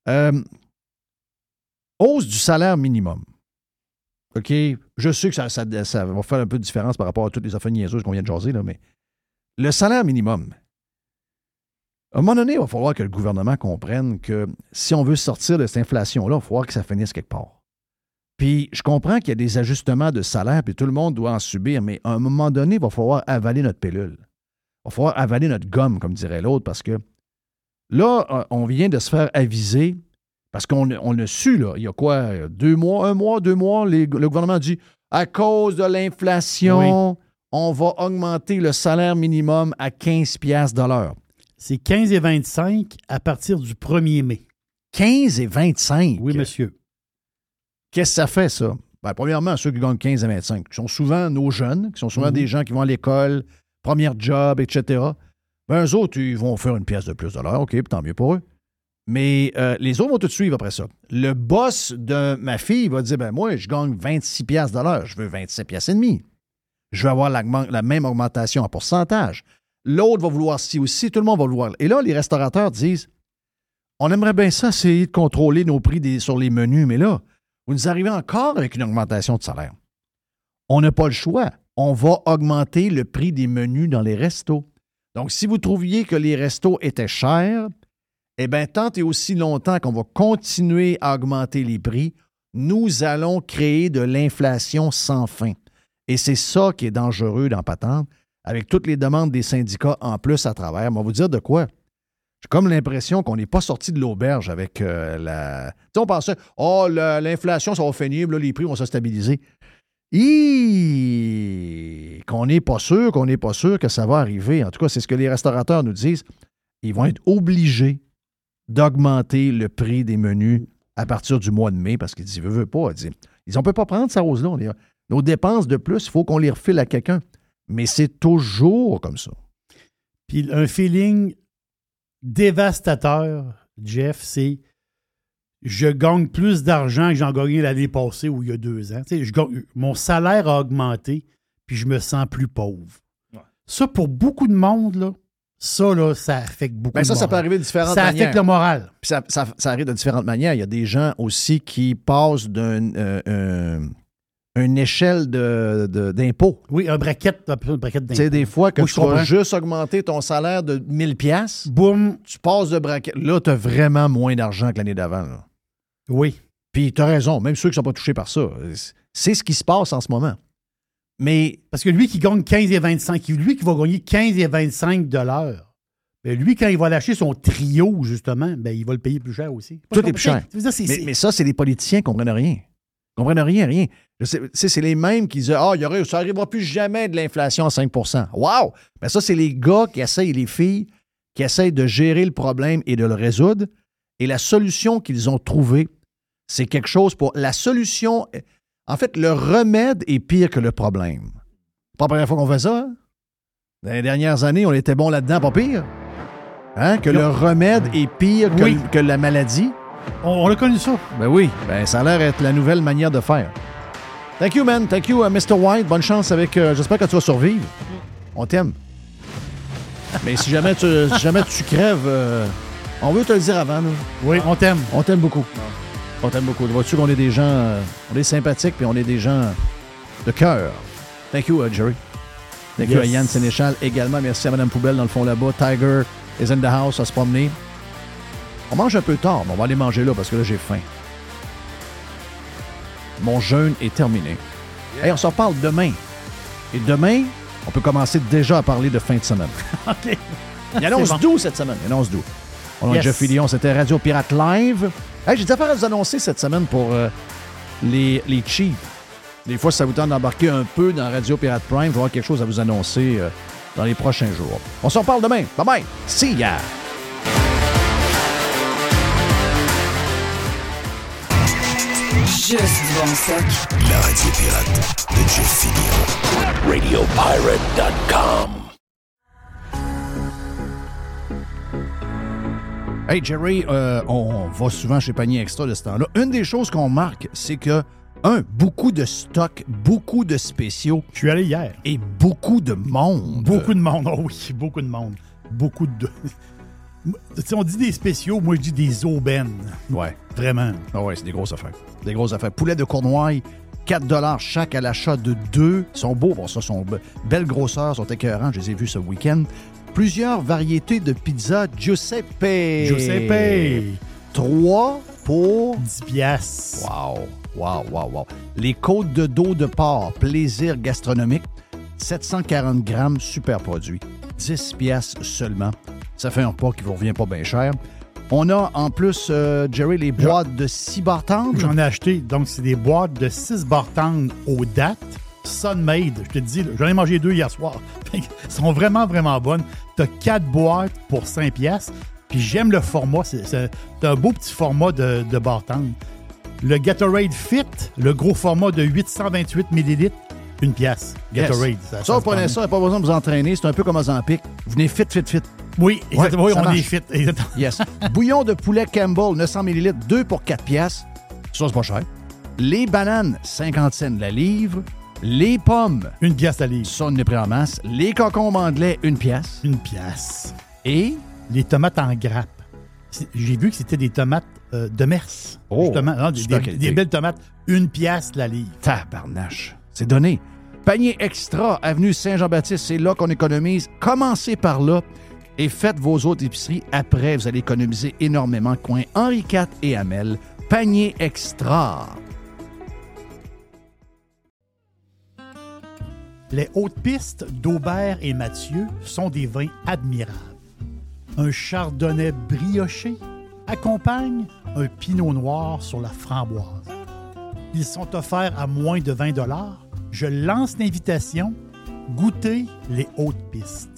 Euh, hausse du salaire minimum. OK? Je sais que ça, va faire un peu de différence par rapport à toutes les affaires niaiseuses qu'on vient de jaser, là, mais le salaire minimum. À un moment donné, il va falloir que le gouvernement comprenne que si on veut sortir de cette inflation-là, il va falloir que ça finisse quelque part. Puis je comprends qu'il y a des ajustements de salaire, puis tout le monde doit en subir, mais à un moment donné, il va falloir avaler notre pilule. Il va falloir avaler notre gomme, comme dirait l'autre, parce que là, euh, on vient de se faire aviser, parce qu'on on a su, là, il y a quoi, deux mois, un mois, deux mois, les- le gouvernement dit à cause de l'inflation, on va augmenter le salaire minimum à 15 piastres de l'heure. C'est 15 et 25 à partir du 1er mai. 15 et 25. Oui, monsieur. Qu'est-ce que ça fait, ça? Ben, premièrement, ceux qui gagnent 15 à 25, qui sont souvent nos jeunes, qui sont souvent Mhm. des gens qui vont à l'école, première job, etc. Ben, eux autres, ils vont faire une pièce de plus de l'heure. OK, tant mieux pour eux. Mais euh, les autres vont tout suivre après ça. Le boss de ma fille va dire ben moi, je gagne 26 pièces de l'heure, je veux 27 pièces et demi. Je veux avoir la, la même augmentation en pourcentage. L'autre va vouloir ci aussi, tout le monde va vouloir. Et là, les restaurateurs disent on aimerait bien ça, essayer de contrôler nos prix des- sur les menus, mais là, vous nous arrivez encore avec une augmentation de salaire. On n'a pas le choix. On va augmenter le prix des menus dans les restos. Donc, si vous trouviez que les restos étaient chers, eh bien, tant et aussi longtemps qu'on va continuer à augmenter les prix, nous allons créer de l'inflation sans fin. Et c'est ça qui est dangereux dans Patente, avec toutes les demandes des syndicats en plus à travers. On va vous dire de quoi? J'ai comme l'impression qu'on n'est pas sorti de l'auberge avec euh, la. Tu sais, on pensait, oh, la- l'inflation, ça va finir, là, les prix vont se stabiliser. Qu'on n'est pas sûr, qu'on n'est pas sûr que ça va arriver. En tout cas, c'est ce que les restaurateurs nous disent. Ils vont être obligés d'augmenter le prix des menus à partir du mois de mai parce qu'ils disent, veut, veut pas. Ils disent, on peut pas prendre ça rose-là. Nos dépenses de plus, il faut qu'on les refile à quelqu'un. Mais c'est toujours comme ça. Puis un feeling dévastateur, Jeff, c'est je gagne plus d'argent que j'en gagnais l'année passée ou il y a deux ans. Je gagne- mon salaire a augmenté, puis je me sens plus pauvre. Ça, pour beaucoup de monde, là, ça, là, ça affecte beaucoup Ben de ça, ça peut arriver de différentes Ça manières. affecte le moral. Puis ça, ça- ça arrive de différentes manières. Il y a des gens aussi qui passent euh, euh, une échelle de- de- d'impôts. Oui, un bracket, un bracket Tu sais, des fois, que Oui, tu vas juste augmenter ton salaire de 1000 pièces, Boum. tu passes de bracket. Là, tu as vraiment moins d'argent que l'année d'avant. là. Oui. Puis tu as raison, même ceux qui ne sont pas touchés par ça. C'est ce qui se passe en ce moment. Mais Parce que lui qui gagne 15 et 25, lui qui va gagner 15 et 25 dollars, ben lui, quand il va lâcher son trio, justement, ben il va le payer plus cher aussi. tout est plus cher. Dire, mais ça, c'est les politiciens qui ne comprennent rien. Ils comprennent rien, rien. C'est les mêmes qui disent Ah, aurait- ça n'arrivera plus jamais de l'inflation à 5% Wow! Mais ça, c'est les gars qui essayent, les filles, qui essayent de gérer le problème et de le résoudre. Et la solution qu'ils ont trouvée, c'est quelque chose pour. La solution. En fait, le remède est pire que le problème. Pas la première fois qu'on fait ça. hein? Dans les dernières années, on était bon là-dedans, pas pire. Hein? Que le remède est pire que, Oui. que la maladie. On, on a connu ça. Ben oui, ben ça a l'air d'être la nouvelle manière de faire. Thank you, man. Thank you, uh, Mr. White. Bonne chance avec. euh, J'espère que tu vas survivre. On t'aime. Mais si jamais tu, si jamais tu crèves, euh, on veut te le dire avant. là. Oui, on t'aime. On t'aime beaucoup. On t'aime beaucoup. Vois-tu qu'on est des gens. euh, on est sympathiques puis on est des gens de cœur. Thank you, uh, Jerry. Thank you à Yes. Yann Sénéchal également. Merci à Madame Poubelle dans le fond là-bas. Tiger is in the house à se promener. On mange un peu tard, mais on va aller manger là parce que là, j'ai faim. Mon jeûne est terminé. Hey, on s'en parle demain. Et demain, on peut commencer déjà à parler de fin de semaine. OK. Il annonce bon. 12 cette semaine. Il annonce 12. On a Yes. Jeff Fillion, c'était Radio Pirate Live. Hey, j'ai des affaires à vous annoncer cette semaine pour euh, les, les Chiefs. Des fois, ça vous tente d'embarquer un peu dans Radio Pirate Prime, je vais avoir quelque chose à vous annoncer euh, dans les prochains jours. On s'en parle demain. Bye bye. See ya. Juste bon. La radio pirate de Jeff Fillion. RadioPirate.com. Hey Jerry, euh, on va souvent chez Panier Extra de ce temps-là. Une des choses qu'on marque, c'est que, un, beaucoup de stocks, beaucoup de spéciaux Je suis allé hier. et beaucoup de monde. Beaucoup de monde. Oh oui, beaucoup de monde. Beaucoup de. Tu sais, on dit des spéciaux, moi je dis des aubaines. Ouais. Vraiment. Ah ouais, c'est des grosses affaires. Des grosses affaires. Poulet de Cournoye, 4 chaque à l'achat de deux. Ils sont beaux, bon, ça, sont be- belles grosseurs, sont écœurants. Je les ai vus ce week-end. Plusieurs variétés de pizza Giuseppe. Giuseppe. 3 pour 10 piastres. Wow, wow, wow, wow. Les côtes de dos de porc, plaisir gastronomique, 740 grammes, super produit. 10 piastres seulement. Ça fait un repas qui vous revient pas bien cher. On a en plus, euh, Jerry, les boîtes de 6 barres tendres. J'en ai acheté. Donc, c'est des boîtes de 6 bartendes aux dates. Sunmade, je te dis, j'en ai mangé deux hier soir. Elles sont vraiment, vraiment bonnes. Tu as 4 boîtes pour 5 piastres. Puis j'aime le format. C'est un beau petit format de, de bartende. Le Gatorade Fit, le gros format de 828 ml, une pièce. Yes. Gatorade. Ça, se vous prenez ça, pas besoin de vous entraîner. C'est un peu comme Ozempic. Vous venez fit, fit, fit. Oui, exactement. Ouais, oui, ça on marche. est fit. Exactement. Yes. Bouillon de poulet Campbell, 900 ml, 2 pour 4 piastres. Ça, c'est pas cher. Les bananes, 50 cents la livre. Les pommes, Une pièce à livre. ça, on est pris en masse. Les concombres anglais, une pièce. Une pièce. Et? Les tomates en grappe. J'ai vu que c'était des tomates euh, de Mers. Oh, justement. Non, des, des belles tomates. Une pièce la livre. tabarnache. Donné. Panier extra, avenue Saint-Jean-Baptiste, c'est là qu'on économise. Commencez par là et faites vos autres épiceries. Après, vous allez économiser énormément. Coin Henri IV et Hamel. Panier extra. Les hautes pistes d'Aubert et Mathieu sont des vins admirables. Un chardonnay brioché accompagne un pinot noir sur la framboise. Ils sont offerts à moins de 20 Je lance l'invitation. Goûtez les hautes pistes.